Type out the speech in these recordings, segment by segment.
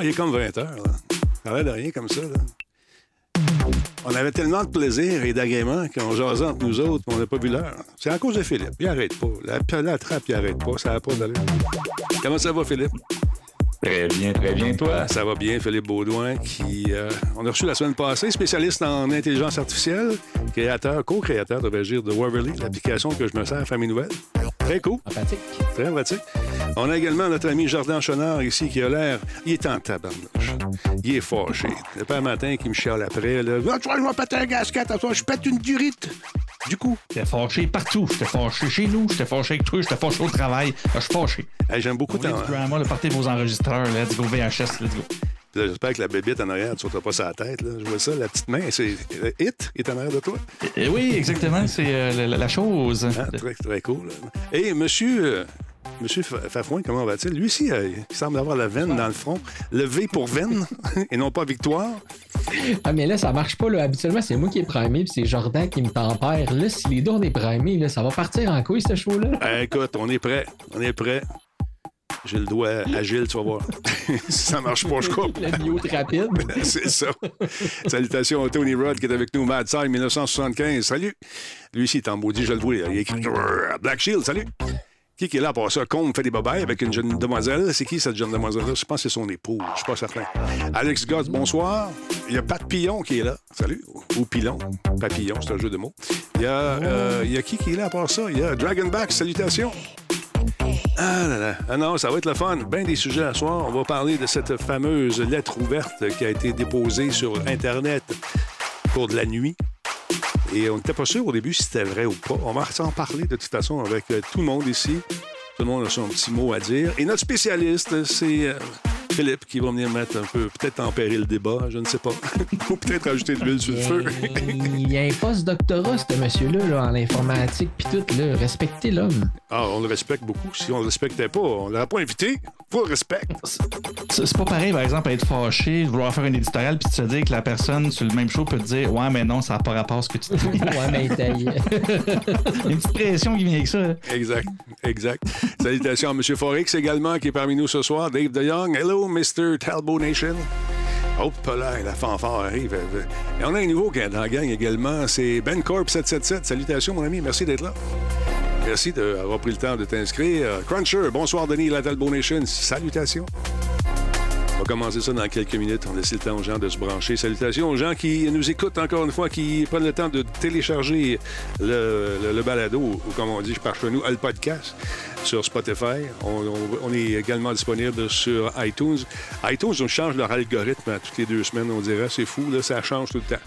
Il est comme 20 heures. Là. Ça a l'air de rien comme ça. Là. On avait tellement de plaisir et d'agrément qu'on jasait entre nous autres, on n'a pas vu l'heure. C'est à cause de Philippe. Il arrête pas. La, la trappe, il arrête pas. Ça n'a pas d'allure. Comment ça va, Philippe? Très bien, très bien, toi. Ça va bien, Philippe Baudouin, qui, euh, on a reçu la semaine passée, spécialiste en intelligence artificielle, créateur, co-créateur, dire, de Waverly, l'application que je me sers à Famille Nouvelle. Très cool. Pratique. Très pratique. On a également notre ami Jardin Chenard ici qui a l'air. Il est en tabarnouche. Il est fâché. Le père matin qui me chiale après. Là. Ah, tu vois, je vais péter un gasket à toi, je pète une durite. Du coup. J'étais fâché partout. J'étais fâché chez nous, j'étais fâché avec toi, j'étais fâché au travail. Je suis fâché. Hey, J'aime beaucoup ton. là, partez vos enregistreurs. Let's go VHS, let's go. Là, J'espère que la bébite en arrière, tu ne pas sa tête. Là. Je vois ça, la petite main. C'est euh, Hit est en arrière de toi. Eh oui, exactement, c'est euh, la, la chose. Ah, très, très cool. Et monsieur, euh, monsieur Fa- Fafouin, comment va-t-il? Lui aussi, euh, il semble avoir la veine dans le front. Le V pour veine et non pas victoire. Ah, mais là, ça marche pas. Là. Habituellement, c'est moi qui est primé, puis c'est Jordan qui me tempère. Là, si les deux, on est primés, là, ça va partir en couille, ce show-là. Eh, écoute, on est prêt. On est prêt. J'ai le doigt agile, tu vas voir. si ça marche pas, je coupe. Le mute rapide. C'est ça. Salutations à Tony Rod qui est avec nous, Mad Side 1975. Salut. Lui ici, il est en maudit, je le vois. Il écrit Black Shield, salut. Qui qui est là pour ça? Combe fait des bobayes avec une jeune demoiselle. C'est qui cette jeune demoiselle-là? Je pense que c'est son époux. Je suis pas certain. Alex Goss, bonsoir. Il y a Pat Pillon qui est là. Salut. Ou Pilon. Papillon, c'est un jeu de mots. Il y a, euh, il y a qui qui est là à part ça? Il y a Dragonback, salutations. Ah là là. Ah non, ça va être le fun. Bien des sujets à soir. On va parler de cette fameuse lettre ouverte qui a été déposée sur Internet pour de la nuit. Et on n'était pas sûr au début si c'était vrai ou pas. On va s'en parler de toute façon avec euh, tout le monde ici. Tout le monde a son petit mot à dire. Et notre spécialiste, c'est euh, Philippe qui va venir mettre un peu, peut-être tempérer le débat, je ne sais pas. Ou peut-être ajouter de l'huile sur le feu. Il y a un post-doctorat, ce monsieur-là, là, en informatique, puis tout. Là. Respectez l'homme. Ah, on le respecte beaucoup. Si on le respectait pas, on l'aurait pas invité. Faut le respect. C'est pas pareil, par exemple, à être fâché, vouloir faire un éditorial, puis de se dire que la personne sur le même show peut te dire Ouais, mais non, ça n'a pas rapport à ce que tu dis. Ouais, mais. Il y a une petite pression qui vient avec ça. Exact, exact. Salutations à M. Forex également qui est parmi nous ce soir. Dave DeYoung. Hello, Mr. Talbot Nation. Oh, là, la fanfare arrive. Et on a un nouveau qui est dans la gang également. C'est Ben Corp 777. Salutations, mon ami. Merci d'être là. Merci d'avoir pris le temps de t'inscrire. Cruncher, bonsoir, Denis, la Talbot Nation. Salutations. On va commencer ça dans quelques minutes. On laisse le temps aux gens de se brancher. Salutations aux gens qui nous écoutent encore une fois, qui prennent le temps de télécharger le, le- le balado, ou comme on dit par chez nous, le podcast sur Spotify. On, est également disponible sur iTunes. iTunes, on change leur algorithme toutes les deux semaines, on dirait. C'est fou, ça change tout le temps.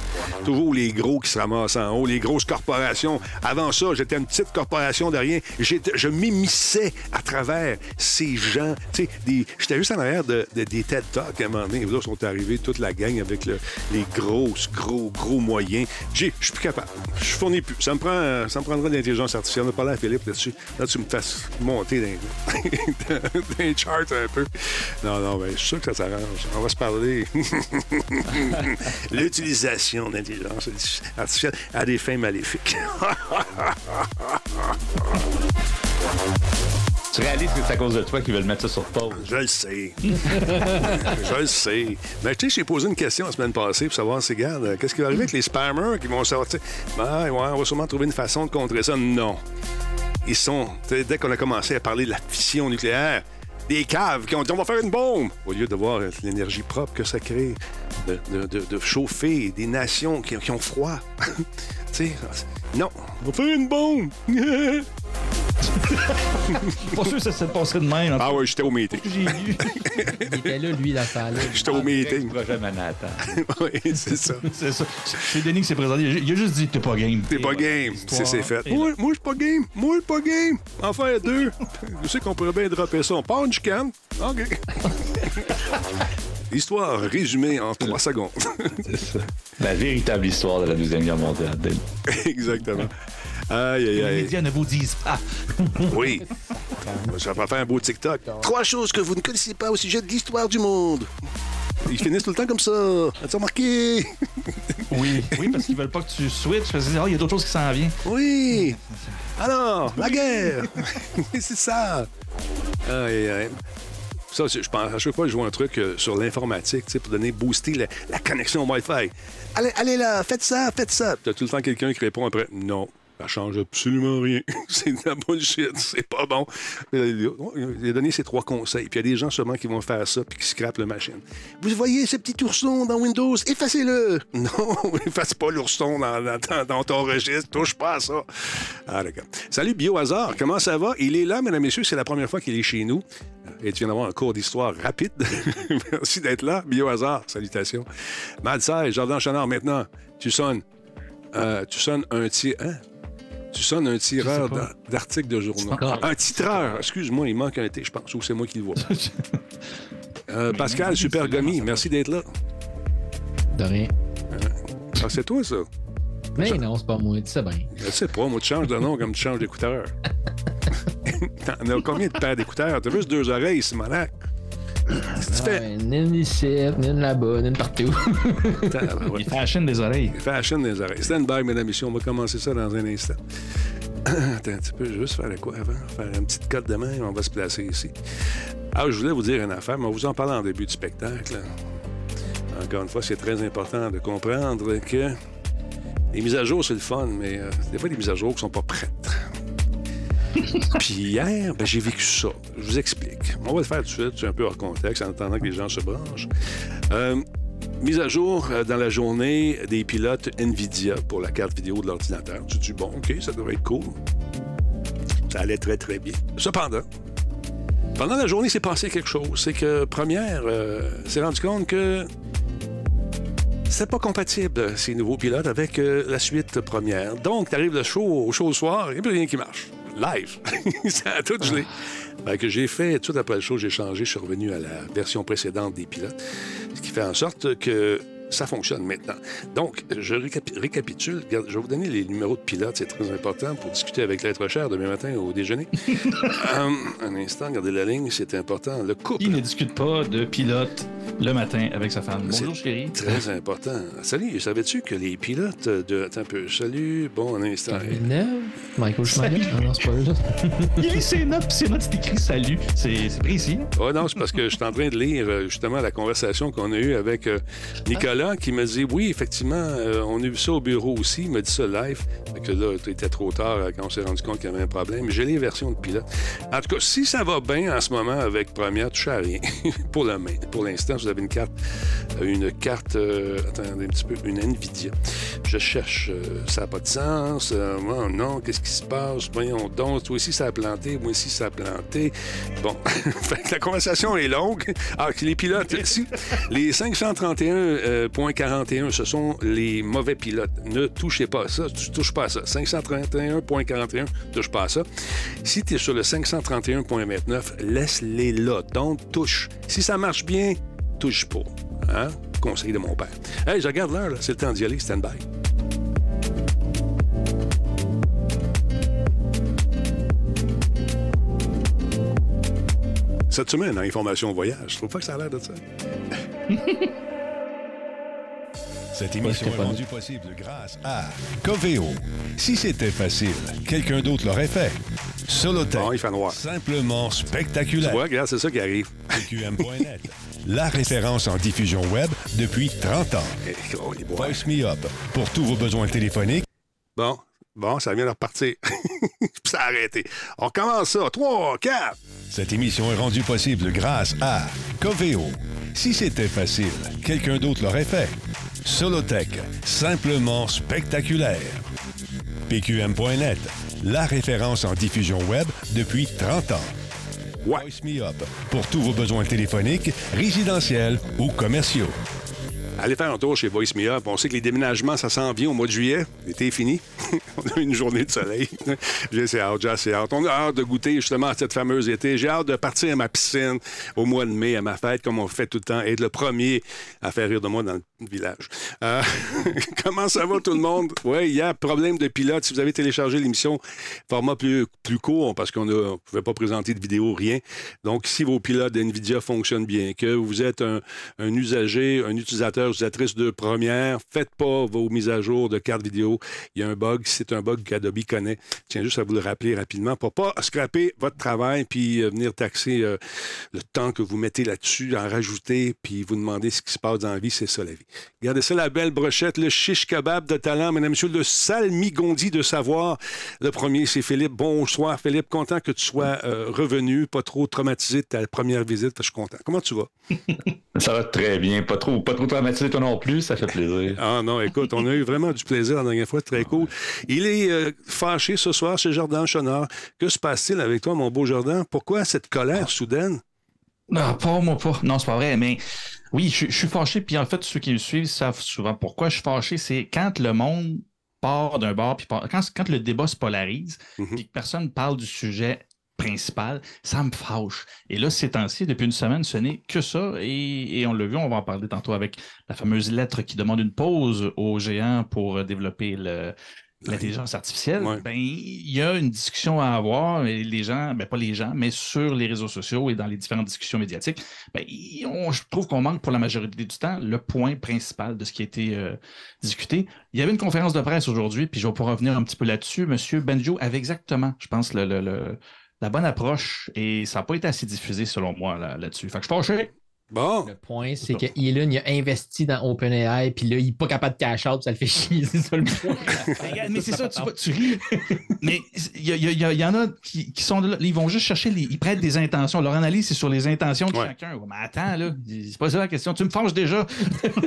Toujours les gros qui se ramassent en haut, les grosses corporations. Avant ça, j'étais une petite corporation de rien. Je m'immisçais à travers ces gens. J'étais juste en arrière de, de- des TED Talks à un moment donné. Là, sont arrivés toute la gang avec le- les grosses, gros, gros moyens. J'ai- Je suis plus capable. Je fournis plus. Ça me, prend, ça me prendra de l'intelligence artificielle. On a parlé à Philippe là-dessus. Là, tu me fasses monter dans, dans les charts un peu. Non, non, mais je suis sûr que ça s'arrange. On va se parler. L'utilisation de l'intelligence artificielle à des fins maléfiques. Tu réalises que c'est à cause de toi qu'ils veulent mettre ça sur pause? Je le sais. je le sais. Mais tu sais, j'ai posé une question la semaine passée pour savoir, si, regarde, euh, qu'est-ce qui va arriver avec les spammers qui vont sortir? Ben, ouais, on va sûrement trouver une façon de contrer ça. Non. Ils sont, dès qu'on a commencé à parler de la fission nucléaire, des caves qui ont dit on va faire une bombe au lieu de voir l'énergie propre que ça crée, de, chauffer des nations qui, qui ont froid. non, on va faire une bombe. Pas sûr que ça s'est passé de même. ah ouais, j'étais au meeting. J'ai vu. Il était là, lui, sa salle. J'étais au meeting. Projet Manhattan. oui, c'est ça. C'est ça. C'est Denis qui s'est présenté. Il a- juste dit T'es pas game. T'es pas game. C'est c'est fait. Moi, moi je suis pas game. Moi, je suis pas game. En faire deux. Je sais qu'on pourrait bien dropper ça. On part du can. OK. Histoire résumée en trois secondes. C'est ça. La véritable histoire de la Deuxième Guerre mondiale. Denis. Exactement. Aïe, aïe, Les médias ne vous disent pas. Oui. Ça va faire un beau TikTok. Trois choses que vous ne connaissez pas au sujet de l'histoire du monde. Ils finissent tout le temps comme ça. As-tu remarqué? Oui. Oui, parce qu'ils veulent pas que tu switches. Parce disent, oh, il y a d'autres choses qui s'en viennent. Oui. Alors, la guerre. c'est ça. Aïe, aïe. Ça, je pense, à chaque fois, je vois un truc euh, sur l'informatique, tu sais, pour donner, booster la, la connexion Wi-Fi. Allez, allez là, faites ça, faites ça. T'as tout le temps quelqu'un qui répond après, non. Ça change absolument rien. c'est de la bullshit. C'est pas bon. Euh, Il a donné ses trois conseils. Puis il y a des gens seulement qui vont faire ça puis qui scrapent la machine. Vous voyez ce petit ourson dans Windows? Effacez-le! Non, efface pas l'ourson dans, ton registre. Touche pas à ça. Ah. Salut, Biohazard. Comment ça va? Il est là, mesdames et messieurs. C'est la première fois qu'il est chez nous. Et tu viens d'avoir un cours d'histoire rapide. Merci d'être là. Biohazard. Salutations. Mad Sage, Jordan Chenard, maintenant. Tu sonnes. euh, tu sonnes un tir. Hein? Tu sonnes un tireur d'articles de journaux. Ah. Un titreur. Excuse-moi, il manque un T, je pense. Ou c'est moi qui le vois. Euh, Pascal, Super Gummy, merci d'être là. De rien. Ah, c'est toi, ça? Mais non, c'est pas moi, tu sais bien. Je sais pas, moi, tu changes de nom comme tu changes d'écouteur. T'en as combien de paires d'écouteurs? T'as juste deux oreilles, c'est malade. Que tu fais? Nine ici, nine là-bas, nine partout. Il fait la chaîne des oreilles. Fashion des oreilles. Stand by, mesdames et messieurs, on va commencer ça dans un instant. Attends un petit peu, juste faire quoi avant? Faire une petite cote de main, on va se placer ici. Ah, je voulais vous dire une affaire, mais on vous en parle en début du spectacle. Encore une fois, c'est très important de comprendre que les mises à jour, c'est le fun, mais euh, des fois, des mises à jour qui sont pas prêtes. Puis hier, ben, j'ai vécu ça. Je vous explique. On va le faire tout de suite, c'est un peu hors contexte, en attendant que les gens se branchent. Euh, mise à jour euh, dans la journée des pilotes NVIDIA pour la carte vidéo de l'ordinateur. Tu dis, bon, OK, ça devrait être cool. Ça allait très, très bien. Cependant, pendant la journée, s'est passé quelque chose. C'est que Première euh, s'est rendu compte que c'est pas compatible, ces nouveaux pilotes, avec la suite première. Donc, tu arrives le show, au show le soir, il n'y a plus rien qui marche. Live. ça a tout gelé. Fait que j'ai fait, tout après le show, j'ai changé, je suis revenu à la version précédente des pilotes, ce qui fait en sorte que ça fonctionne maintenant. Donc, je récapi- récapitule. Regarde, je vais vous donner les numéros de pilotes, c'est très important pour discuter avec l'être cher demain matin au déjeuner. Hum, un instant, regardez la ligne, c'est important. Le couple. Il ne discute pas de pilote le matin avec sa femme? Bonjour, C'est chérie. Très important. Salut, savais-tu que les pilotes de. Attends un peu. Salut, bon, un instant. Michael Schumacher. Ah non, c'est pas eux, ça. Il lit ses notes, puis ses notes, c'est écrit salut. C'est c'est précis. Oh non, c'est parce que je suis en train de lire euh, justement la conversation qu'on a eue avec euh, Qui m'a dit oui, effectivement, euh, on a vu ça au bureau aussi. Il m'a dit ça live. Fait que là, était trop tard euh, quand on s'est rendu compte qu'il y avait un problème. J'ai les versions de pilote. En tout cas, si ça va bien en ce moment avec Première, touche à rien. pour le main- pour l'instant, vous avez une carte, euh, une carte, euh, attendez un petit peu, une Nvidia. Je cherche, euh, ça n'a pas de sens. Euh, non, qu'est-ce qui se passe? Voyons donc, toi aussi ça a planté, moi aussi ça a planté. Bon, Fait que la conversation est longue. Ah, les pilotes, ici, les 531.41, ce sont les mauvais pilotes. Ne touchez pas à ça, tu touches pas à ça. 531.41, touche pas à ça. Si tu es sur le 531.29, laisse-les là. Donc, touche. Si ça marche bien, touche pas. Hein? Conseil de mon père. Hey, je regarde l'heure, c'est le temps d'y aller, stand by. Cette semaine, en information voyage, je trouve pas que ça a l'air de ça. Cette émission est rendue possible grâce à Coveo. Si c'était facile, quelqu'un d'autre l'aurait fait. Solotech. Bon, il fait noir. Simplement Tu spectaculaire. vois, regarde, c'est ça qui arrive. QM.net. La référence en diffusion web depuis 30 ans. Eh, oh. Voice Me Up. Pour tous vos besoins téléphoniques. Bon, bon, ça vient de repartir. Puis ça a arrêté. On recommence ça. 3, 4. Cette émission est rendue possible grâce à Coveo. Si c'était facile, quelqu'un d'autre l'aurait fait. Solotech. Simplement spectaculaire. PQM.net. La référence en diffusion web depuis 30 ans. Voice Me Up. Pour tous vos besoins téléphoniques, résidentiels ou commerciaux. Allez faire un tour chez Voice Me Up. On sait que les déménagements, ça s'en vient au mois de juillet. L'été est fini. on a une journée de soleil. j'ai assez hâte, j'ai assez hâte. On a hâte de goûter justement à cette fameuse été. J'ai hâte de partir à ma piscine au mois de mai, à ma fête, comme on fait tout le temps, être le premier à faire rire de moi dans le village. Euh, comment ça va tout le monde? Oui, il y a problème de pilote. Si vous avez téléchargé l'émission format plus, plus court, parce qu'on ne pouvait pas présenter de vidéo, rien. Donc, si vos pilotes NVIDIA fonctionnent bien, que vous êtes un, usager, un utilisateur, utilisatrice de première, faites pas vos mises à jour de carte vidéo. Il y a un bug. C'est un bug qu'Adobe connaît. tiens juste à vous le rappeler rapidement pour pas scraper votre travail puis euh, venir taxer euh, le temps que vous mettez là-dessus, en rajouter, puis vous demander ce qui se passe dans la vie. C'est ça, la vie. Regardez ça, la belle brochette, le chiche kebab de talent, mesdames, messieurs, le salmigondi de savoir. Le premier, c'est Philippe. Bonsoir, Philippe. Content que tu sois euh, revenu, pas trop traumatisé de ta première visite. Je suis content. Comment tu vas? ça va très bien. Pas trop, pas trop traumatisé, toi non plus. Ça fait plaisir. Ah non, écoute, on a eu vraiment du plaisir la dernière fois. Très cool. Il est euh, fâché ce soir chez Jardin Chonard. Que se passe-t-il avec toi, mon beau Jardin? Pourquoi cette colère soudaine? Non, pas moi, pas. Non, c'est pas vrai, mais oui, je, suis fâché. Puis en fait, ceux qui me suivent savent souvent pourquoi je suis fâché. C'est quand le monde part d'un bord, puis quand, quand, le débat se polarise, mhm. puis que personne parle du sujet principal, ça me fâche. Et là, ces temps-ci, depuis une semaine, ce n'est que ça. Et, on l'a vu, on va en parler tantôt avec la fameuse lettre qui demande une pause aux géants pour développer le, l'intelligence artificielle, ben, il y a une discussion à avoir, et les gens, ben, pas les gens, mais sur les réseaux sociaux et dans les différentes discussions médiatiques, ben, je trouve qu'on manque pour la majorité du temps le point principal de ce qui a été euh, discuté. Il y avait une conférence de presse aujourd'hui, puis je vais pouvoir revenir un petit peu là-dessus. Monsieur Benjo avait exactement, je pense, le, la bonne approche et ça n'a pas été assez diffusé selon moi là-dessus. fait que je suis. Bon. Le point, c'est que Elon il a investi dans OpenAI, puis là, il n'est pas capable de cash out, ça le fait chier, c'est ça le point. mais c'est ça, tu, tu ris. Mais il y, en a qui, sont là, ils vont juste chercher, les, ils prêtent des intentions. Leur analyse, c'est sur les intentions de chacun. Mais attends, là, c'est pas ça la question. Tu me fâches déjà.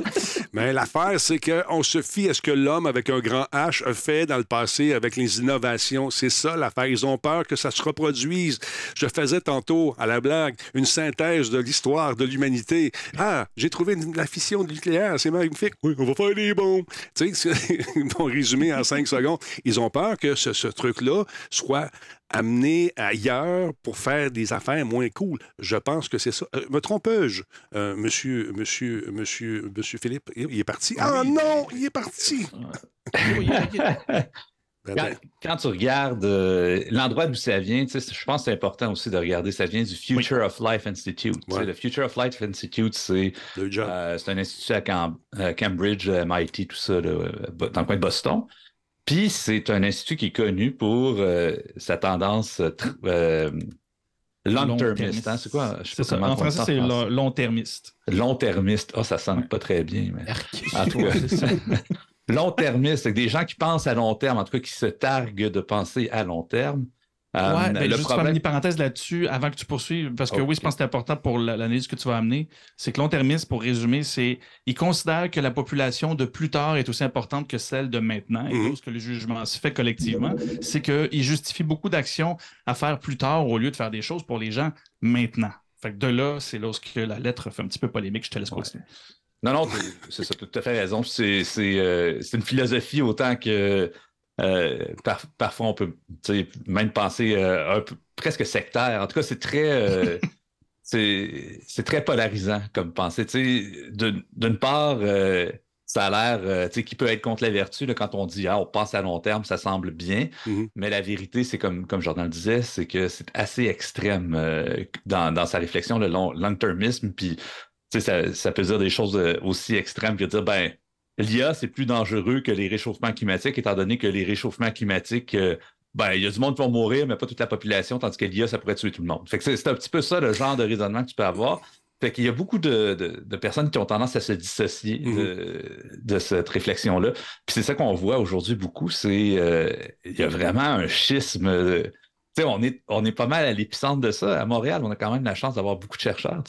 mais l'affaire, c'est qu'on se fie à ce que l'homme avec un grand H a fait dans le passé avec les innovations. C'est ça l'affaire. Ils ont peur que ça se reproduise. Je faisais tantôt, à la blague, une synthèse de l'histoire de l'humanité ah, j'ai trouvé la fission nucléaire, c'est magnifique. Oui, on va faire des bombes. Tu sais, ils vont résumer en cinq secondes. Ils ont peur que ce, truc-là soit amené ailleurs pour faire des affaires moins cool. Je pense que c'est ça. Euh, me trompe-je, euh, monsieur, monsieur, monsieur, monsieur Philippe? Il est parti? Ah, ah non, il est parti. Quand, tu regardes euh, l'endroit d'où ça vient, je pense que c'est important aussi de regarder, ça vient du Future of Life Institute. Le Future of Life Institute, c'est euh, un institut à Cambridge, MIT, tout ça, dans le coin de Boston. Puis c'est un institut qui est connu pour euh, sa tendance long-termiste. Hein, c'est quoi? en français, c'est long-termiste. Long-termiste. Ah, oh, ça sonne pas très bien. Mais... En tout cas, long-termiste, c'est des gens qui pensent à long terme, en tout cas qui se targuent de penser à long terme. Euh, ouais, ben, juste problème... une parenthèse là-dessus avant que tu poursuives, parce que oui, je pense que c'est important pour l'analyse que tu vas amener. C'est que long-termiste, pour résumer, c'est ils considèrent que la population de plus tard est aussi importante que celle de maintenant. Et mm-hmm. ce que le jugement se fait collectivement, c'est qu'ils justifient beaucoup d'actions à faire plus tard au lieu de faire des choses pour les gens maintenant. Fait que de là, c'est lorsque la lettre fait un petit peu polémique. Je te laisse continuer. Non, non, c'est ça, tout à fait raison. C'est euh, une philosophie autant que euh, parfois on peut même penser euh, un peu, presque sectaire. En tout cas, c'est très c'est très polarisant comme pensée. D'une part, ça a l'air, tu sais, qui peut être contre la vertu quand on dit ah, on pense à long terme, ça semble bien. Mm-hmm. Mais la vérité, c'est comme, comme Jordan le disait, c'est que c'est assez extrême dans, dans, sa réflexion, le long-termisme. puis ça, peut dire des choses euh, aussi extrêmes que de dire, ben, l'IA, c'est plus dangereux que les réchauffements climatiques, étant donné que les réchauffements climatiques, euh, ben, il y a du monde qui va mourir, mais pas toute la population, tandis que l'IA, ça pourrait tuer tout le monde. Fait que c'est un petit peu ça le genre de raisonnement que tu peux avoir. Fait qu'il y a beaucoup de, personnes qui ont tendance à se dissocier mm-hmm. de, cette réflexion-là. Puis c'est ça qu'on voit aujourd'hui beaucoup, c'est euh, il y a vraiment un schisme on est, pas mal à l'épicentre de ça. À Montréal, on a quand même la chance d'avoir beaucoup de chercheurs.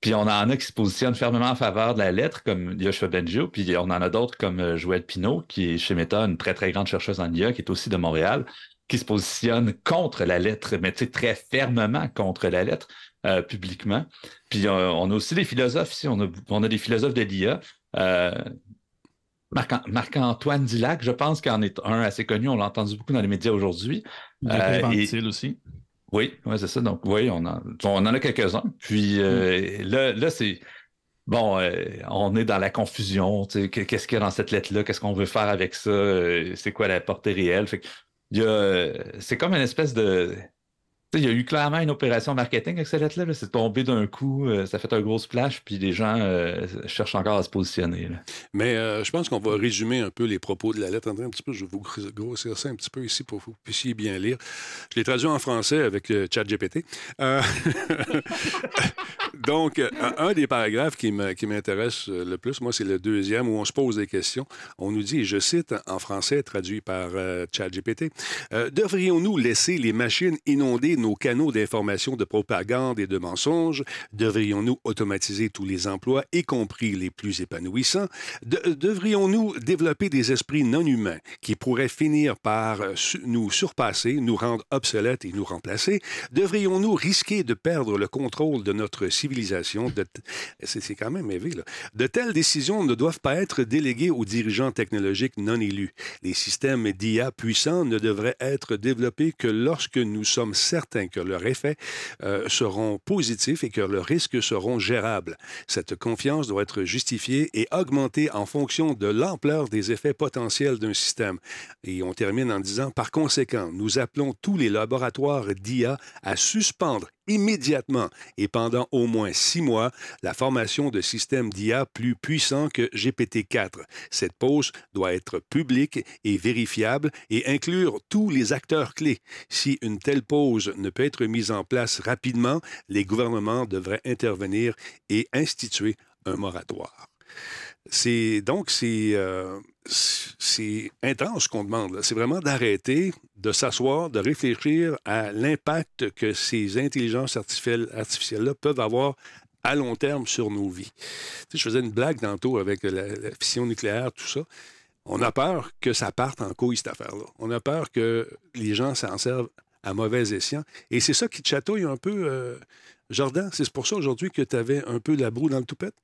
Puis on en a qui se positionnent fermement en faveur de la lettre, comme Yoshua Benjo, puis on en a d'autres comme euh, Joël Pinault, qui est chez Meta, une très, très grande chercheuse en IA, qui est aussi de Montréal, qui se positionne contre la lettre, mais très fermement contre la lettre, euh, publiquement. Puis euh, on a aussi des philosophes ici, on a des philosophes de l'IA. Marc-Antoine Dillac, je pense qu'il en est un assez connu, on l'a entendu beaucoup dans les médias aujourd'hui. Euh, aussi. Oui, ouais, c'est ça. Donc, oui, on en, on en a quelques-uns. Puis euh, là, là c'est. bon, on est dans la confusion. Qu'est-ce qu'il y a dans cette lettre-là? Qu'est-ce qu'on veut faire avec ça? c'est quoi la portée réelle? Fait c'est comme une espèce de il y a eu clairement une opération marketing avec cette lettre-là. c'est tombé d'un coup, euh, ça fait un gros splash, puis les gens euh, cherchent encore à se positionner. Mais euh, je pense qu'on va résumer un peu les propos de la lettre. Un petit peu, je vais vous grossir ça un petit peu ici pour que vous puissiez bien lire. Je l'ai traduit en français avec ChatGPT. Donc, un des paragraphes qui m'intéresse le plus, moi, c'est le deuxième où on se pose des questions. On nous dit, je cite en français, traduit par ChatGPT, devrions-nous laisser les machines inonder nos canaux d'information de propagande et de mensonges? Devrions-nous automatiser tous les emplois, y compris les plus épanouissants? devrions-nous développer des esprits non humains qui pourraient finir par euh, nous surpasser, nous rendre obsolètes et nous remplacer? Devrions-nous risquer de perdre le contrôle de notre civilisation? C'est quand même élevé, là. De telles décisions ne doivent pas être déléguées aux dirigeants technologiques non élus. Les systèmes d'IA puissants ne devraient être développés que lorsque nous sommes certains que leurs effets euh, seront positifs et que leurs risques seront gérables. Cette confiance doit être justifiée et augmentée en fonction de l'ampleur des effets potentiels d'un système. Et on termine en disant, par conséquent, nous appelons tous les laboratoires d'IA à suspendre immédiatement et pendant au moins six mois la formation de systèmes d'IA plus puissants que GPT-4. Cette pause doit être publique et vérifiable et inclure tous les acteurs clés. Si une telle pause ne peut être mise en place rapidement, les gouvernements devraient intervenir et instituer un moratoire. C'est donc c'est euh, c'est intense ce qu'on demande. C'est vraiment d'arrêter, de s'asseoir, de réfléchir à l'impact que ces intelligences artificielles-là peuvent avoir à long terme sur nos vies. Tu sais, je faisais une blague tantôt avec la, fission nucléaire, tout ça. On a peur que ça parte en couille, cette affaire-là. On a peur que les gens s'en servent à mauvais escient. Et c'est ça qui te chatouille un peu, euh, Jordan? C'est pour ça aujourd'hui que tu avais un peu la broue dans le toupette?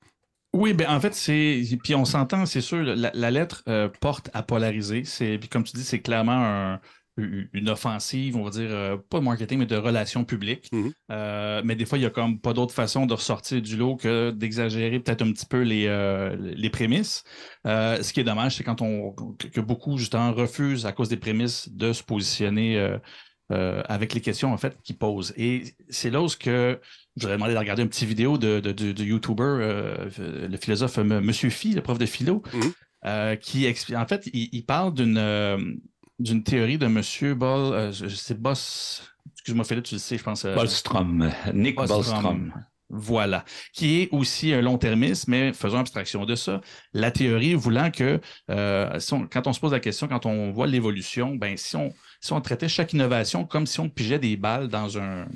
Oui, ben en fait, c'est. Puis on s'entend, c'est sûr, la, lettre euh, porte à polariser. Puis comme tu dis, c'est clairement une offensive, on va dire, euh, pas de marketing, mais de relations publiques. Mm-hmm. Euh, mais des fois, il y a comme pas d'autre façon de ressortir du lot que d'exagérer peut-être un petit peu les, les prémices. ce qui est dommage, c'est quand on que beaucoup, justement, refusent à cause des prémices de se positionner avec les questions, en fait, qu'ils posent. Et c'est là où que je voudrais demander de regarder une petite vidéo de, de, YouTuber, euh, le philosophe Monsieur Phi, le prof de philo, mhm. euh, qui explique. En fait, il, parle d'une euh, d'une théorie de Monsieur Ball. c'est Boss. Excuse-moi, Philippe, tu le sais, je pense. Ballstrom. Nick Ballstrom. Voilà, qui est aussi un long-termiste, mais faisons abstraction de ça. La théorie voulant que, quand on se pose la question, quand on voit l'évolution, ben si on, si on traitait chaque innovation comme si on pigeait des balles dans un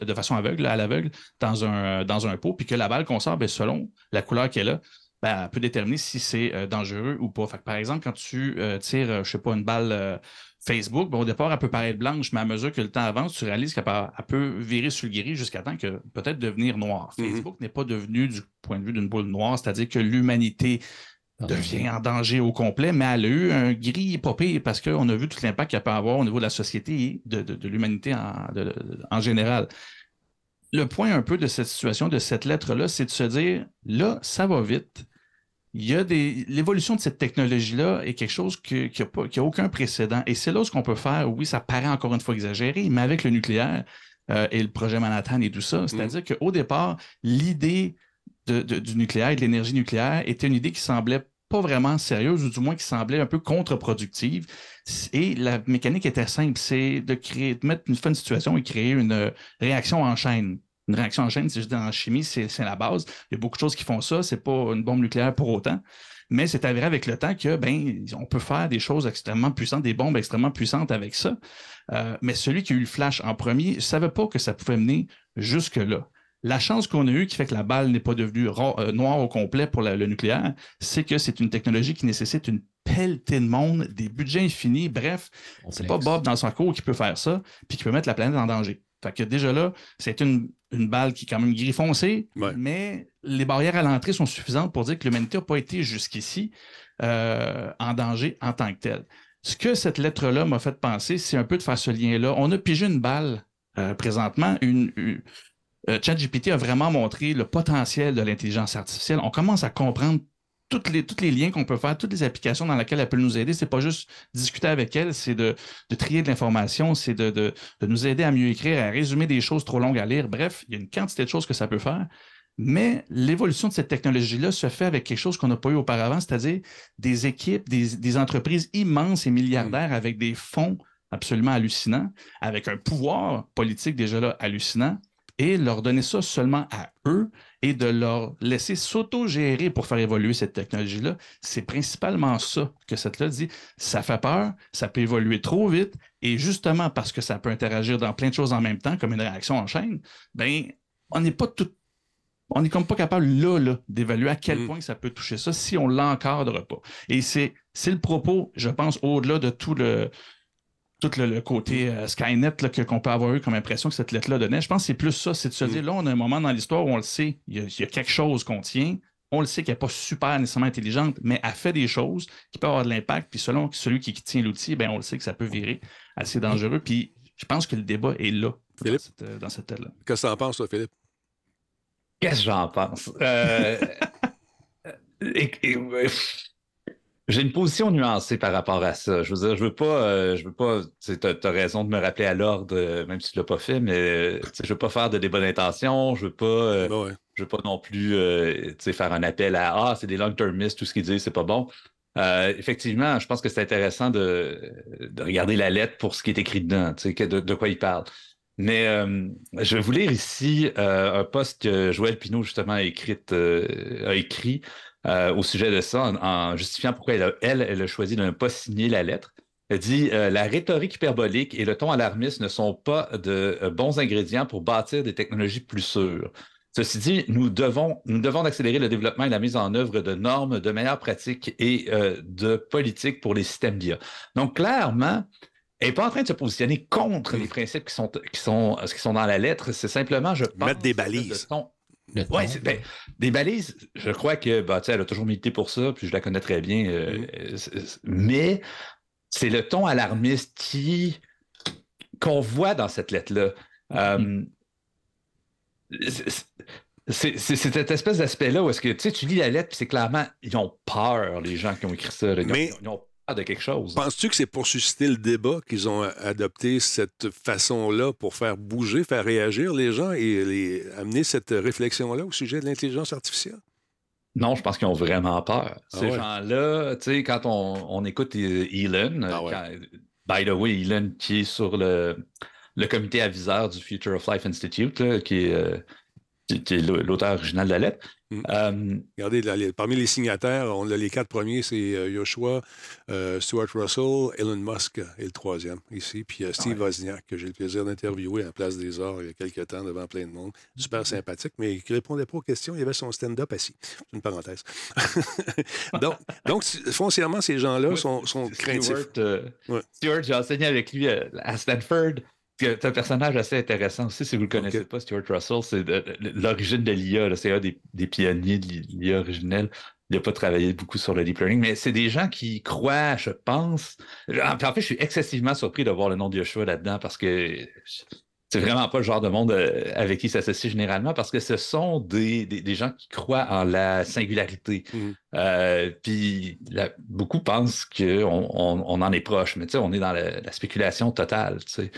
de façon aveugle, à l'aveugle, dans un, dans un pot, puis que la balle qu'on sort, ben, selon la couleur qu'elle a, ben, elle peut déterminer si c'est euh, dangereux ou pas. par exemple, quand tu euh, tires, euh, je sais pas, une balle Facebook, ben, au départ, elle peut paraître blanche, mais à mesure que le temps avance, tu réalises qu'elle peut, virer sur le gris jusqu'à temps que peut-être devenir noire. Mm-hmm. Facebook n'est pas devenu du point de vue d'une boule noire, c'est-à-dire que l'humanité devient en danger au complet, mais elle a eu un gris épopée parce qu'on a vu tout l'impact qu'elle peut avoir au niveau de la société et de, l'humanité en, général. Le point un peu de cette situation, de cette lettre-là, c'est de se dire, là, ça va vite. Il y a des. L'évolution de cette technologie-là est quelque chose qui n'a aucun précédent. Et c'est là ce qu'on peut faire. Oui, ça paraît encore une fois exagéré, mais avec le nucléaire euh, et le projet Manhattan et tout ça, c'est-à-dire mm. qu'au départ, l'idée du nucléaire et de l'énergie nucléaire était une idée qui semblait pas vraiment sérieuse, ou du moins qui semblait un peu contre-productive. Et la mécanique était simple, c'est de créer, de mettre une, fin situation et créer une euh, réaction en chaîne. Une réaction en chaîne, c'est juste en chimie, c'est la base. Il y a beaucoup de choses qui font ça, c'est pas une bombe nucléaire pour autant. Mais c'est avéré avec le temps que ben, on peut faire des choses extrêmement puissantes, des bombes extrêmement puissantes avec ça. Euh, mais celui qui a eu le flash en premier ne savait pas que ça pouvait mener jusque-là. La chance qu'on a eue qui fait que la balle n'est pas devenue euh, noire au complet pour le nucléaire, c'est que c'est une technologie qui nécessite une pelletée de monde, des budgets infinis. Bref, c'est pas Bob dans son cours qui peut faire ça, puis qui peut mettre la planète en danger. Fait que déjà là, c'est une, balle qui est quand même gris foncé, mais les barrières à l'entrée sont suffisantes pour dire que l'humanité n'a pas été jusqu'ici euh, en danger en tant que telle. Ce que cette lettre-là m'a fait penser, c'est un peu de faire ce lien-là. On a pigé une balle euh, présentement, une euh, ChatGPT a vraiment montré le potentiel de l'intelligence artificielle. On commence à comprendre tous les, toutes les liens qu'on peut faire, toutes les applications dans lesquelles elle peut nous aider. C'est pas juste discuter avec elle, c'est de, trier de l'information, c'est de, de, nous aider à mieux écrire, à résumer des choses trop longues à lire. Bref, il y a une quantité de choses que ça peut faire. Mais l'évolution de cette technologie-là se fait avec quelque chose qu'on n'a pas eu auparavant, c'est-à-dire des équipes, des, des, entreprises immenses et milliardaires avec des fonds absolument hallucinants, avec un pouvoir politique déjà là hallucinant, et leur donner ça seulement à eux et de leur laisser s'auto-gérer pour faire évoluer cette technologie-là. C'est principalement ça que cette là dit. Ça fait peur, ça peut évoluer trop vite, et justement parce que ça peut interagir dans plein de choses en même temps, comme une réaction en chaîne, ben, on n'est pas tout. On n'est comme pas capable là, là d'évaluer à quel mm. point ça peut toucher ça si on ne l'encadre pas. Et c'est le propos, je pense, au-delà de tout le, tout le, côté euh, Skynet qu'on peut avoir eu comme impression que cette lettre-là donnait. Je pense que c'est plus ça, c'est de se dire, là, on a un moment dans l'histoire où on le sait, il y, a, quelque chose qu'on tient, on le sait qu'elle n'est pas super nécessairement intelligente, mais elle fait des choses qui peuvent avoir de l'impact, puis selon celui qui, tient l'outil, ben, on le sait que ça peut virer assez dangereux, puis je pense que le débat est là, euh, dans cette, lettre-là. Qu'est-ce que tu en penses, toi, Philippe? Qu'est-ce que j'en pense? Euh, J'ai une position nuancée par rapport à ça. Je veux dire, je veux pas, euh, je veux pas, tu as, raison de me rappeler à l'ordre, euh, même si tu l'as pas fait, mais euh, je veux pas faire de des bonnes intentions, je veux pas, ben je veux pas non plus, faire un appel à ah c'est des long-termistes, tout ce qu'ils disent c'est pas bon. effectivement, je pense que c'est intéressant de, regarder la lettre pour ce qui est écrit dedans, de, de quoi il parle. Mais je vais vous lire ici un post que Joël Pinault justement a écrit, a écrit euh, au sujet de ça en, justifiant pourquoi elle, elle, a choisi de ne pas signer la lettre. Elle dit euh, La rhétorique hyperbolique et le ton alarmiste ne sont pas de euh, bons ingrédients pour bâtir des technologies plus sûres. Ceci dit, nous devons, nous devons accélérer le développement et la mise en œuvre de normes, de meilleures pratiques et de politiques pour les systèmes d'IA. Donc, clairement, elle n'est pas en train de se positionner contre les principes qui sont, qui sont, qui sont dans la lettre. C'est simplement, je pense. Mettre des balises. Oui, ben, des balises, je crois que bah, elle a toujours milité pour ça, puis je la connais très bien. Euh, mm-hmm. mais c'est le ton alarmiste qui qu'on voit dans cette lettre-là. Mm-hmm. Euh, c'est cette espèce d'aspect-là où est-ce que tu lis la lettre, puis c'est clairement, ils ont peur, les gens qui ont écrit ça. mais... ils ont de quelque chose. Penses-tu que c'est pour susciter le débat qu'ils ont adopté cette façon-là pour faire bouger, faire réagir les gens et les, amener cette réflexion-là au sujet de l'intelligence artificielle? Non, je pense qu'ils ont vraiment peur. Ah Ces gens-là, tu sais, quand on, écoute Elon, ah by the way, Elon qui est sur le, le comité aviseur du Future of Life Institute, qui est euh, qui est l'auteur original de la lettre. Mm. Euh, Regardez, parmi les signataires, on a les quatre premiers, c'est euh, Joshua, euh, Stuart Russell, Elon Musk est le troisième ici, puis Steve Wozniak, que j'ai le plaisir d'interviewer à la Place des Arts il y a quelques temps devant plein de monde. Super sympathique, mais il ne répondait pas aux questions, il avait son stand-up assis. C'est une parenthèse. donc, donc, foncièrement, ces gens-là sont, sont craintifs. Stuart, j'ai enseigné avec lui à Stanford. C'est un personnage assez intéressant aussi, si vous ne le connaissez pas, Stuart Russell, c'est l'origine de l'IA. C'est un des, pionniers de l'IA originelle. Il n'a pas travaillé beaucoup sur le deep learning, mais c'est des gens qui croient, je pense. En fait, je suis excessivement surpris de voir le nom de Yoshua là-dedans parce que c'est vraiment pas le genre de monde euh, avec qui s'associe généralement parce que ce sont des, des, gens qui croient en la singularité. Mmh. Euh, puis beaucoup pensent qu'on on, on, en est proche, mais tu sais, on est dans la, spéculation totale. Tu sais.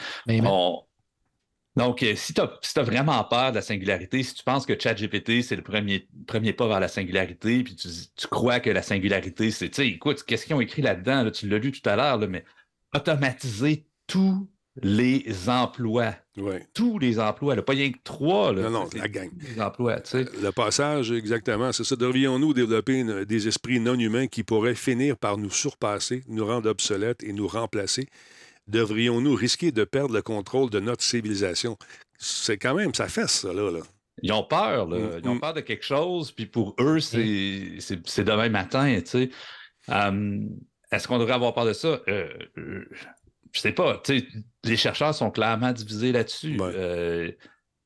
Donc, euh, si tu as, vraiment peur de la singularité, si tu penses que ChatGPT, c'est le premier, premier pas vers la singularité, puis tu, tu crois que la singularité, c'est, tu sais, écoute, qu'est-ce qu'ils ont écrit là-dedans? Là, tu l'as lu tout à l'heure, mais automatiser tout les emplois. Tous les emplois, pas rien que trois. non, non, la gang. Les emplois, tu sais. Le passage, exactement, c'est ça. Devrions-nous développer des esprits non humains qui pourraient finir par nous surpasser, nous rendre obsolètes et nous remplacer? Devrions-nous risquer de perdre le contrôle de notre civilisation? C'est quand même, ça fait ça, là. Ils ont peur, là. Mm, Ils ont mm. peur de quelque chose, puis pour eux, c'est demain matin, tu sais. Hum, est-ce qu'on devrait avoir peur de ça? Euh, euh, je sais pas, les chercheurs sont clairement divisés là-dessus. Euh,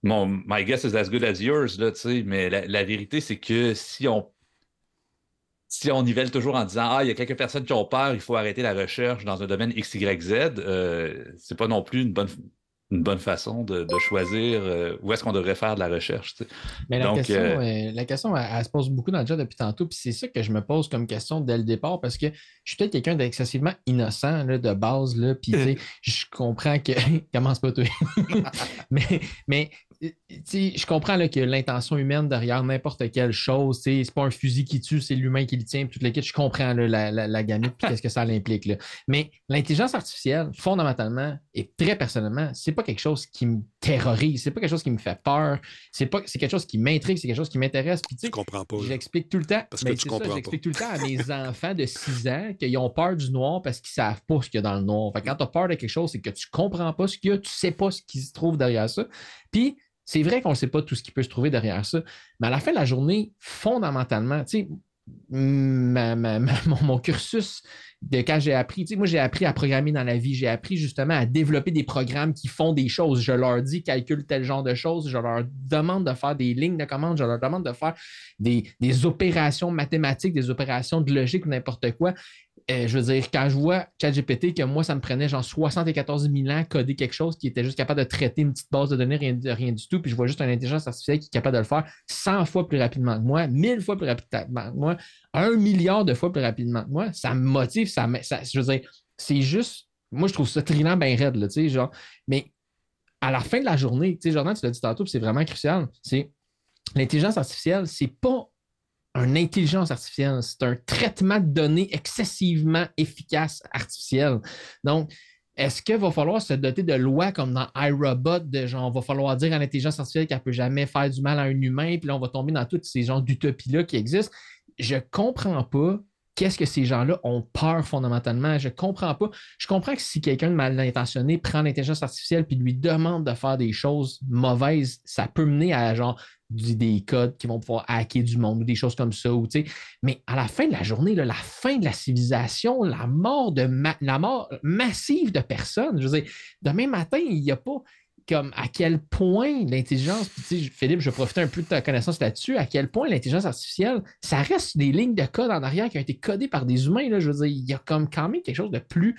mon my guess is as good as yours, là, mais la, vérité, c'est que si on si on nivelle toujours en disant Ah, il y a quelques personnes qui ont peur, il faut arrêter la recherche dans un domaine XYZ, euh, c'est pas non plus une bonne une bonne façon de, choisir euh, où est-ce qu'on devrait faire de la recherche. Mais la question, euh, euh, la question elle, se pose beaucoup dans le chat depuis tantôt, puis c'est ça que je me pose comme question dès le départ, parce que je suis peut-être quelqu'un d'excessivement innocent là, de base, là, puis je comprends que. Commence pas toi. mais, mais je comprends là, que l'intention humaine derrière n'importe quelle chose, c'est pas un fusil qui tue, c'est l'humain qui le tient, toute l'équipe, je comprends la, la, la gamine, qu'est-ce que ça implique. Mais l'intelligence artificielle, fondamentalement et très personnellement, c'est pas quelque chose qui me terrorise, c'est pas quelque chose qui me fait peur, c'est pas c'est quelque chose qui m'intrigue, c'est quelque chose qui m'intéresse. tu comprends pas. J'explique tout le temps. Parce que tu comprends J'explique tout le temps à mes enfants de 6 ans qu'ils ont peur du noir parce qu'ils savent pas ce qu'il y a dans le noir. Fait quand tu as peur de quelque chose, c'est que tu comprends pas ce qu'il y a, tu sais pas ce qui se trouve derrière ça. Puis c'est vrai qu'on ne sait pas tout ce qui peut se trouver derrière ça, mais à la fin de la journée, fondamentalement, tu sais, mon, cursus de quand j'ai appris, tu moi j'ai appris à programmer dans la vie, j'ai appris justement à développer des programmes qui font des choses. Je leur dis calcule tel genre de choses, je leur demande de faire des lignes de commande, je leur demande de faire des, des opérations mathématiques, des opérations de logique ou n'importe quoi. Euh, je veux dire, quand je vois ChatGPT, que moi, ça me prenait genre 74 000 ans coder quelque chose qui était juste capable de traiter une petite base de données, rien, du tout, puis je vois juste une intelligence artificielle qui est capable de le faire 100 fois plus rapidement que moi, 1000 fois plus rapidement que moi, un milliard de fois plus rapidement que moi, ça me motive, ça, ça je veux dire, c'est juste, moi, je trouve ça trinant bien raide, là, tu sais, genre, mais à la fin de la journée, tu sais, Jordan, tu l'as dit tantôt, c'est vraiment crucial, c'est l'intelligence artificielle, c'est pas une intelligence artificielle, c'est un traitement de données excessivement efficace artificiel. Donc, est-ce qu'il va falloir se doter de lois comme dans iRobot, de genre, va falloir dire à l'intelligence artificielle qu'elle ne peut jamais faire du mal à un humain, puis là, on va tomber dans tous ces genres d'utopies-là qui existent? Je ne comprends pas qu'est-ce que ces gens-là ont peur fondamentalement. Je ne comprends pas. Je comprends que si quelqu'un de mal intentionné prend l'intelligence artificielle puis lui demande de faire des choses mauvaises, ça peut mener à genre des codes qui vont pouvoir hacker du monde ou des choses comme ça. Ou, mais à la fin de la journée, la fin de la civilisation, la mort, de la mort massive de personnes, je veux dire, demain matin, il n'y a pas comme à quel point l'intelligence, Philippe, je vais profiter un peu de ta connaissance là-dessus, à quel point l'intelligence artificielle, ça reste des lignes de code en arrière qui ont été codées par des humains. Là, je veux dire, il y a comme quand même quelque chose de plus,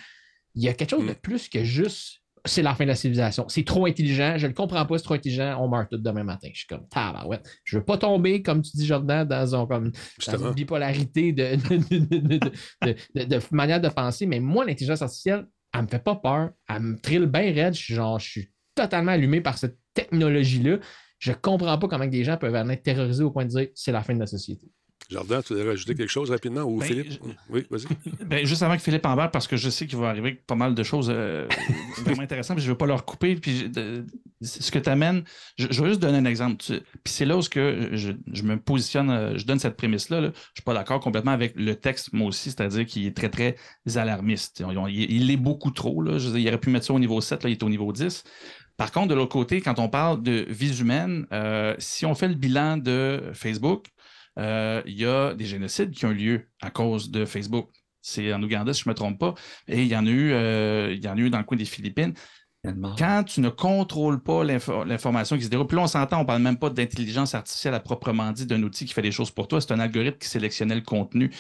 il y a quelque chose de mm. plus que juste c'est la fin de la civilisation. C'est trop intelligent, je ne le comprends pas, c'est trop intelligent, on meurt tout demain matin. Je suis comme, ouais. Je ne veux pas tomber, comme tu dis, Jordan, dans, comme, une bipolarité de, de, manière de penser, mais moi, l'intelligence artificielle, elle ne me fait pas peur, elle me trille bien raide, je suis, genre, je suis totalement allumé par cette technologie-là. Je ne comprends pas comment des gens peuvent en être terrorisés au point de dire c'est la fin de la société. Jardin, tu voudrais rajouter quelque chose rapidement? Ou ben, Philippe? Oui, vas-y. Ben, juste avant que Philippe embarque, parce que je sais qu'il va arriver pas mal de choses euh, vraiment intéressantes, puis je ne veux pas leur couper. Puis ce que tu amènes, je, je, vais juste donner un exemple. puis c'est là où que je, me positionne, euh, je donne cette prémisse-là. Je ne suis pas d'accord complètement avec le texte, moi aussi, c'est-à-dire qu'il est très, très alarmiste. Il, est beaucoup trop. Là. Je il aurait pu mettre ça au niveau 7, là, il est au niveau 10. Par contre, de l'autre côté, quand on parle de vie humaine, euh, si on fait le bilan de Facebook, euh, il y a des génocides qui ont lieu à cause de Facebook. C'est en Ouganda, si je ne me trompe pas. Et il y en a eu, euh, il y en a eu dans le coin des Philippines. Quand tu ne contrôles pas l'information qui se déroule, plus on s'entend, on ne parle même pas d'intelligence artificielle à proprement dit, d'un outil qui fait des choses pour toi. C'est un algorithme qui sélectionnait le contenu.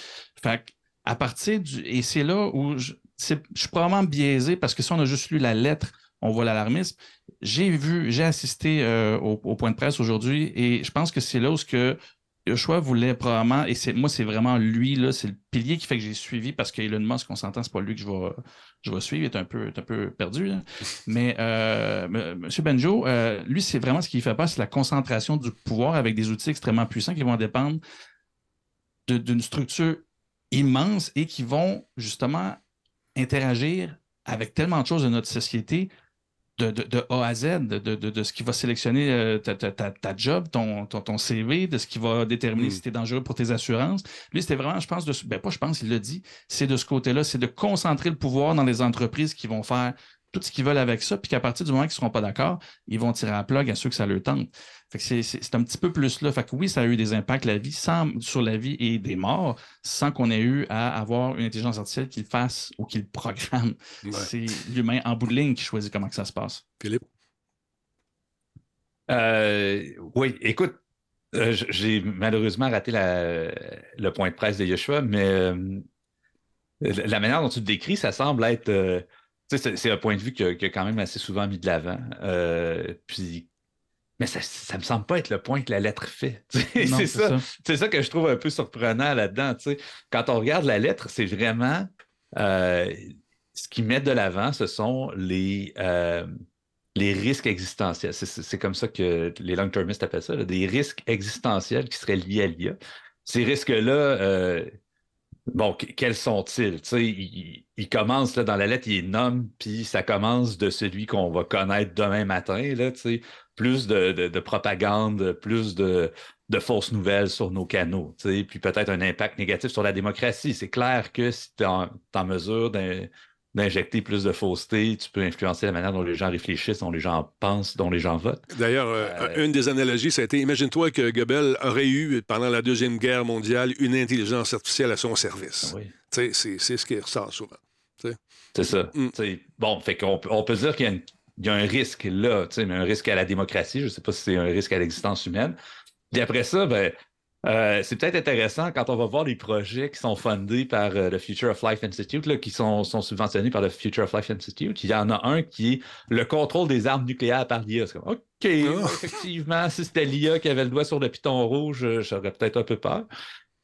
Fait à partir du. Et c'est là où je, je suis probablement biaisé parce que si on a juste lu la lettre, on voit l'alarmisme. J'ai vu, j'ai assisté euh, au, point de presse aujourd'hui et je pense que c'est là où ce que Joshua voulait probablement, et c'est moi, c'est vraiment lui, là, c'est le pilier qui fait que j'ai suivi parce qu'Elon Musk, on s'entend, c'est pas lui que je vais, je vais suivre, il est un peu, un peu perdu. Mais euh, M. Benjo, euh, lui, c'est vraiment ce qu'il fait pas, c'est la concentration du pouvoir avec des outils extrêmement puissants qui vont dépendre d'une structure immense et qui vont justement interagir avec tellement de choses de notre société de, A à Z, de, ce qui va sélectionner euh, ta, job, ton, ton, CV, de ce qui va déterminer mm. si tu es dangereux pour tes assurances. Lui, c'était vraiment, je pense, de, ben pas je pense, il l'a dit, c'est de ce côté-là, c'est de concentrer le pouvoir dans les entreprises qui vont faire tout ce qu'ils veulent avec ça, puis qu'à partir du moment qu'ils ne seront pas d'accord, ils vont tirer à plug à ceux que ça leur tente. C'est un petit peu plus là. Fait que oui, ça a eu des impacts la vie, sur la vie et des morts, sans qu'on ait eu à avoir une intelligence artificielle qui le fasse ou qui le programme. C'est l'humain en bout de ligne qui choisit comment que ça se passe. Philippe? Euh, oui, écoute, euh, j'ai malheureusement raté le point de presse de Yeshua, mais euh, la manière dont tu le décris, ça semble être c'est un point de vue qui a, quand même assez souvent mis de l'avant. Euh, puis, mais ça, ne me semble pas être le point que la lettre fait. c'est ça, C'est ça que je trouve un peu surprenant là-dedans. Quand on regarde la lettre, c'est vraiment euh, ce qui met de l'avant, ce sont les, euh, les risques existentiels. C'est comme ça que les long-termistes appellent ça, des risques existentiels qui seraient liés à l'IA. Ces risques-là, Bon, quels sont-ils? Il, il, commence là, dans la lettre, il est nomme, puis ça commence de celui qu'on va connaître demain matin. Là, plus de, propagande, plus de, fausses nouvelles sur nos canaux, puis peut-être un impact négatif sur la démocratie. C'est clair que si tu es en, mesure d'injecter plus de fausseté, tu peux influencer la manière dont les gens réfléchissent, dont les gens pensent, dont les gens votent. D'ailleurs, euh, euh, une des analogies, ça a été, imagine-toi que Goebbels aurait eu, pendant la Deuxième Guerre mondiale, une intelligence artificielle à son service. Oui. C'est ce qui ressort souvent. C'est ça. Mm. Bon, fait qu'on on peut dire qu'il y a une il y a un risque là, mais un risque à la démocratie. Je ne sais pas si c'est un risque à l'existence humaine. Puis après ça, ben, euh, c'est peut-être intéressant quand on va voir les projets qui sont fondés par euh, le Future of Life Institute, là, qui sont, subventionnés par le Future of Life Institute. Il y en a un qui est le contrôle des armes nucléaires par l'IA. OK, ah. effectivement, si c'était l'IA qui avait le doigt sur le piton rouge, j'aurais peut-être un peu peur.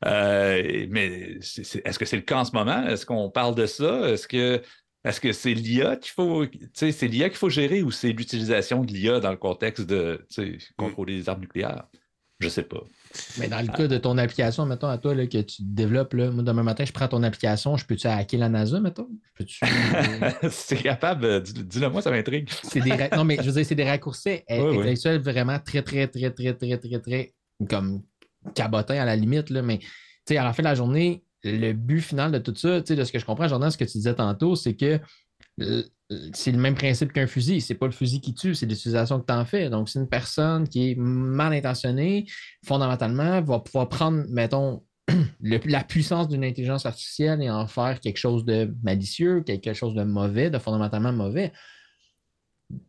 Euh, mais est-ce que c'est le cas en ce moment? Est-ce qu'on parle de ça? Est-ce que est-ce que c'est l'IA qu'il faut, c'est l'IA qu'il faut gérer ou c'est l'utilisation de l'IA dans le contexte de contrôler les armes nucléaires? Je ne sais pas. Mais dans le cas de ton application, mettons, à toi, là, que tu développes, là, moi, demain matin, je prends ton application, je peux-tu hacker la NASA, mettons? c'est capable, dis-le moi, ça m'intrigue. non, mais je veux dire, c'est des raccourcis intellectuels vraiment très, très, très, très, très, très, très, comme cabotins à la limite, là, mais à la fin de la journée, le but final de tout ça, de ce que je comprends, Jordan, ce que tu disais tantôt, c'est que c'est le même principe qu'un fusil. C'est pas le fusil qui tue, c'est l'utilisation que tu en fais. Donc, c'est une personne qui est mal intentionnée, fondamentalement, va pouvoir prendre, mettons, la puissance d'une intelligence artificielle et en faire quelque chose de malicieux, quelque chose de mauvais, de fondamentalement mauvais.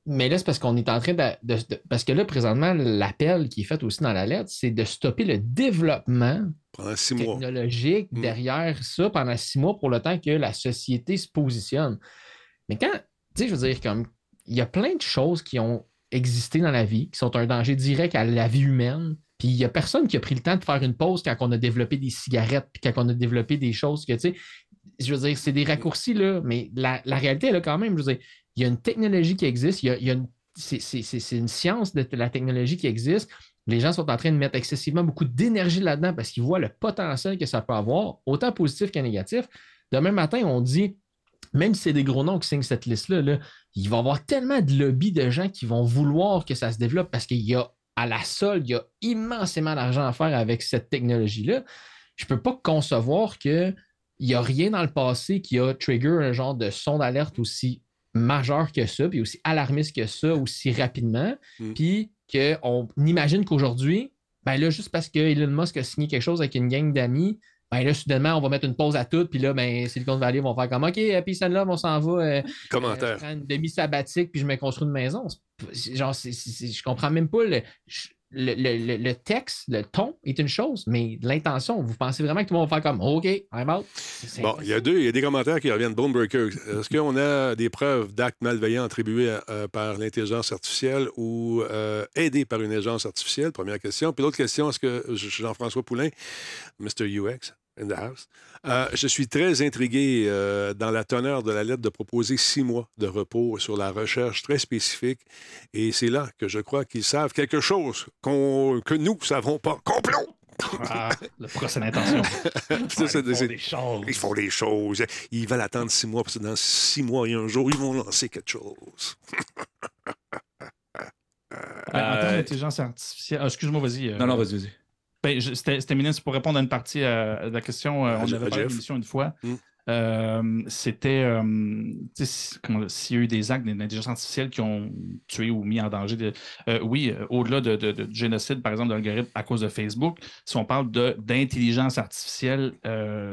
Mais là, c'est parce qu'on est en train de, Parce que là, présentement, l'appel qui est fait aussi dans la lettre, c'est de stopper le développement technologique mm. derrière ça pendant six mois pour le temps que la société se positionne. Mais quand, tu je veux dire, comme il y a plein de choses qui ont existé dans la vie, qui sont un danger direct à la vie humaine. Puis il n'y a personne qui a pris le temps de faire une pause quand on a développé des cigarettes, puis quand on a développé des choses que, je veux dire, c'est des raccourcis, là, mais la, réalité, elle a quand même, je veux dire, il y a une technologie qui existe, c'est une science de la technologie qui existe. Les gens sont en train de mettre excessivement beaucoup d'énergie là-dedans parce qu'ils voient le potentiel que ça peut avoir, autant positif que négatif. Demain matin, on dit, même si c'est des gros noms qui signent cette liste-là, il va y avoir tellement de lobbies de gens qui vont vouloir que ça se développe parce qu'il y a à la solde, il y a immensément d'argent à faire avec cette technologie-là. Je ne peux pas concevoir qu'il n'y a rien dans le passé qui a trigger un genre de son d'alerte aussi majeur que ça, puis aussi alarmiste que ça, aussi rapidement. Mm. Puis qu'on imagine qu'aujourd'hui, ben là, juste parce que Elon Musk a signé quelque chose avec une gang d'amis, ben là, soudainement, on va mettre une pause à tout, puis là, ben, Silicon Valley vont faire comme OK, puis celle-là, on s'en va. Euh, Commentaire. Euh, une demi-sabbatique, puis je me construis une maison. Genre, c je comprends même pas le le, texte, le ton est une chose, mais l'intention, vous pensez vraiment que tout le monde va faire comme OK, I'm out? Bon, il y a deux, il y a des commentaires qui reviennent. Bonebreaker, est-ce qu'on a des preuves d'actes malveillants attribués euh, par l'intelligence artificielle ou euh, aidés par une agence artificielle? Première question. Puis l'autre question, est-ce que Jean-François Poulain, Mr. UX, in the house. Euh, je suis très intrigué euh, dans la teneur de la lettre de proposer six mois de repos sur la recherche très spécifique. Et c'est là que je crois qu'ils savent quelque chose que nous ne savons pas. Complot! Ah, le procès d'intention. ils font des choses. Ils font des choses. Ils veulent attendre six mois parce que dans six mois et un jour, ils vont lancer quelque chose. Ben, en termes d'intelligence artificielle. Ah, excuse-moi, vas-y. Euh, non, non, vas-y, vas-y. Ben, C'était ministre pour répondre à une partie euh, de la question. Euh, on avait parlé de une fois. Mm. Euh, c'était euh, s'il y a eu des actes d'intelligence artificielle qui ont tué ou mis en danger. Euh, oui, au-delà de, génocide, par exemple, d'algorithme à cause de Facebook, si on parle d'intelligence artificielle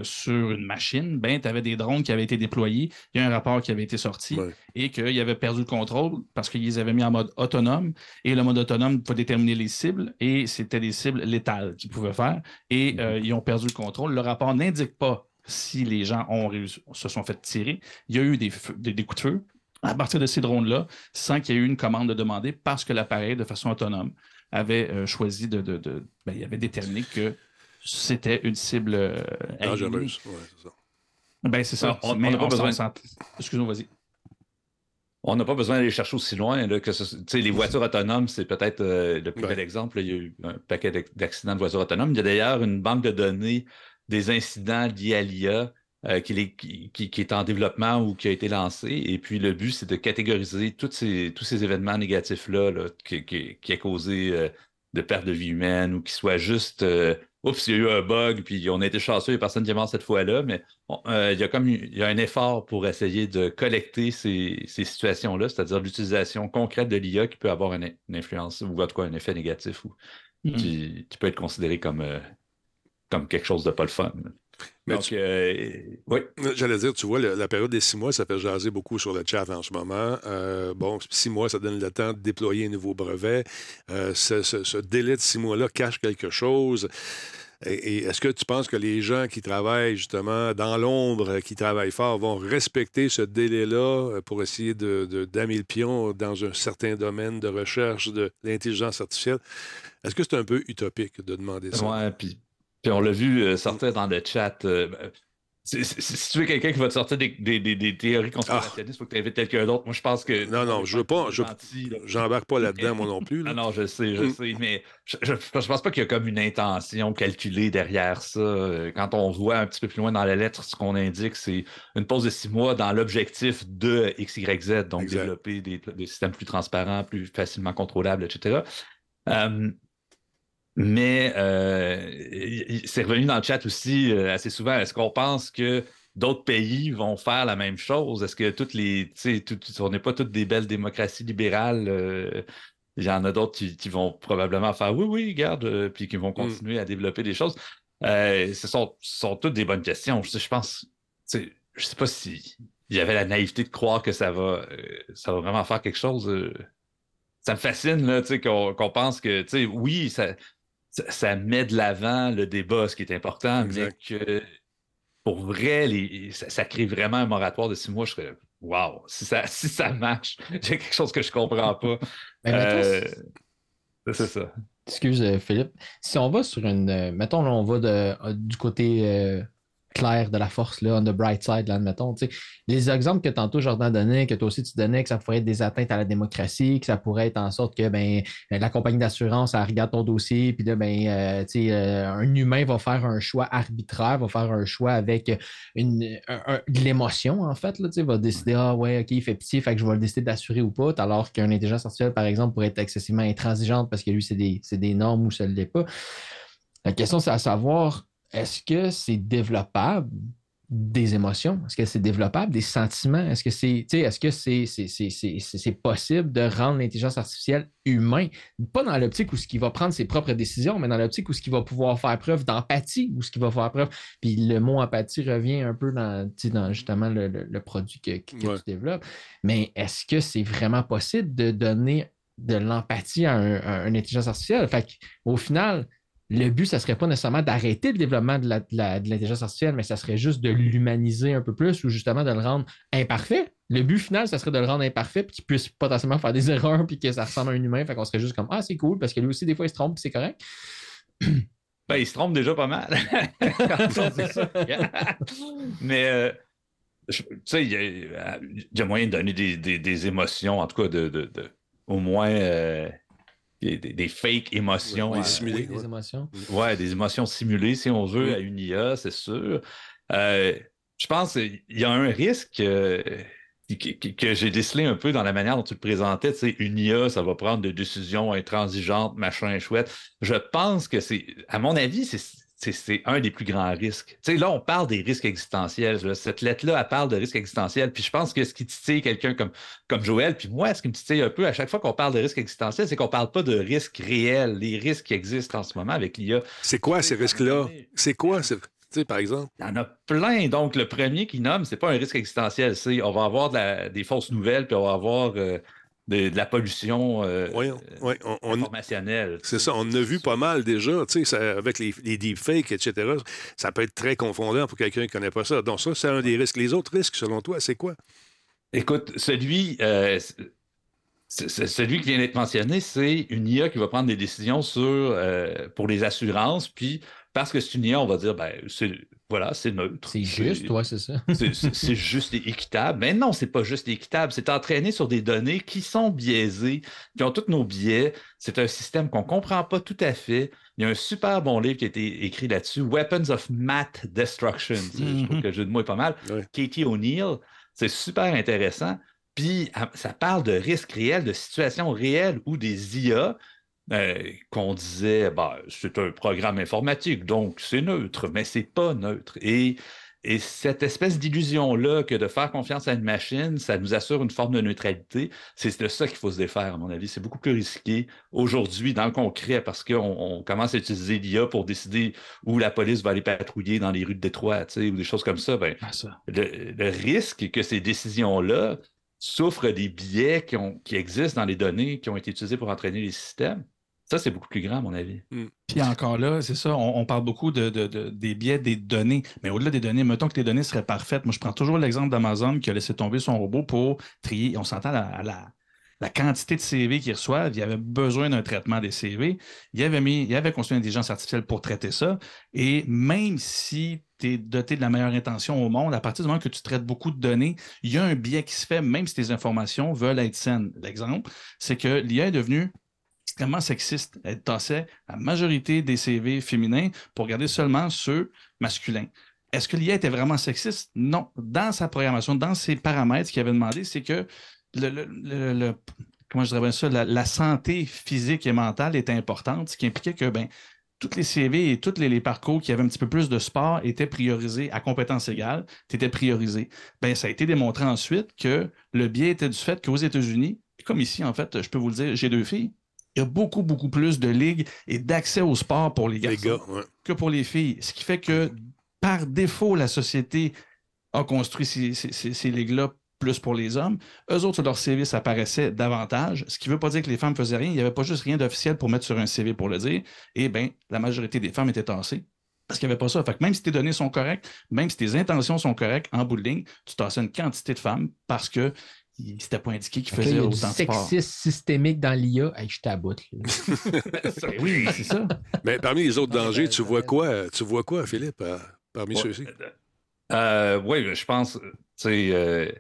sur une machine, ben, tu avais des drones qui avaient été déployés, il y a un rapport qui avait été sorti et qu'ils avaient perdu le contrôle parce qu'ils les avaient mis en mode autonome et le mode autonome peut déterminer les cibles et c'était des cibles létales qu'ils pouvaient faire et mm-hmm. ils ont perdu le contrôle. Le rapport n'indique pas si les gens ont réussi, se sont fait tirer. Il y a eu des, des, coups de feu à partir de ces drones-là, sans qu'il y ait eu une commande de demander, parce que l'appareil, de façon autonome, avait euh, choisi de. de, ben, il avait déterminé que c'était une cible euh, dangereuse. Ouais, c'est ça. Ben, c'est ça. On n'a pas besoin. Excuse-moi, vas-y. On n'a pas besoin d'aller chercher aussi loin. Là, que les voitures autonomes, c'est peut-être euh, le plus bel exemple. il y a eu un paquet d'accidents de voitures autonomes. Il y a d'ailleurs une banque de données des incidents liés à l'IA euh, qui, qui, est en développement ou qui a été lancé. Et puis, le but, c'est de catégoriser tous ces, tous ces événements négatifs-là qui, qui, a causé euh, de perte de vie humaine ou qui soient juste euh, Oups, il y a eu un bug, puis on a été chanceux, il n'y a personne qui est mort cette fois-là, mais il, y a comme, il y a un effort pour essayer de collecter ces, ces situations-là, c'est-à-dire l'utilisation concrète de l'IA qui peut avoir une, influence ou en tout cas un effet négatif ou mm. qui, peut être considéré comme, comme quelque chose de pas le fun. Donc, euh, oui. J'allais dire, tu vois, la, période des six mois, ça fait jaser beaucoup sur le chat en ce moment. Euh, bon, six mois, ça donne le temps de déployer un nouveau brevet. Euh, ce, délai de six mois-là cache quelque chose. Et, est-ce que tu penses que les gens qui travaillent justement dans l'ombre, qui travaillent fort, vont respecter ce délai-là pour essayer de, d'amer le pion dans un certain domaine de recherche de l'intelligence artificielle? Est-ce que c'est un peu utopique de demander ça? Oui, puis puis on l'a vu euh, sortir dans le chat. Euh, si, tu veux quelqu'un qui va te sortir des, théories conspirationnistes, il faut que tu invites quelqu'un d'autre. Moi, je pense que. Non, non, je veux pas. J'embarque pas là-dedans, moi non plus. Non, non, je sais, je mm. sais. Mais je, je, pense pas qu'il y a comme une intention calculée derrière ça. Euh, quand on voit un petit peu plus loin dans la lettre, ce qu'on indique, c'est une pause de six mois dans l'objectif de XYZ, donc développer des, systèmes plus transparents, plus facilement contrôlables, etc. Mais euh, c'est revenu dans le chat aussi euh, assez souvent. Est-ce qu'on pense que d'autres pays vont faire la même chose? Est-ce que toutes les. Tout, on n'est pas toutes des belles démocraties libérales. Euh, il y en a d'autres qui, vont probablement faire oui, oui, regarde, puis qui vont mm. continuer à développer des choses. ce sont, sont, toutes des bonnes questions. Je, je pense. Je ne sais pas si il y avait la naïveté de croire que ça va, ça va vraiment faire quelque chose. ça me fascine là, qu'on pense que, oui, ça, ça, met de l'avant le débat, ce qui est important, mais que pour vrai, ça, crée vraiment un moratoire de six mois. Je serais, wow, si ça, si ça marche, j'ai quelque chose que je comprends pas. Euh, c'est ça. Excuse, euh, Philippe. Si on va sur une. Euh, mettons, là, on va de, du côté clair de la force, là, on the bright side, là, admettons. Les exemples que tantôt Jordan donnait, que toi aussi tu donnais, que ça pourrait être des atteintes à la démocratie, que ça pourrait être en sorte que ben, la compagnie d'assurance, elle regarde ton dossier, puis là, ben, euh, euh, un humain va faire un choix arbitraire, va faire un choix avec une, de l'émotion, en fait, là, va décider, ah ouais, ok, il fait pitié, fait que je vais le décider d'assurer ou pas, alors qu'une intelligence artificielle, par exemple, pourrait être excessivement intransigeante parce que lui, c'est des, des normes ou ça ne l'est pas. La question, c'est à savoir est-ce que c'est développable des émotions? Est-ce que c'est développable des sentiments? Est-ce que c'est est-ce que c'est possible de rendre l'intelligence artificielle humain? Pas dans l'optique où ce qui va prendre ses propres décisions, mais dans l'optique où ce qui va pouvoir faire preuve d'empathie, ou ce qui va faire preuve. Puis le mot empathie revient un peu dans, dans justement le, produit que, tu développes. Mais est-ce que c'est vraiment possible de donner de l'empathie à, un, une intelligence artificielle? Fait au final, le but, ça ne serait pas nécessairement d'arrêter le développement de l'intelligence artificielle, mais ça serait juste de l'humaniser un peu plus ou justement de le rendre imparfait. Le but final, ça serait de le rendre imparfait puis qu'il puisse potentiellement faire des erreurs puis que ça ressemble à un humain. Fait qu'on serait juste comme Ah, c'est cool parce que lui aussi, des fois, il se trompe c'est correct. Ben, il se trompe déjà pas mal. Mais euh, tu sais, il y, a moyen de donner des, émotions, en tout cas, de, au moins. Euh, des, fake émotions. Oui, simulées, des émotions. Ouais, des émotions simulées, si on veut, à une IA, c'est sûr. Euh, je pense qu'il y a un risque euh, que, j'ai décelé un peu dans la manière dont tu le présentais. Tu sais, une IA, ça va prendre des décisions intransigeantes, machin chouette. Je pense que c'est, à mon avis, c'est c'est un des plus grands risques. Tu sais, là, on parle des risques existentiels. Cette lettre-là, elle parle de risques existentiels. Puis je pense que ce qui titille quelqu'un comme, comme Joël, puis moi, ce qui me titille un peu à chaque fois qu'on parle de risques existentiels, c'est qu'on ne parle pas de risques réels, les risques qui existent en ce moment avec l'IA. C'est quoi ces risques-là? C'est quoi, par exemple? Il y en a plein. Donc, le premier qui nomme, c'est pas un risque existentiel. C'est on va avoir des fausses nouvelles, puis on va avoir. Euh, de, la pollution euh, informationnelle. C'est ça, on a vu pas mal déjà, ça, avec les, les deepfakes, etc. Ça peut être très confondant pour quelqu'un qui ne connaît pas ça. Donc ça, c'est un des risques. Les autres risques, selon toi, c'est quoi? Écoute, celui, euh, celui qui vient d'être mentionné, c'est une IA qui va prendre des décisions sur, euh, pour les assurances, puis parce que c'est une IA, on va dire, ben, c'est voilà, c'est neutre. C'est juste, ouais, c'est ça. c'est juste et équitable. Mais non, c'est pas juste et équitable. C'est entraîné sur des données qui sont biaisées, qui ont tous nos biais. C'est un système qu'on comprend pas tout à fait. Il y a un super bon livre qui a été écrit là-dessus, Weapons of Math Destruction. Je trouve mm-hmm. que le jeu de mots est pas mal. Katie O'Neill, c'est super intéressant. Puis ça parle de risques réels, de situations réelles où des IA euh, qu'on disait, bah, c'est un programme informatique, donc c'est neutre, mais c'est pas neutre. Et, et cette espèce d'illusion-là que de faire confiance à une machine, ça nous assure une forme de neutralité, c'est de ça qu'il faut se défaire, à mon avis. C'est beaucoup plus risqué aujourd'hui dans le concret parce qu'on commence à utiliser l'IA pour décider où la police va aller patrouiller dans les rues de Détroit, ou des choses comme ça. Ben, ah, Le, le risque que ces décisions-là souffrent des biais qui, ont, qui existent dans les données qui ont été utilisées pour entraîner les systèmes, ça, c'est beaucoup plus grand, à mon avis. Hmm. Puis encore là, c'est ça, on, parle beaucoup de, des biais des données. Mais au-delà des données, mettons que les données seraient parfaites. Moi, je prends toujours l'exemple d'Amazon qui a laissé tomber son robot pour trier. On s'entend à la, quantité de CV qu'ils reçoivent. Il y avait besoin d'un traitement des CV. Il avait, mis, il avait construit une intelligence artificielle pour traiter ça. Et même si tu es doté de la meilleure intention au monde, à partir du moment que tu traites beaucoup de données, il y a un biais qui se fait, même si tes informations veulent être saines. L'exemple, c'est que l'IA est devenue extrêmement sexiste. Elle tassait la majorité des CV féminins pour garder seulement ceux masculins. Est-ce que l'IA était vraiment sexiste? Non. Dans sa programmation, dans ses paramètres, ce qu'il avait demandé, c'est que comment je dirais ça, la, santé physique et mentale était importante, ce qui impliquait que ben, tous les CV et tous les, parcours qui avaient un petit peu plus de sport étaient priorisés à compétences égales. Ben, ça a été démontré ensuite que le biais était du fait qu'aux États-Unis, comme ici, en fait, je peux vous le dire, j'ai deux filles, il y a beaucoup, beaucoup plus de ligues et d'accès au sport pour les garçons que pour les filles. Ce qui fait que, par défaut, la société a construit ces, ligues-là plus pour les hommes. Eux autres, leur CV, ça apparaissait davantage, ce qui ne veut pas dire que les femmes faisaient rien. Il n'y avait pas juste rien d'officiel pour mettre sur un CV pour le dire. Et bien, la majorité des femmes étaient tassées. Parce qu'il n'y avait pas ça. Fait que même si tes données sont correctes, même si tes intentions sont correctes, en bout de ligne, tu tassais une quantité de femmes parce que c'était pas indiqué qu'il faisait autant de sport. sexisme systémique dans l'IA, je t'aboute. oui, c'est ça. Mais parmi les autres dangers, tu vois quoi, tu vois quoi, Philippe, euh, parmi ceux-ci? Euh, oui, je pense, c'est euh,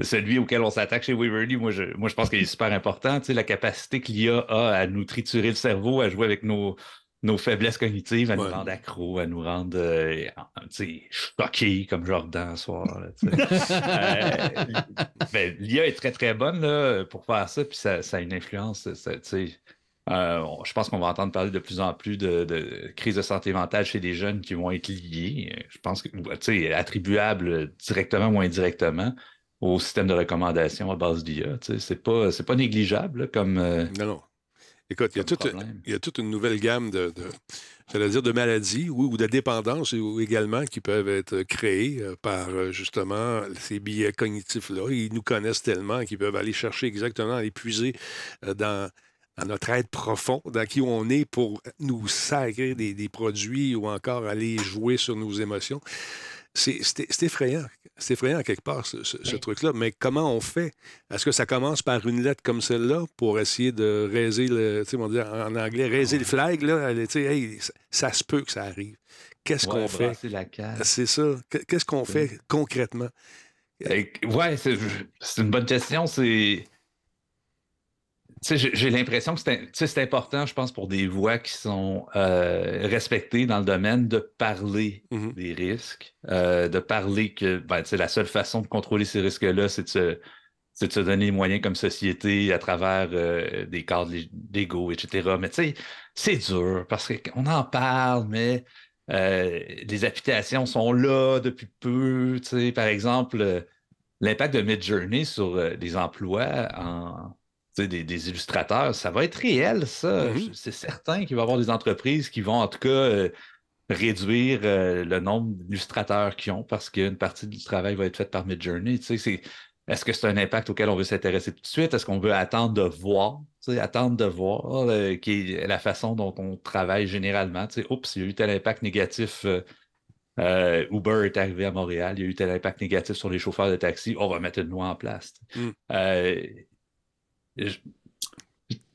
celui auquel on s'attaque chez Waverly, moi je, moi, je pense qu'il est super important. La capacité que l'IA a à nous triturer le cerveau, à jouer avec nos, nos faiblesses cognitives, à nous rendre accros, à nous rendre euh, choqués comme Jordan ce soir. euh, ben, L'IA est très très bonne là, pour faire ça, puis ça, ça a une influence. euh, je pense qu'on va entendre parler de plus en plus de, de crise de santé mentale chez les jeunes qui vont être liés. Je pense que attribuables directement ou indirectement au système de recommandation à base d'IA. C'est pas, pas négligeable comme. Euh, non, non. Écoute, il y, a toute, il y, a toute, une nouvelle gamme de, de dire de maladies ou, de dépendances également qui peuvent être créées euh, par euh, justement ces billets cognitifs-là. Ils nous connaissent tellement qu'ils peuvent aller chercher exactement, aller puiser euh, dans, notre être profond, dans qui on est pour nous sacrer des, des produits ou encore aller jouer sur nos émotions. C'est effrayant. C'est effrayant quelque part, ce, truc-là. Mais comment on fait? Est-ce que ça commence par une lettre comme celle-là pour essayer de raiser le, tu sais, on dit en anglais, raiser le flag, là? Hey, ça, se peut que ça arrive. Qu'est-ce qu'on fait? C'est ça. Qu'est-ce qu'on fait concrètement? Ouais, c'est une bonne question. C'est j'ai l'impression que c'est important, je pense, pour des voix qui sont euh, respectées dans le domaine de parler mm-hmm. des risques, euh, de parler que ben, la seule façon de contrôler ces risques-là, c'est de, se donner les moyens comme société à travers euh, des cadres légaux, etc. Mais tu sais, c'est dur parce qu'on en parle, mais les applications sont là depuis peu. Par exemple, l'impact de Midjourney sur les emplois en des, illustrateurs, ça va être réel, ça. Mm-hmm. C'est certain qu'il va y avoir des entreprises qui vont, en tout cas, euh, réduire euh, le nombre d'illustrateurs qu'ils ont parce qu'une partie du travail va être faite par Midjourney. est-ce que c'est un impact auquel on veut s'intéresser tout de suite? Est-ce qu'on veut attendre de voir, attendre de voir euh, qui est la façon dont on travaille généralement? Oups, il y a eu tel impact négatif. Euh, Uber est arrivé à Montréal, il y a eu tel impact négatif sur les chauffeurs de taxi, on va mettre une loi en place. Mm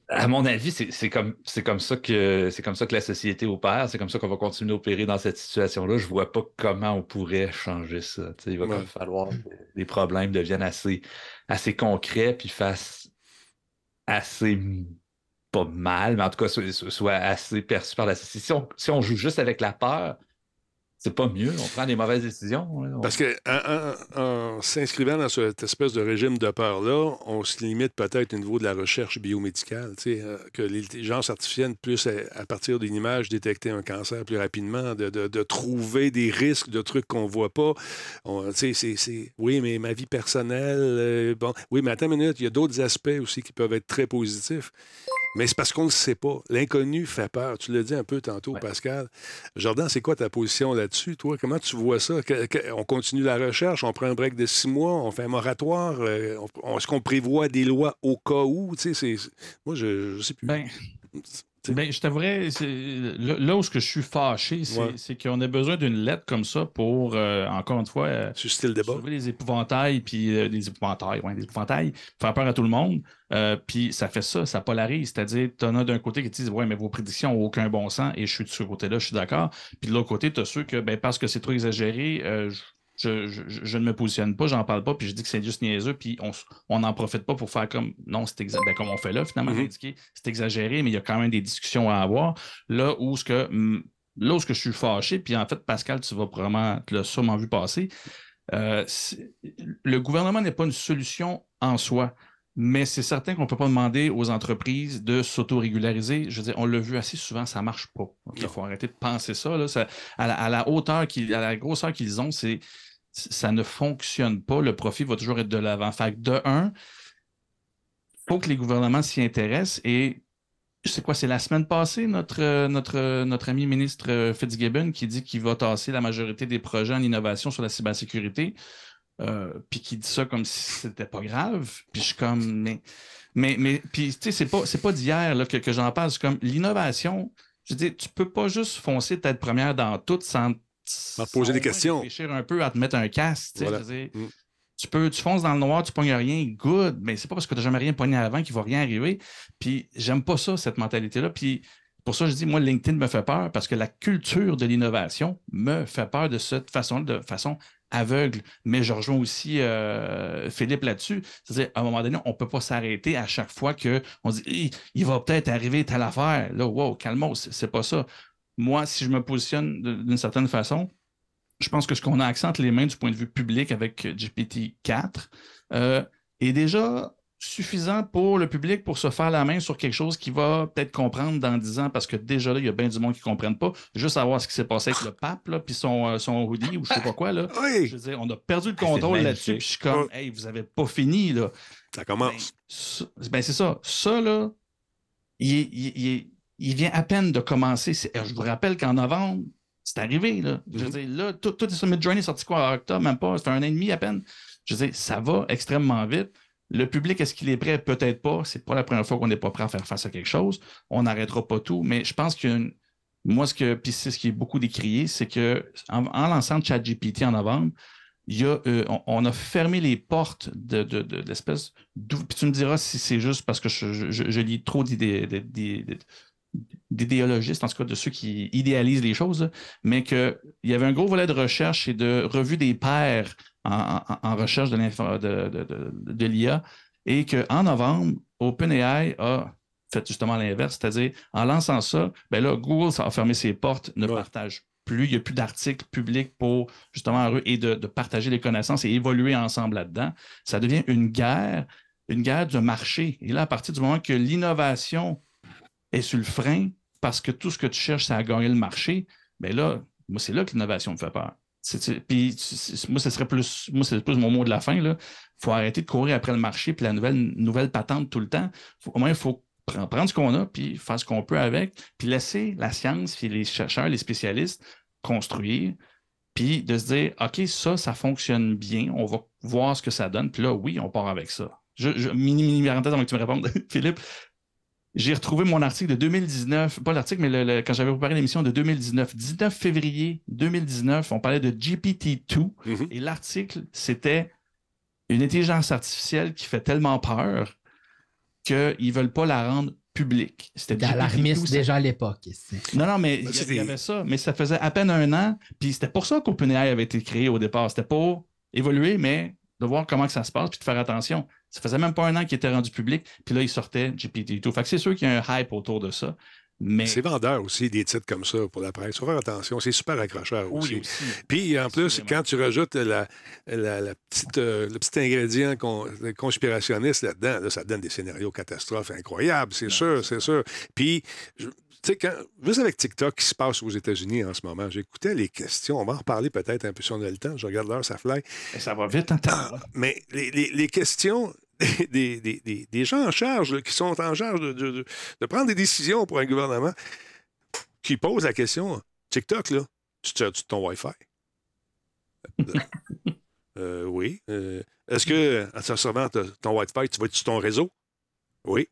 à mon avis, c'est comme, comme, ça que, comme ça que la société opère. C'est comme ça qu'on va continuer à opérer dans cette situation-là. Je ne vois pas comment on pourrait changer ça. il va falloir que les problèmes deviennent assez, assez concrets puis fassent assez pas mal, mais en tout cas, soit, assez perçus par la société. si on joue juste avec la peur, c'est pas mieux, on prend des mauvaises décisions. Parce que en, s'inscrivant dans cette espèce de régime de peur-là, on se limite peut-être au niveau de la recherche biomédicale, euh, que l'intelligence artificielle puisse, à, partir d'une image, détecter un cancer plus rapidement, de, trouver des risques de trucs qu'on voit pas. oui, mais ma vie personnelle, euh, bon, oui, mais attends une minute, il y a d'autres aspects aussi qui peuvent être très positifs. Mais c'est parce qu'on ne le sait pas. L'inconnu fait peur. Tu l'as dit un peu tantôt, Pascal. Jordan, c'est quoi ta position là-dessus, toi? Comment tu vois ça? on continue la recherche, on prend un break de six mois, on fait un moratoire. Euh, est-ce qu'on prévoit des lois au cas où? Moi, je ne sais plus. Ben, ben, je t'avouerais, là, où ce que je suis fâché, c'est qu'on a besoin d'une lettre comme ça pour, euh, encore une fois, euh, susciter le débat. les épouvantails, puis euh, les épouvantails, ouais, les épouvantails, faire peur à tout le monde. puis ça fait ça, ça polarise. C'est-à-dire, tu en as d'un côté qui disent Ouais, mais vos prédictions n'ont aucun bon sens, et je suis de ce côté-là, je suis d'accord. Puis de l'autre côté, tu as ceux que, ben, parce que c'est trop exagéré, je je, ne me positionne pas, j'en parle pas, puis je dis que c'est juste niaiseux, puis on n'en profite pas pour faire comme non, c'est ben, comme on fait là, finalement, mm-hmm. c'est exagéré, mais il y a quand même des discussions à avoir. Là où ce que là où ce que je suis fâché, puis en fait, Pascal, tu vas probablement, tu l'as sûrement vu passer. Euh, le gouvernement n'est pas une solution en soi. Mais c'est certain qu'on ne peut pas demander aux entreprises de s'auto-régulariser. Je veux dire, on l'a vu assez souvent, ça ne marche pas. Il faut arrêter de penser ça. à, la, hauteur, à la grosseur qu'ils ont, c'est ça ne fonctionne pas. Le profit va toujours être de l'avant. Fait de un, il faut que les gouvernements s'y intéressent. Et c'est quoi? C'est la semaine passée, notre, notre, notre ami ministre Fitzgibbon qui dit qu'il va tasser la majorité des projets en innovation sur la cybersécurité. Euh, puis qui dit ça comme si c'était pas grave. Puis je suis comme, mais, mais, mais puis tu sais, c'est pas, pas d'hier que, que j'en parle. Comme l'innovation. Je dis, tu peux pas juste foncer tête première dans tout sans, sans poser des questions. Réfléchir un peu à te mettre un casque. Mm. Tu peux, tu fonces dans le noir, tu pognes rien, good, mais c'est pas parce que tu n'as jamais rien pogné avant qu'il va rien arriver. Puis j'aime pas ça, cette mentalité-là. Puis pour ça, je dis, moi, LinkedIn me fait peur parce que la culture de l'innovation me fait peur de cette façon, de façon aveugle. Mais je rejoins aussi euh, Philippe là-dessus. C'est-à-dire, à un moment donné, on ne peut pas s'arrêter à chaque fois qu'on dit il va peut-être arriver telle affaire. Là, wow, calmos, c'est pas ça. Moi, si je me positionne d'une certaine façon, je pense que ce qu'on a accent les mains du point de vue public avec GPT-4 euh, est déjà suffisant pour le public pour se faire la main sur quelque chose qui va peut-être comprendre dans 10 ans parce que déjà là, il y a bien du monde qui ne comprenne pas. Juste savoir ce qui s'est passé avec le pape, là, puis son, euh, son hoodie ou je ne sais pas quoi. Là. Oui. Je veux dire, on a perdu le ah, contrôle là-dessus. Puis je suis comme, hey, vous n'avez pas fini. Là. Ça commence. Ben, ben, c'est ça. Ça, là, il, vient à peine de commencer. Je vous rappelle qu'en novembre, c'est arrivé. Là. Je veux mm-hmm. dire, là, tout, tout est sur Midjourney sorti quoi en octobre, même pas. Fait un an et demi à peine. Je veux dire, ça va extrêmement vite. Le public, est-ce qu'il est prêt? Peut-être pas. C'est pas la première fois qu'on n'est pas prêt à faire face à quelque chose. On n'arrêtera pas tout. Mais je pense que moi, ce que, puis c'est ce qui est beaucoup décrié, c'est que en, lançant ChatGPT en novembre, il y a, euh, on, a fermé les portes de, de, de, l'espèce. Puis tu me diras si c'est juste parce que je, lis trop d'idéologistes, en tout cas de ceux qui idéalisent les choses, mais qu'il y avait un gros volet de recherche et de revue des pairs en, recherche de, de, de, l'IA et qu'en novembre, OpenAI a fait justement l'inverse, c'est-à-dire en lançant ça, ben là, Google a fermé ses portes, ne partage plus, il n'y a plus d'articles publics pour justement et de, partager les connaissances et évoluer ensemble là-dedans. Ça devient une guerre, une guerre de marché. Et là, à partir du moment que l'innovation est sur le frein, parce que tout ce que tu cherches, c'est à gagner le marché, bien là, moi, c'est là que l'innovation me fait peur. Puis moi, ce serait plus, moi, c'est plus mon mot de la fin. Il faut arrêter de courir après le marché puis la nouvelle, patente tout le temps. au moins, il faut prendre ce qu'on a puis faire ce qu'on peut avec, puis laisser la science, puis les chercheurs, les spécialistes construire. puis de se dire, OK, ça, ça fonctionne bien, on va voir ce que ça donne, puis là, oui, on part avec ça. Je mini, mini parenthèse avant que tu me répondes, Philippe. J'ai retrouvé mon article de 2019, pas l'article, mais le, le, quand j'avais préparé l'émission de 2019, 19 février 2019, on parlait de GPT-2 Mhm. et l'article, c'était une intelligence artificielle qui fait tellement peur qu'ils ne veulent pas la rendre publique. C'était C'était GPT-2, alarmiste ça- déjà à l'époque. non, non, mais il y, a- Ben, il y avait ça. Mais ça faisait à peine un an. Puis c'était pour ça qu'OpenAI avait été créé au départ. C'était pour évoluer, mais de voir comment que ça se passe puis de faire attention. Ça faisait même pas un an qu'il était rendu public. Puis là, il sortait GPT-2. Fait que c'est sûr qu'il y a un hype autour de ça. Mais C'est vendeur aussi, des titres comme ça pour la presse. Faut faire attention, c'est super accrocheur oui, aussi. Puis en plus, quand tu rajoutes la, la- la petite, euh, le petit ingrédient con- conspirationniste là-dedans, là, ça donne des scénarios catastrophes incroyables, c'est sûr, c'est sûr. Puis, sais, quand, juste avec TikTok qui se passe aux États-Unis en ce moment, j'écoutais les questions, on va en reparler peut-être un peu si on a le temps, je regarde l'heure, ça fly. Et ça va vite en temps. Mais les, les- les questions des, des- des- des gens en charge, là, qui sont en charge de, de- de- prendre des décisions pour un gouvernement, qui posent la question TikTok, là, tu te de ton Wi-Fi? Euh, Oui. Euh, Est-ce que, en te servant ton Wi-Fi, tu vas être sur ton réseau? Oui.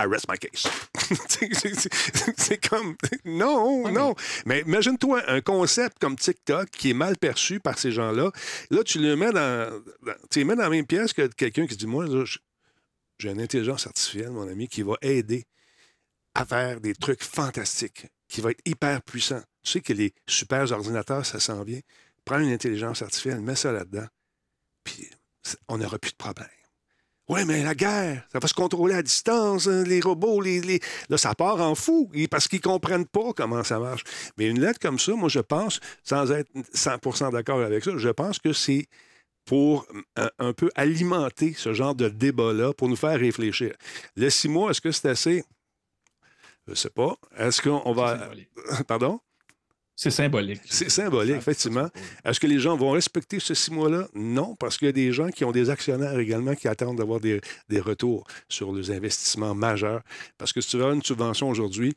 I rest my case. C'est- comme. Non, non. Mais imagine-toi un concept comme TikTok qui est mal perçu par ces gens-là. Là, tu le mets dans, dans- tu les mets dans la même pièce que quelqu'un qui dit Moi, j'ai une intelligence artificielle, mon ami, qui va aider à faire des trucs fantastiques, qui va être hyper puissant. Tu sais que les super ordinateurs, ça s'en vient. Prends une intelligence artificielle, mets ça là-dedans, puis on n'aura plus de problème. Oui, mais la guerre, ça va se contrôler à distance, hein, les robots, les, les- Là, ça part en fou, parce qu'ils ne comprennent pas comment ça marche. Mais une lettre comme ça, moi, je pense, sans être 100% d'accord avec ça, je pense que c'est pour un, un peu alimenter ce genre de débat-là, pour nous faire réfléchir. Le six mois, est-ce que c'est assez? Je ne sais pas. Est-ce qu'on va... Pardon? C'est symbolique. C'est symbolique, effectivement. Est-ce que les gens vont respecter ce six mois-là? Non, parce qu'il y a des gens qui ont des actionnaires également qui attendent d'avoir des, des retours sur les investissements majeurs. Parce que si tu veux avoir une subvention aujourd'hui,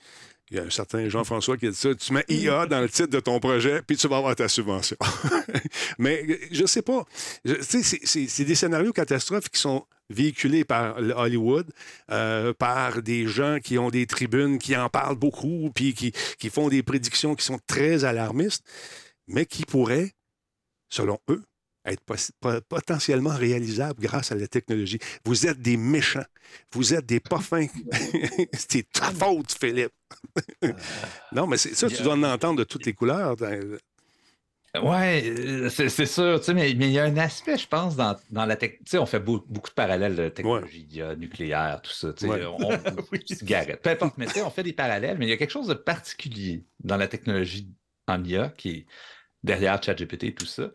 il y a un certain Jean-François qui a dit ça, tu mets IA dans le titre de ton projet, puis tu vas avoir ta subvention. Mais euh, je sais pas. C'est- des scénarios catastrophes qui sont véhiculés par Hollywood, euh, par des gens qui ont des tribunes, qui en parlent beaucoup, puis qui, qui font des prédictions qui sont très alarmistes, mais qui pourraient, selon eux, être potentiellement réalisables grâce à la technologie. Vous êtes des méchants. Vous êtes des pas fins. c'est ta faute, Philippe. non, mais c'est ça, tu dois en entendre de toutes les couleurs. Ouais, euh, c'est sûr, tu sais, mais, mais il y a un aspect, je pense, dans, dans la technologie. Tu sais, on fait beau- beaucoup de parallèles de technologie, a nucléaire, tout ça. Tu sais, Ouais. on, cigarette, peu importe, mais tu sais, on fait des parallèles, mais il y a quelque chose de particulier dans la technologie en IA qui est derrière ChatGPT et tout ça.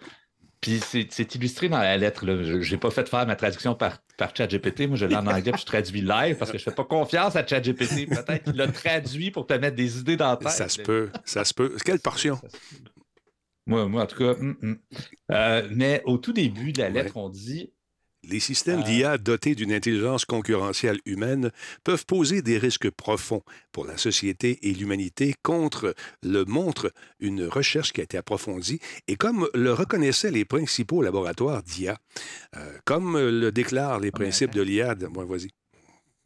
Puis c'est illustré dans la lettre. Je n'ai pas fait faire ma traduction par, par ChatGPT. Moi, je l'ai en anglais puis je traduis live parce que je ne fais pas confiance à ChatGPT. Peut-être qu'il l'a traduit pour te mettre des idées dans la tête. Ça se peut, ça se peut. Quelle portion? moi, moi, en tout cas, hum, hum. Euh, mais au tout début de la lettre, Ouais. on dit Les systèmes Euh, d'IA dotés d'une intelligence concurrentielle humaine peuvent poser des risques profonds pour la société et l'humanité contre le montre une recherche qui a été approfondie et comme le reconnaissaient les principaux laboratoires d'IA, euh, comme le déclarent les principes de l'IA. Ouais, vas-y.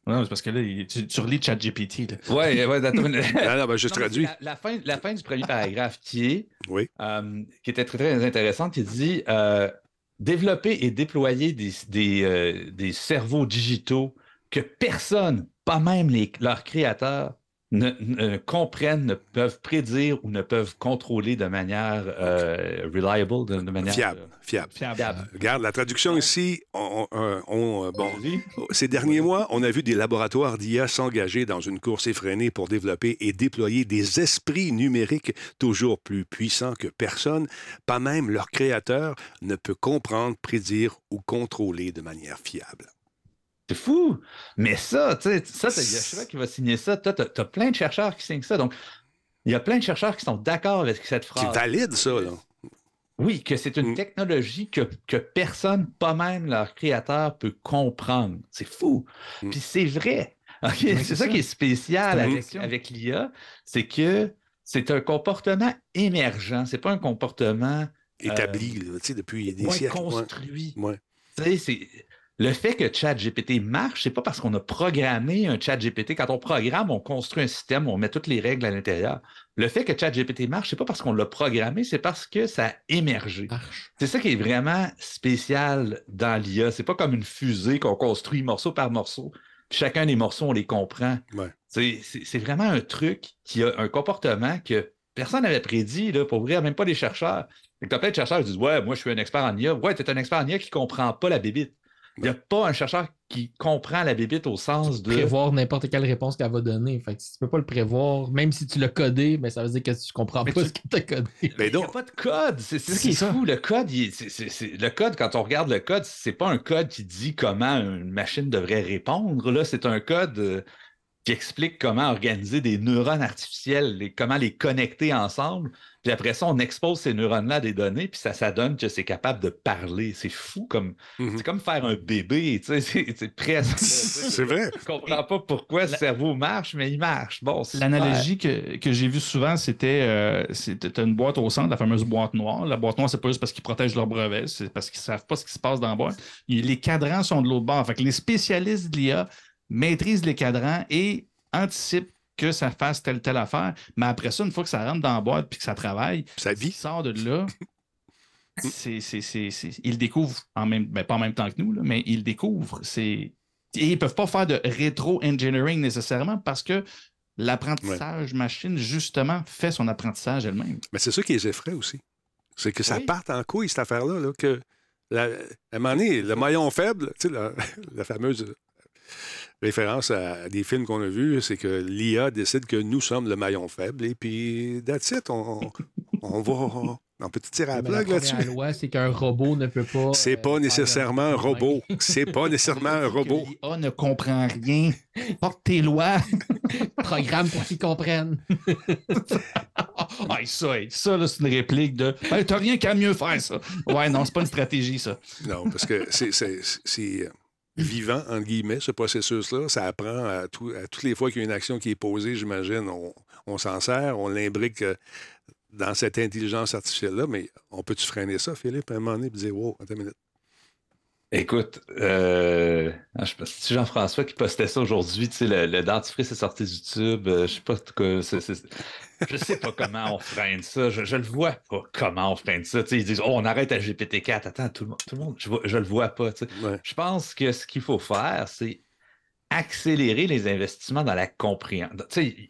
Non, c'est parce que là, tu, tu relis ChatGPT. là. Ouais, ouais, attends, Ah non, ben, je Non, traduis. La, la fin, la fin du premier paragraphe qui est, Oui. euh, qui était très, très intéressante, qui dit euh, développer et déployer des, des, euh, des cerveaux digitaux que personne, pas même les, leurs créateurs, ne, ne comprennent, ne peuvent prédire ou ne peuvent contrôler de manière euh, reliable, de, de manière Fiable, euh, fiable. Fiable. fiable. Regarde, la traduction ici, on, on- on- bon, Vas-y. Ces derniers mois, on a vu des laboratoires d'IA s'engager dans une course effrénée pour développer et déployer des esprits numériques toujours plus puissants que personne, pas même leur créateur, ne peut comprendre, prédire ou contrôler de manière fiable. C'est fou! Mais ça, tu sais, ça, t'as Yashua qui va signer ça. Toi, t'as as plein de chercheurs qui signent ça. Donc, il y a plein de chercheurs qui sont d'accord avec cette phrase. C'est valide, ça, là. Oui, que c'est une Mm. technologie que, que personne, pas même leur créateur, peut comprendre. C'est fou. Mm. Puis c'est vrai. C'est c'est ça ça. qui est spécial C'est avec, l'IA, c'est que c'est un comportement émergent. C'est pas un comportement établi euh, depuis des siècles. construit. C'est le fait que ChatGPT marche, c'est pas parce qu'on a programmé un ChatGPT. Quand on programme, on construit un système, on met toutes les règles à l'intérieur. Le fait que ChatGPT marche, c'est pas parce qu'on l'a programmé, c'est parce que ça a émergé. C'est ça qui est vraiment spécial dans l'IA. C'est pas comme une fusée qu'on construit morceau par morceau. chacun des morceaux, on les comprend. C'est vraiment un truc qui a un comportement que personne n'avait prédit, là, pour ouvrir, même pas les chercheurs. Tu as plein de chercheurs qui disent Ouais, moi, je suis un expert en IA. Ouais, tu es un expert en IA qui ne comprend pas la bébite. Il n'y a pas un chercheur qui comprend la bébite au sens de. Prévoir n'importe quelle réponse qu'elle va donner. Fait tu ne peux pas le prévoir, même si tu l'as codé, mais ça veut dire que tu ne comprends pas ce que tu as codé. Mais il n'y a pas de code. C'est ce qui est fou. Le code, le code, quand on regarde le code, c'est pas un code qui dit comment une machine devrait répondre. Là, c'est un code euh, qui explique comment organiser des neurones artificiels, et comment les connecter ensemble. Puis après ça, on expose ces neurones-là à des données, puis ça, ça donne que c'est capable de parler. C'est fou comme. Mm-hmm. C'est comme faire un bébé, tu sais, c'est presque. c'est vrai. Je comprends pas pourquoi le cerveau marche, mais il marche. Bon, L'analogie que, que j'ai vue souvent, c'était euh, c'était une boîte au centre, la fameuse boîte noire. La boîte noire, c'est pas juste parce qu'ils protègent leur brevet, c'est parce qu'ils savent pas ce qui se passe dans la boîte. Les cadrans sont de l'autre bord. Fait que les spécialistes de l'IA maîtrisent les cadrans et anticipent que ça fasse telle telle affaire. Mais après ça, une fois que ça rentre dans la boîte puis que ça travaille, ça vit. sort de là. c'est, ils découvrent en même, ben, pas en même temps que nous, là, mais ils découvrent. C'est, et ils ne peuvent pas faire de rétro-engineering nécessairement parce que l'apprentissage machine, justement, fait son apprentissage elle-même. Mais c'est ça qui les effraie aussi. C'est que ça parte en couille, cette affaire-là, là, que à un moment donné, le maillon faible, tu sais, la, la fameuse référence à des films qu'on a vus, c'est que l'IA décide que nous sommes le maillon faible et puis that's it, on, on va. On peut tirer à la blague là-dessus. La loi, c'est qu'un robot ne peut pas. C'est pas euh, nécessairement un robot. C'est pas nécessairement un robot. L'IA ne comprend rien. Porte tes lois. Programme pour qu'ils comprennent. ah, ça, ça c'est une réplique de T'as rien qu'à mieux faire, ça. Ouais, non, c'est pas une stratégie, ça. Non, parce que c'est euh, vivant, entre guillemets, ce processus-là. Ça apprend à, toutes les fois qu'il y a une action qui est posée, j'imagine, on, s'en sert, on l'imbrique euh, dans cette intelligence artificielle-là. Mais on peut-tu freiner ça, Philippe, à un moment donné, et dire, wow, attends une minute? Écoute, euh, ah, je c'est Jean-François qui postait ça aujourd'hui, tu sais, le, dentifrice est sorti du tube, euh, je sais pas, que je sais pas comment on freine ça, je, je le vois pas comment on freine ça, tu sais, ils disent, oh, on arrête à GPT-4, attends, tout le monde, tout le monde je, je le vois pas. Je pense que ce qu'il faut faire, c'est accélérer les investissements dans la compréhension.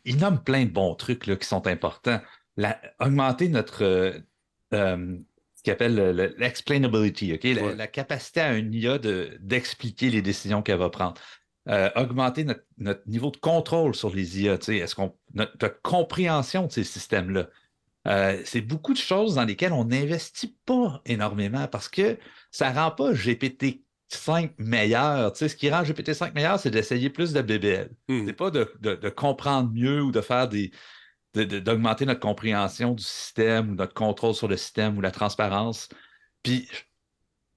Ils nomment plein de bons trucs là, qui sont importants. La, augmenter notre... Euh, euh qui appelle l'explainability, OK? La, capacité à un IA d'expliquer les décisions qu'elle va prendre. Euh, augmenter notre, niveau de contrôle sur les IA, est-ce qu'on notre, compréhension de ces systèmes-là? Euh, c'est beaucoup de choses dans lesquelles on n'investit pas énormément parce que ça ne rend pas GPT-5 meilleur. ce qui rend GPT-5 meilleur, c'est d'essayer plus de BBL. Hmm. C'est pas de, comprendre mieux ou de faire des, d'augmenter notre compréhension du système ou notre contrôle sur le système ou la transparence. Puis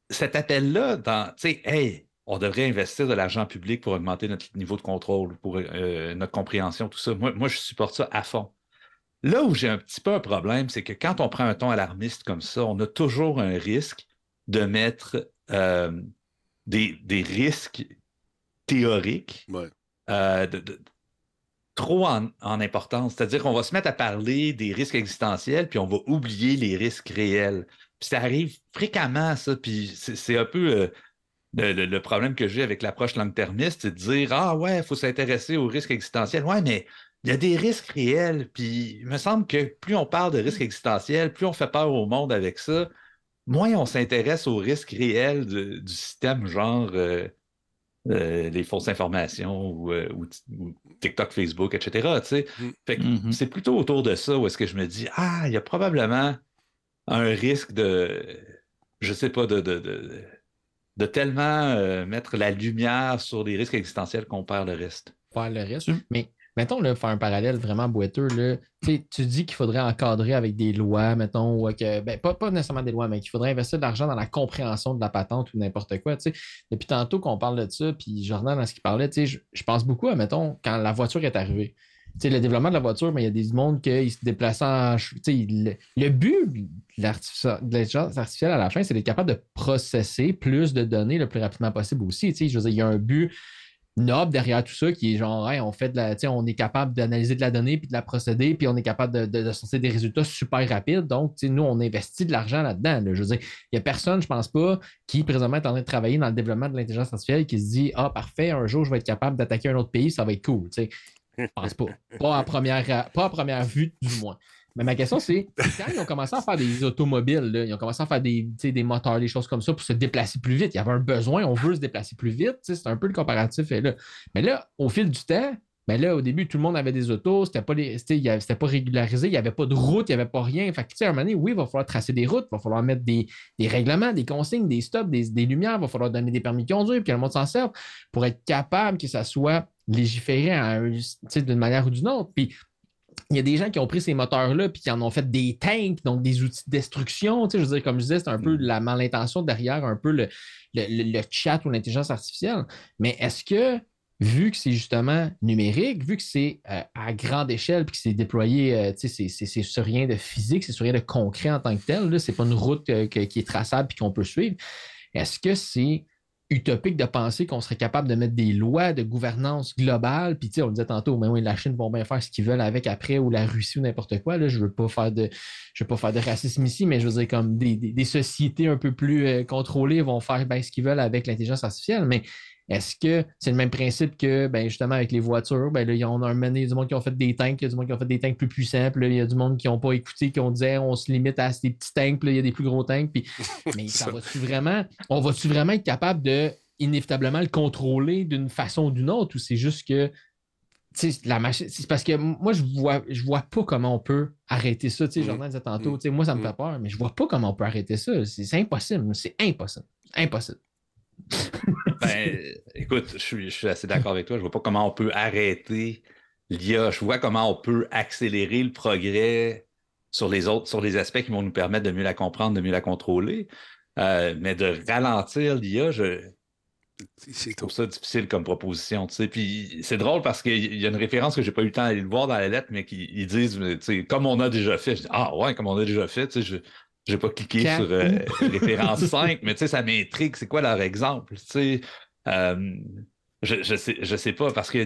cet appel-là, dans, tu sais, hey, on devrait investir de l'argent public pour augmenter notre niveau de contrôle, pour euh, notre compréhension, tout ça. Moi, moi, je supporte ça à fond. Là où j'ai un petit peu un problème, c'est que quand on prend un ton alarmiste comme ça, on a toujours un risque de mettre euh, des, risques théoriques euh, de, trop en, importance. C'est-à-dire qu'on va se mettre à parler des risques existentiels, puis on va oublier les risques réels. Puis ça arrive fréquemment, ça. Puis c'est un peu euh, le, problème que j'ai avec l'approche long-termiste, c'est de dire Ah ouais, il faut s'intéresser aux risques existentiels. Ouais, mais il y a des risques réels. Puis il me semble que plus on parle de risques existentiels, plus on fait peur au monde avec ça, moins on s'intéresse aux risques réels du système, genre. Euh, euh, les fausses informations euh, ou, TikTok, Facebook, etc. Mm. Mm-hmm. C'est plutôt autour de ça où est-ce que je me dis Ah, il y a probablement un risque de, je sais pas, de, de, tellement euh, mettre la lumière sur les risques existentiels qu'on perd le reste. Perd le reste. Mais mettons, là, faire un parallèle vraiment boiteux, là, tu dis qu'il faudrait encadrer avec des lois, mettons, ou que, ben, pas, pas, nécessairement des lois, mais qu'il faudrait investir de l'argent dans la compréhension de la patente ou n'importe quoi. Depuis tantôt qu'on parle de ça, puis Jordan, dans ce qu'il parlait, je, je pense beaucoup à, mettons, quand la voiture est arrivée. Le développement de la voiture, mais il y a des mondes qui se déplacent en. Le, le but de l'intelligence artificielle à la fin, c'est d'être capable de processer plus de données le plus rapidement possible aussi. Je veux dire, il y a un but noble derrière tout ça qui est genre, on fait de la, on est capable d'analyser de la donnée puis de la procéder, puis on est capable de, sortir des résultats super rapides. Donc, nous, on investit de l'argent là-dedans. Je il n'y a personne, je pense pas, qui présentement est en train de travailler dans le développement de l'intelligence artificielle qui se dit Ah, parfait, un jour, je vais être capable d'attaquer un autre pays, ça va être cool. Je pense pas. Pas à, première, pas à première vue, du moins. Mais ma question, c'est quand ils ont commencé à faire des automobiles, ils ont commencé à faire des, des, moteurs, des choses comme ça pour se déplacer plus vite. Il y avait un besoin, on veut se déplacer plus vite. C'est un peu le comparatif. là. Mais là, au fil du temps, mais là, au début, tout le monde avait des autos, c'était pas, pas régularisé, il n'y avait pas de route, il n'y avait pas rien. Fait que, à un moment donné, oui, il va falloir tracer des routes, il va falloir mettre des, règlements, des consignes, des stops, des, lumières, il va falloir donner des permis de conduire, puis que le monde s'en serve pour être capable que ça soit légiféré d'une manière ou d'une autre. Puis il y a des gens qui ont pris ces moteurs-là puis qui en ont fait des tanks, donc des outils de destruction. je veux dire, comme je disais, c'est un peu mm. la malintention derrière un peu le, chat ou l'intelligence artificielle. Mais est-ce que, vu que c'est justement numérique, vu que c'est euh, à grande échelle puis que c'est déployé, euh, c'est sur rien de physique, c'est sur rien de concret en tant que tel, ce n'est pas une route euh, qui est traçable puis qu'on peut suivre, est-ce que c'est utopique de penser qu'on serait capable de mettre des lois de gouvernance globale. Puis, tu sais, on disait tantôt, mais oui, la Chine vont bien faire ce qu'ils veulent avec après, ou la Russie ou n'importe quoi. Là, je veux pas faire de je veux pas faire de racisme ici, mais je veux dire, comme des, sociétés un peu plus euh, contrôlées vont faire ben, ce qu'ils veulent avec l'intelligence artificielle. Mais est-ce que c'est le même principe que ben, justement avec les voitures? Ben, là, il y a un mené du monde qui ont fait des tanks, il y a du monde qui ont fait des tanks plus puissants, puis il y a du monde qui n'ont pas écouté, qui ont dit on se limite à ces petits tanks, puis il y a des plus gros tanks. Puis... Mais ça va-tu vraiment, on va-tu vraiment être capable de inévitablement le contrôler d'une façon ou d'une autre, ou c'est juste que la machine. C'est parce que moi, je vois, je vois pas comment on peut arrêter ça. Tu sais, mm-hmm. disait tantôt, mm-hmm. moi, ça me fait peur, mais je vois pas comment on peut arrêter ça. C'est impossible. C'est impossible. Impossible. Ben, écoute, je suis, assez d'accord avec toi. Je vois pas comment on peut arrêter l'IA. Je vois comment on peut accélérer le progrès sur les autres, sur les aspects qui vont nous permettre de mieux la comprendre, de mieux la contrôler. Euh, mais de ralentir l'IA, je, c'est trouve ça difficile comme proposition. Puis c'est drôle parce qu'il y a une référence que j'ai pas eu le temps d'aller le voir dans la lettre, mais qui disent comme on a déjà fait. Je dis Ah ouais, comme on a déjà fait, je n'ai pas cliqué sur euh, référence 5, mais ça m'intrigue. C'est quoi leur exemple? Euh, je, je, sais, je sais pas, parce que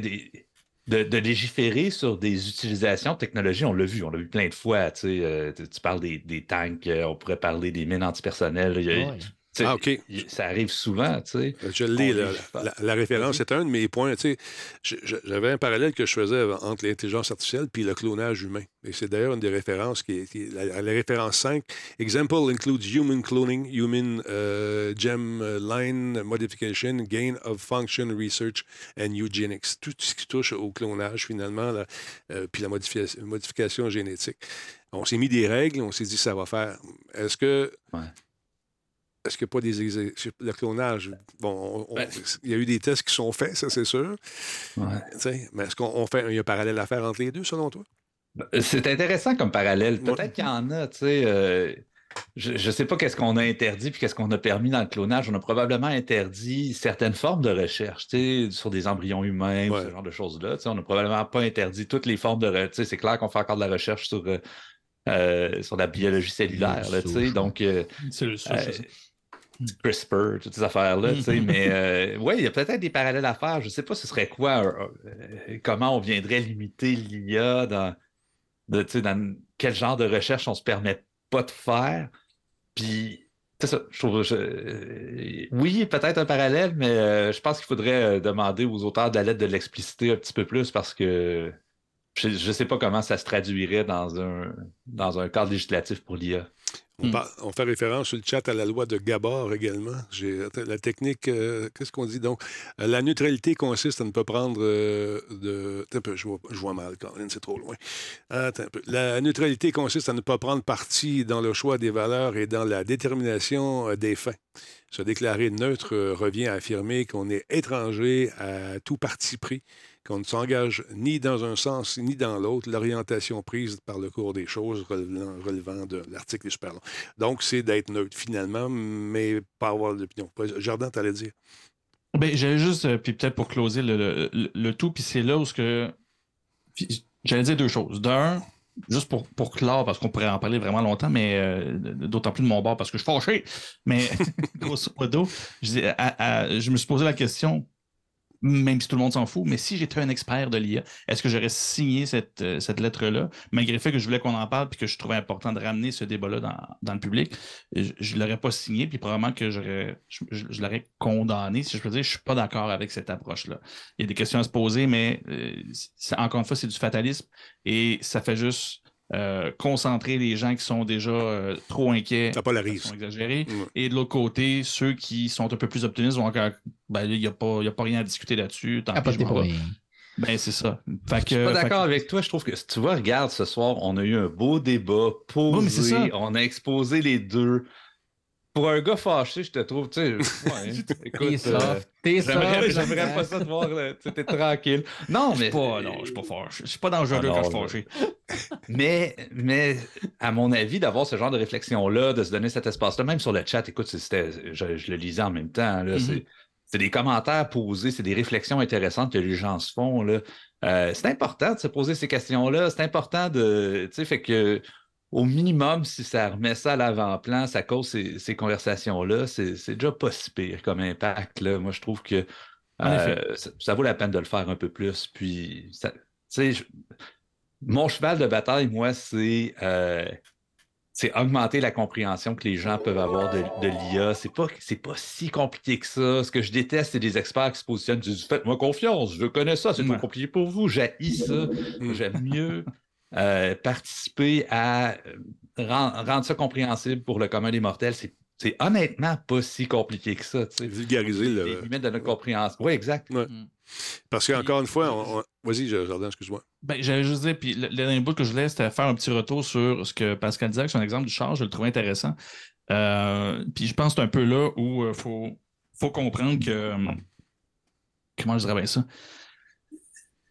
de, légiférer sur des utilisations de technologie, on l'a vu, on l'a vu plein de fois. Euh, tu parles des, des tanks, on pourrait parler des mines antipersonnelles. Ah, OK. Ça arrive souvent, tu sais. Je l'ai, la, référence est un de mes points. Tu sais, j'avais un parallèle que je faisais entre l'intelligence artificielle puis le clonage humain. Et c'est d'ailleurs une des références qui est, la, référence 5. Example includes human cloning, human uh, gem line modification, gain of function research and eugenics. Tout ce qui touche au clonage, finalement, euh, puis la modification, modification génétique. On s'est mis des règles, on s'est dit ça va faire. Est-ce que. Est-ce qu'il n'y a pas des le clonage? Bon, ben il y a eu des tests qui sont faits, ça c'est sûr. Mais est-ce qu'on fait il y a un parallèle à faire entre les deux, selon toi? Ben, c'est intéressant comme parallèle. Peut-être qu'il y en a, tu sais. Euh, je ne sais pas qu'est-ce qu'on a interdit puis qu'est-ce qu'on a permis dans le clonage. On a probablement interdit certaines formes de recherche, tu sais, sur des embryons humains ou ce genre de choses-là. On n'a probablement pas interdit toutes les formes de recherche. C'est clair qu'on fait encore de la recherche sur, euh, euh, sur la biologie cellulaire. Là, donc, c'est le CRISPR, toutes ces affaires-là. Mm-hmm. Mais euh, oui, il y a peut-être des parallèles à faire. Je ne sais pas ce serait quoi, euh, euh, comment on viendrait limiter l'IA dans, dans quel genre de recherche on ne se permet pas de faire. Puis, c'est ça, je trouve. oui, peut-être un parallèle, mais je pense qu'il faudrait demander aux auteurs de la lettre de l'expliciter un petit peu plus parce que je ne sais pas comment ça se traduirait dans un, dans un cadre législatif pour l'IA. Hmm. On, fait référence sur le chat à la loi de Gabor également. La technique, euh, qu'est-ce qu'on dit donc? Euh, la neutralité consiste à ne pas prendre euh, de. Un peu, je vois, mal, Colin, c'est trop loin. Attends un peu. La neutralité consiste à ne pas prendre parti dans le choix des valeurs et dans la détermination des fins. Se déclarer neutre revient à affirmer qu'on est étranger à tout parti pris qu'on ne s'engage ni dans un sens ni dans l'autre, l'orientation prise par le cours des choses relevant, de l'article est super long. Donc, c'est d'être neutre finalement, mais pas avoir d'opinion. Jardin, tu allais dire? Ben, j'allais juste, euh, puis peut-être pour closer le, tout, puis c'est là où ce que. J'allais dire deux choses. D'un, juste pour, pour clore, parce qu'on pourrait en parler vraiment longtemps, mais euh, d'autant plus de mon bord parce que je suis fâché. Mais grosso modo, je, je me suis posé la question même si tout le monde s'en fout, mais si j'étais un expert de l'IA, est-ce que j'aurais signé cette, euh, cette lettre-là, malgré le fait que je voulais qu'on en parle et que je trouvais important de ramener ce débat-là dans, le public? Je ne l'aurais pas signé, puis probablement que j'aurais, je, l'aurais condamné, si je peux dire, je ne suis pas d'accord avec cette approche-là. Il y a des questions à se poser, mais euh, encore une fois, c'est du fatalisme et ça fait juste euh, concentrer les gens qui sont déjà euh, trop inquiets, ça sont exagérés. Et de l'autre côté, ceux qui sont un peu plus optimistes vont encore. Ben, il n'y a, pas, a pas rien à discuter là-dessus. Tant pis, Ben, c'est ça. je suis pas d'accord avec toi. Je trouve que, tu vois, regarde, ce soir, on a eu un beau débat posé. on a exposé les deux. Pour un gars fâché, je te trouve, tu sais, ouais, écoute, euh, j'aimerais pas ça te voir, t'es tranquille. Non, mais... Pas, non, je suis pas fâché. Je suis pas dangereux ah quand je suis fâché. mais, mais, à mon avis, d'avoir ce genre de réflexion-là, de se donner cet espace-là, même sur le chat, écoute, je, je, le lisais en même temps, là, mm-hmm. c'est des commentaires posés, c'est des réflexions intéressantes que les gens se font. Là. Euh, c'est important de se poser ces questions-là. C'est important de. Tu sais, fait que au minimum, si ça remet ça à l'avant-plan, ça cause ces, conversations-là, c'est déjà pas si pire comme impact. Là. Moi, je trouve que euh, ça, vaut la peine de le faire un peu plus. Puis, ça, mon cheval de bataille, moi, c'est euh, augmenter la compréhension que les gens peuvent avoir de, l'IA. C'est pas, pas si compliqué que ça. Ce que je déteste, c'est des experts qui se positionnent, disent Faites-moi confiance, je connais ça, c'est trop compliqué pour vous, j'ai ça, mm. j'aime mieux. Euh, participer à euh, rendre, ça compréhensible pour le commun des mortels, c'est honnêtement pas si compliqué que ça. Vulgariser le... les limites de notre compréhension. Oui, exact. Mm. Parce qu'encore une fois, vas-y, Jardin, excuse-moi. Ben, J'allais juste dire, puis le, dernier bout que je voulais, c'était faire un petit retour sur ce que Pascal disait, son exemple du char, je le trouvais intéressant. Euh, puis je pense que c'est un peu là où il faut, faut comprendre que. Comment je dirais bien ça?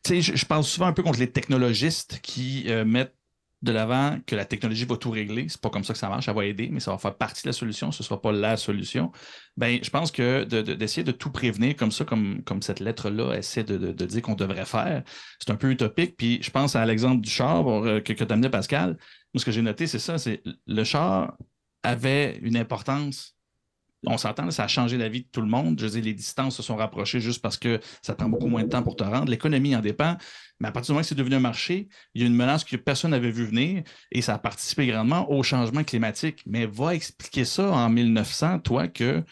Je, je pense souvent un peu contre les technologistes qui euh, mettent de l'avant que la technologie va tout régler. C'est pas comme ça que ça marche, ça va aider, mais ça va faire partie de la solution, ce ne sera pas la solution. Ben, je pense que d'essayer de, tout prévenir comme ça, comme, cette lettre-là essaie de, dire qu'on devrait faire, c'est un peu utopique. Puis je pense à l'exemple du char euh, que, que tu amené, Pascal. Moi, ce que j'ai noté, c'est ça, c'est le char avait une importance on s'entend, ça a changé la vie de tout le monde. Je veux dire, les distances se sont rapprochées juste parce que ça prend beaucoup moins de temps pour te rendre. L'économie en dépend. Mais à partir du moment que c'est devenu un marché, il y a une menace que personne n'avait vu venir et ça a participé grandement au changement climatique. Mais va expliquer ça en 1900, toi, que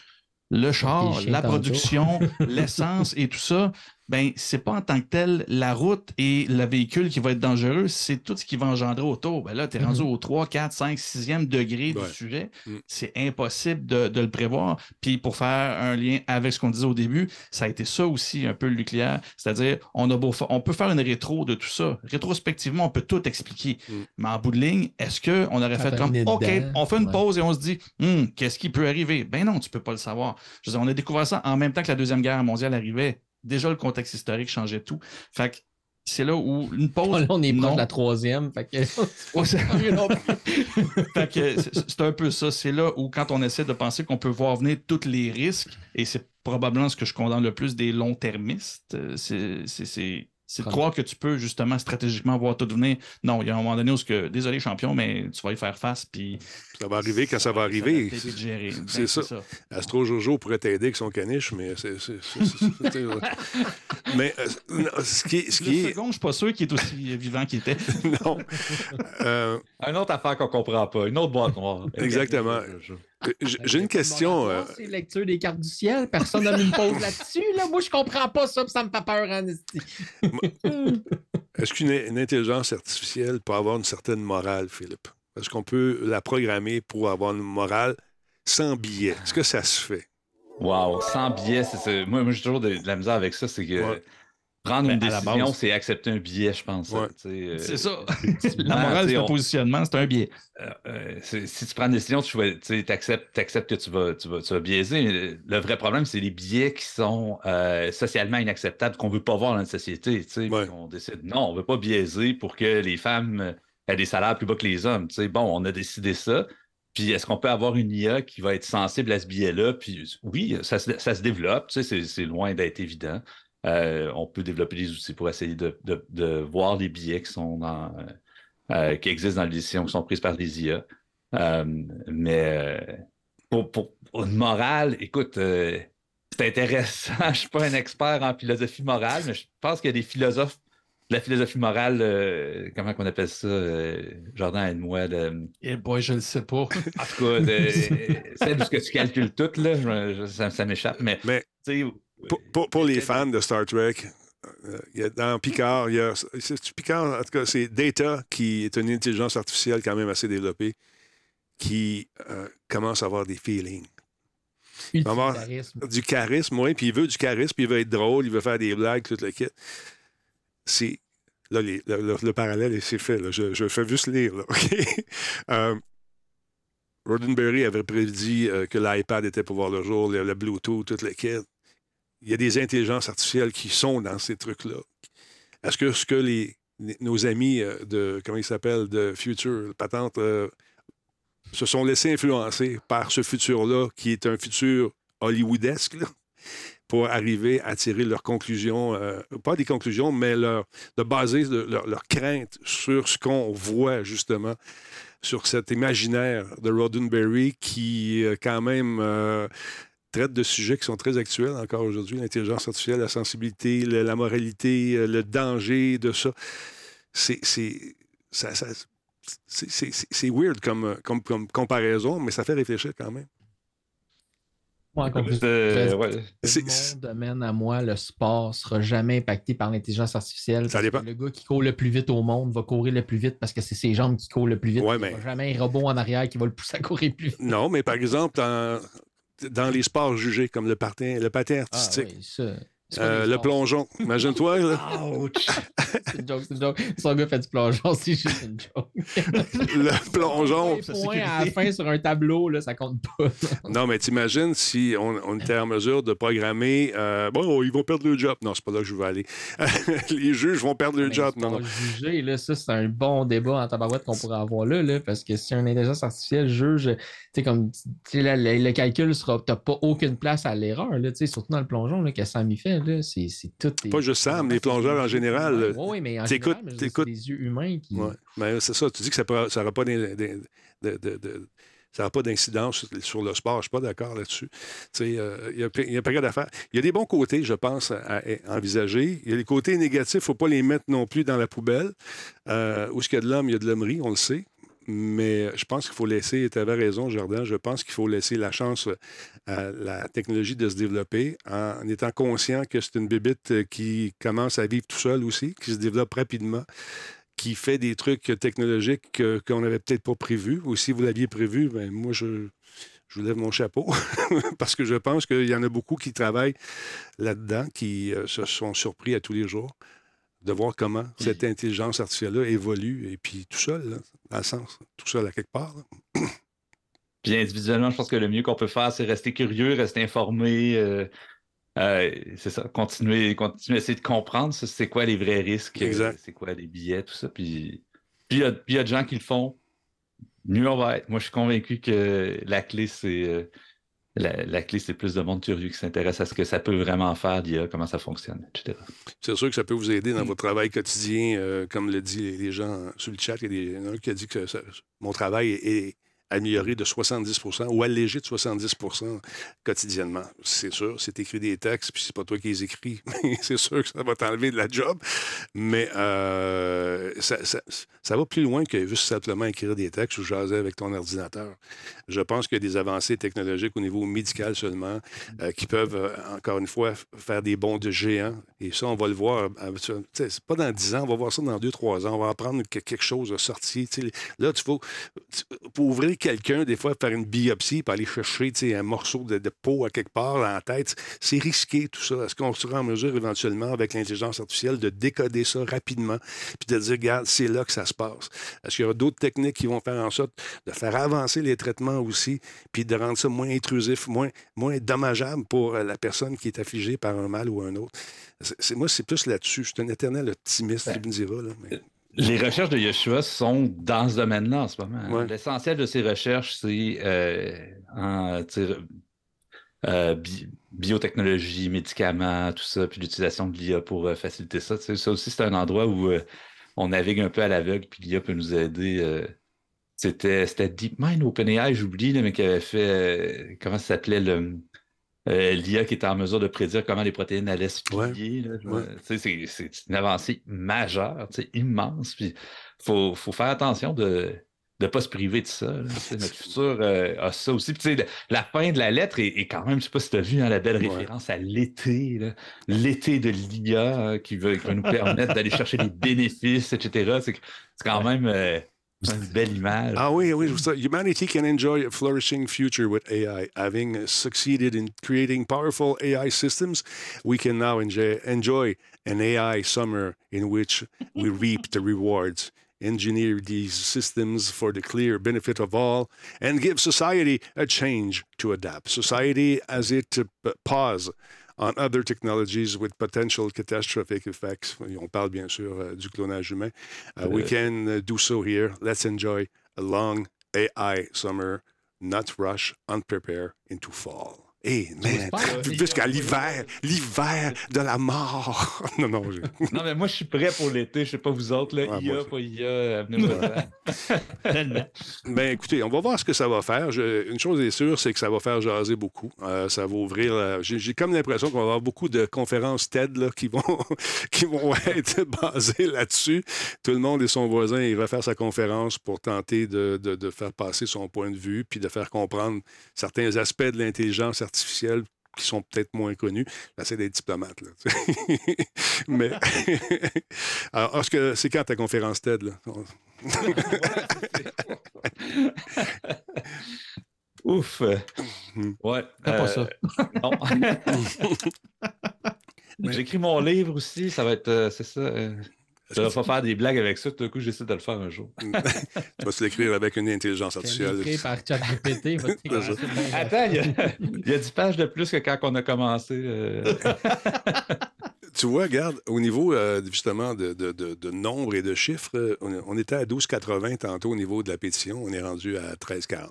le char, la production, l'essence et tout ça, ben c'est pas en tant que tel la route et le véhicule qui va être dangereux, c'est tout ce qui va engendrer autour. Ben là, tu es rendu mm-hmm. au 3, 4, 5, 6e degré du sujet. Mm. C'est impossible de, le prévoir. Puis pour faire un lien avec ce qu'on disait au début, ça a été ça aussi un peu le nucléaire. C'est-à-dire, on, a beau on peut faire une rétro de tout ça. Rétrospectivement, on peut tout expliquer. Mm. Mais en bout de ligne, est-ce qu'on aurait fait comme OK, on fait une pause et on se dit hum, qu'est-ce qui peut arriver? Ben non, tu peux pas le savoir. Je veux dire, on a découvert ça en même temps que la Deuxième Guerre mondiale arrivait déjà le contexte historique changeait tout. Fait que c'est là où une pause. on est proche de la troisième. Fait que... c'est un peu ça. C'est là où, quand on essaie de penser qu'on peut voir venir tous les risques, et c'est probablement ce que je condamne le plus des long-termistes, euh, c'est c'est de croire que tu peux justement stratégiquement voir tout venir. Non, il y a un moment donné où, que, désolé champion, mais tu vas y faire face. Puis ça va arriver quand ça va arriver. C'est ça. ça. Astro Jojo pourrait t'aider avec son caniche, mais c'est. mais euh, ce qui, ce qui est. Second, je suis pas sûr qu'il est aussi vivant qu'il était. non. Euh... Une autre affaire qu'on comprend pas. Une autre boîte noire. Exactement. J'ai une question. Euh, c'est lecture des cartes du ciel. Personne ne me pose là-dessus. Là. Moi, je comprends pas ça, ça me fait peur en Est-ce qu'une intelligence artificielle peut avoir une certaine morale, Philippe? Est-ce qu'on peut la programmer pour avoir une morale sans biais? Est-ce que ça se fait? Wow, sans biais, c'est Moi, moi j'ai toujours de, la misère avec ça. C'est que Prendre une décision, c'est accepter un billet, je pense. Euh, c'est ça. la morale, c'est un positionnement, c'est un biais. Euh, euh, si tu prends une décision, tu acceptes, acceptes que tu vas, tu, vas, tu vas biaiser. Le vrai problème, c'est les billets qui sont socialement inacceptables, qu'on ne veut pas voir dans la société. On décide, non, on ne veut pas biaiser pour que les femmes aient des salaires plus bas que les hommes. Bon, on a décidé ça. Puis est-ce qu'on peut avoir une IA qui va être sensible à ce billet-là? Puis oui, ça, ça se développe, c'est loin d'être évident. On peut développer des outils pour essayer de, voir les billets qui sont dans, qui existent dans les décisions qui sont prises par les IA. mais pour, pour, une morale, écoute, c'est intéressant. Je ne suis pas un expert en philosophie morale, mais je pense qu'il y a des philosophes la philosophie morale, euh, comment on appelle ça, euh, Jordan aide-moi. De... Eh boy, je ne sais pas. En tout cas, c'est de ce que tu calcules tout, là, ça, m'échappe. Mais, mais pour, les fans de Star Trek, euh, dans Picard, il y a. C'est Picard, en tout cas, c'est Data, qui est une intelligence artificielle quand même assez développée, qui commence à avoir des feelings. Du charisme. Du charisme, oui. Puis il veut du charisme, puis il veut être drôle, il veut faire des blagues, tout le kit c'est. Là, le, parallèle, c'est fait. Je, fais juste lire. Euh, Roddenberry avait prédit euh, que l'iPad était pour voir le jour, le, Bluetooth, toutes les quêtes. Il y a des intelligences artificielles qui sont dans ces trucs-là. Est-ce que ce que les, nos amis euh, de, comment ils s'appellent, de Future, patente, se sont laissés influencer par ce futur-là, qui est un futur hollywoodesque, pour arriver à tirer leurs conclusions, euh, pas des conclusions, mais leur, de baser leur, leur, crainte sur ce qu'on voit justement, sur cet imaginaire de Roddenberry qui, euh, quand même, euh, traite de sujets qui sont très actuels encore aujourd'hui, l'intelligence artificielle, la sensibilité, la moralité, le danger de ça. C'est ça, ça, c'est weird comme, comme, comme comparaison, mais ça fait réfléchir quand même. Moi, mon domaine à moi, le sport, sera jamais impacté par l'intelligence artificielle. Le gars qui court le plus vite au monde va courir le plus vite parce que c'est ses jambes qui courent le plus vite. il n'y aura jamais un robot en arrière qui va le pousser à courir plus vite. Non, mais par exemple, dans, les sports jugés comme le patin, le patin ah artistique. Euh, le plongeon. Imagine-toi. c'est une joke, c'est une joke. Son gars fait du plongeon, c'est juste une joke. le plongeon. Les points à la fin sur un tableau, là, ça compte pas. non, mais t'imagines si on, était en mesure de programmer. Euh, bon, ils vont perdre le job. Non, c'est pas là que je veux aller. les juges vont perdre le job. Non, non. Juger, là, ça, c'est un bon débat en tabarouette qu'on pourrait avoir là, là, parce que si un intelligence artificielle juge, tu sais, comme là, le, calcul sera. T'as pas aucune place à l'erreur, là, surtout dans le plongeon, là, que Sam y c'est tout. Pas juste Sam, les plongeurs en général. Oui, mais en général, c'est des yeux humains qui. Mais c'est ça. Tu dis que ça n'aura pas ça pas d'incidence sur le sport. Je ne suis pas d'accord là-dessus. Euh, il y, a, y a pas d'affaires. Il y a des bons côtés, je pense, à, envisager. Il y a les côtés négatifs, il ne faut pas les mettre non plus dans la poubelle. Euh, où ce qu'il y a de l'homme, il y a de l'hommerie, on le sait. Mais je pense qu'il faut laisser, tu avais raison, Jardin, je pense qu'il faut laisser la chance à la technologie de se développer en étant conscient que c'est une bébite qui commence à vivre tout seul aussi, qui se développe rapidement, qui fait des trucs technologiques qu'on n'avait peut-être pas prévus. Ou si vous l'aviez prévu, ben moi, je, je vous lève mon chapeau parce que je pense qu'il y en a beaucoup qui travaillent là-dedans, qui euh, se sont surpris à tous les jours de voir comment cette intelligence artificielle-là évolue, et puis tout seul, dans le sens, tout seul à quelque part. Puis individuellement, je pense que le mieux qu'on peut faire, c'est rester curieux, rester informé. Euh, euh, c'est ça, continuer, continuer à essayer de comprendre c'est quoi les vrais risques, euh, c'est quoi les billets, tout ça. Puis il y, a, y a des gens qui le font, mieux on va être. Moi, je suis convaincu que la clé, c'est la, clé, c'est plus de monde curieux qui s'intéresse à ce que ça peut vraiment faire, d'IA, comment ça fonctionne, etc. C'est sûr que ça peut vous aider dans mm. votre travail quotidien, euh, comme le dit les, gens sur le chat. Il y a, un qui a dit que mon travail est amélioré de 70% ou allégé de 70 quotidiennement. C'est sûr, c'est écrit des textes, puis c'est pas toi qui les écris. c'est sûr que ça va t'enlever de la job. Mais euh, ça, va plus loin que juste simplement écrire des textes ou jaser avec ton ordinateur. Je pense qu'il y a des avancées technologiques au niveau médical seulement euh, qui peuvent, euh, encore une fois, faire des bonds de géants. Et ça, on va le voir. C'est pas dans 10 ans, on va voir ça dans 2-3 ans. On va apprendre que quelque chose a sorti. là, tu faut, pour ouvrir quelqu'un, des fois, faire une biopsie, pour aller chercher un morceau de, peau à quelque part dans la tête, c'est risqué tout ça. Est-ce qu'on sera en mesure éventuellement, avec l'intelligence artificielle, de décoder ça rapidement, puis de dire, regarde, c'est là que ça se passe? Est-ce qu'il y aura d'autres techniques qui vont faire en sorte de faire avancer les traitements aussi, puis de rendre ça moins intrusif, moins, moins dommageable pour euh, la personne qui est affligée par un mal ou un autre? C'est, moi, c'est plus là-dessus. Je suis un éternel optimiste, ben, me dira. Là, mais... Les recherches de Yeshua sont dans ce domaine-là en ce moment. L'essentiel de ces recherches, c'est euh, biotechnologie, médicaments, tout ça, puis l'utilisation de l'IA pour faciliter ça. ça aussi, c'est un endroit où on navigue un peu à l'aveugle, puis l'IA peut nous aider. c'était, c'était DeepMind OpenAI, j'oublie, mais qui avait fait, comment ça s'appelait, le, l'IA qui était en mesure de prédire comment les protéines allaient se plier. C'est, une avancée majeure, immense. Il faut, faut, faire attention de ne pas se priver de ça. Notre futur euh, a ça aussi. Puis, la fin de la lettre est, quand même, je ne sais pas si tu as vu hein, la belle référence à l'été, l'été de l'IA hein, qui, va nous permettre d'aller chercher des bénéfices, etc. C'est quand même. Euh, une belle image. Ah oui, oui. Humanity can enjoy a flourishing future with AI. Having succeeded in creating powerful AI systems, we can now enjoy, enjoy an AI summer in which we reap the rewards. Engineer these systems for the clear benefit of all and give society a change to adapt. Society as it uh, pause on other technologies with potential catastrophic effects. On parle bien sûr uh, du clonage humain. Uh, we can uh, do so here. Let's enjoy a long AI summer, not rush unprepared into fall. Hey, jusqu'à l'hiver, l'hiver de la mort. non, non, non, mais moi, je suis prêt pour l'été. Je sais pas vous autres, là. Ouais, IA, pas IA, venez-moi Ben, écoutez, on va voir ce que ça va faire. une chose est sûre, c'est que ça va faire jaser beaucoup. Euh, ça va ouvrir. J'ai comme l'impression qu'on va avoir beaucoup de conférences TED là, qui, vont, qui vont être basées là-dessus. Tout le monde et son voisin, il va faire sa conférence pour tenter de, de, de faire passer son point de vue puis de faire comprendre certains aspects de l'intelligence artificielle qui sont peut-être moins connus. J'essaie d'être diplomate. Là, Mais. Alors, est-ce que c'est quand ta conférence TED? Là? Ouf. Hmm. Ouais. pas ça. Euh, non. J'écris mon livre aussi. Ça va être. Euh, c'est ça. Euh, je ne vais pas faire des blagues avec ça. Tout d'un coup, j'essaie de le faire un jour. tu vas se l'écrire avec une intelligence artificielle. Écrit par ChatGPT. Attends, il y, a, il y, a 10 pages de plus que quand on a commencé. Euh. tu vois, regarde, au niveau euh, justement de, de, de, nombre et de chiffres, on, on était à 12,80 tantôt au niveau de la pétition. On est rendu à 13,40.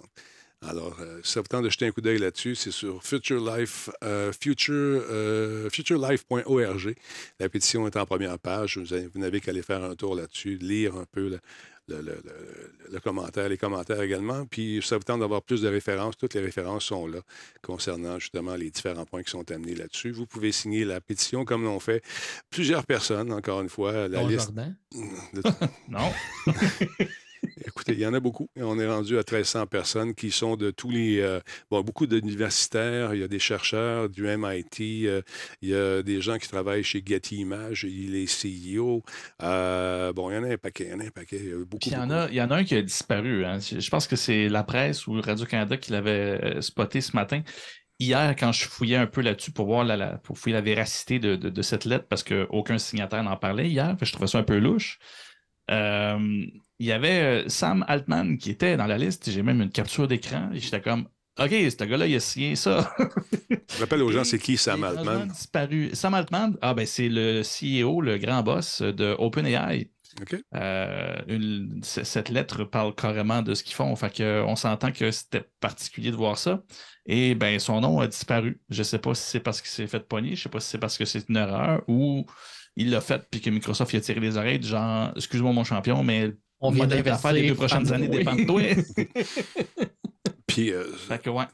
Alors, euh, si ça vous tente de jeter un coup d'œil là-dessus, c'est sur Future Life, euh, future, euh, futurelife.org. La pétition est en première page. Vous, n'avez qu'à aller faire un tour là-dessus, lire un peu le, commentaire, les commentaires également. Puis, si ça vous tente d'avoir plus de références, toutes les références sont là concernant justement les différents points qui sont amenés là-dessus. Vous pouvez signer la pétition comme l'ont fait plusieurs personnes, encore une fois. La liste... non. Écoutez, il y en a beaucoup. On est rendu à 1300 personnes qui sont de tous les. Euh, bon, beaucoup d'universitaires, il y a des chercheurs du MIT, euh, il y a des gens qui travaillent chez Getty Images, il a les CEO. Euh, bon, il y en a un paquet, il y en a un paquet. Il y, beaucoup, il, y en a, il y en a un qui a disparu. Hein. Je pense que c'est la presse ou Radio-Canada qui l'avait spoté ce matin hier, quand je fouillais un peu là-dessus pour voir la, pour fouiller la véracité de, de, cette lettre, parce qu'aucun signataire n'en parlait hier, je trouvais ça un peu louche. Euh, il y avait euh, Sam Altman qui était dans la liste. J'ai même une capture d'écran et j'étais comme OK, ce gars-là, il a signé ça. Je rappelle aux gens, c'est qui Sam Altman? Disparu. Sam Altman, ah, ben, c'est le CEO, le grand boss de OpenAI. Euh, cette lettre parle carrément de ce qu'ils font. Fait que, on s'entend que c'était particulier de voir ça. Et ben, son nom a disparu. Je ne sais pas si c'est parce qu'il s'est fait pogner, je ne sais pas si c'est parce que c'est une erreur ou il l'a fait puis que Microsoft a tiré les oreilles, genre, excuse-moi mon champion, mais on vient d'investir les deux prochaines années dépend de toi. Puis, euh,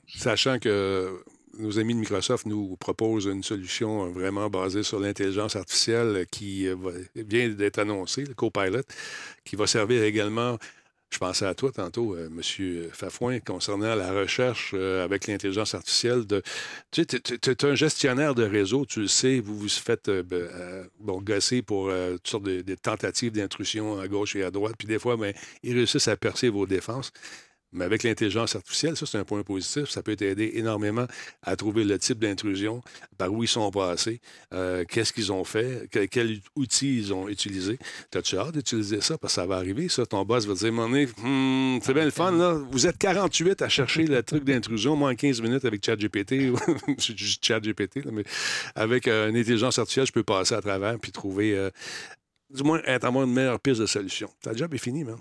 sachant que nos amis de Microsoft nous proposent une solution vraiment basée sur l'intelligence artificielle qui euh, vient d'être annoncée, le Copilot, qui va servir également je pensais à toi tantôt, euh, M. Fafouin, concernant la recherche euh, avec l'intelligence artificielle. Tu es un gestionnaire de réseau, tu le sais, vous vous faites euh, gosser pour toutes sortes de, tentatives d'intrusion à gauche et à droite, puis des fois, ben, ils réussissent à percer vos défenses. Mais avec l'intelligence artificielle, ça, c'est un point positif. Ça peut t'aider énormément à trouver le type d'intrusion, par où ils sont passés, euh, qu'est-ce qu'ils ont fait, quels outils ils ont utilisé. T'as-tu hâte d'utiliser ça? Parce que ça va arriver, ça. Ton boss va te dire, mon hmm, c'est bien le fun, là. Vous êtes 48 à chercher le truc d'intrusion, moins 15 minutes avec ChatGPT. ChatGPT, mais avec euh, une intelligence artificielle, je peux passer à travers puis trouver, euh, du moins, être à moins une meilleure piste de solution. Ta job est fini, man.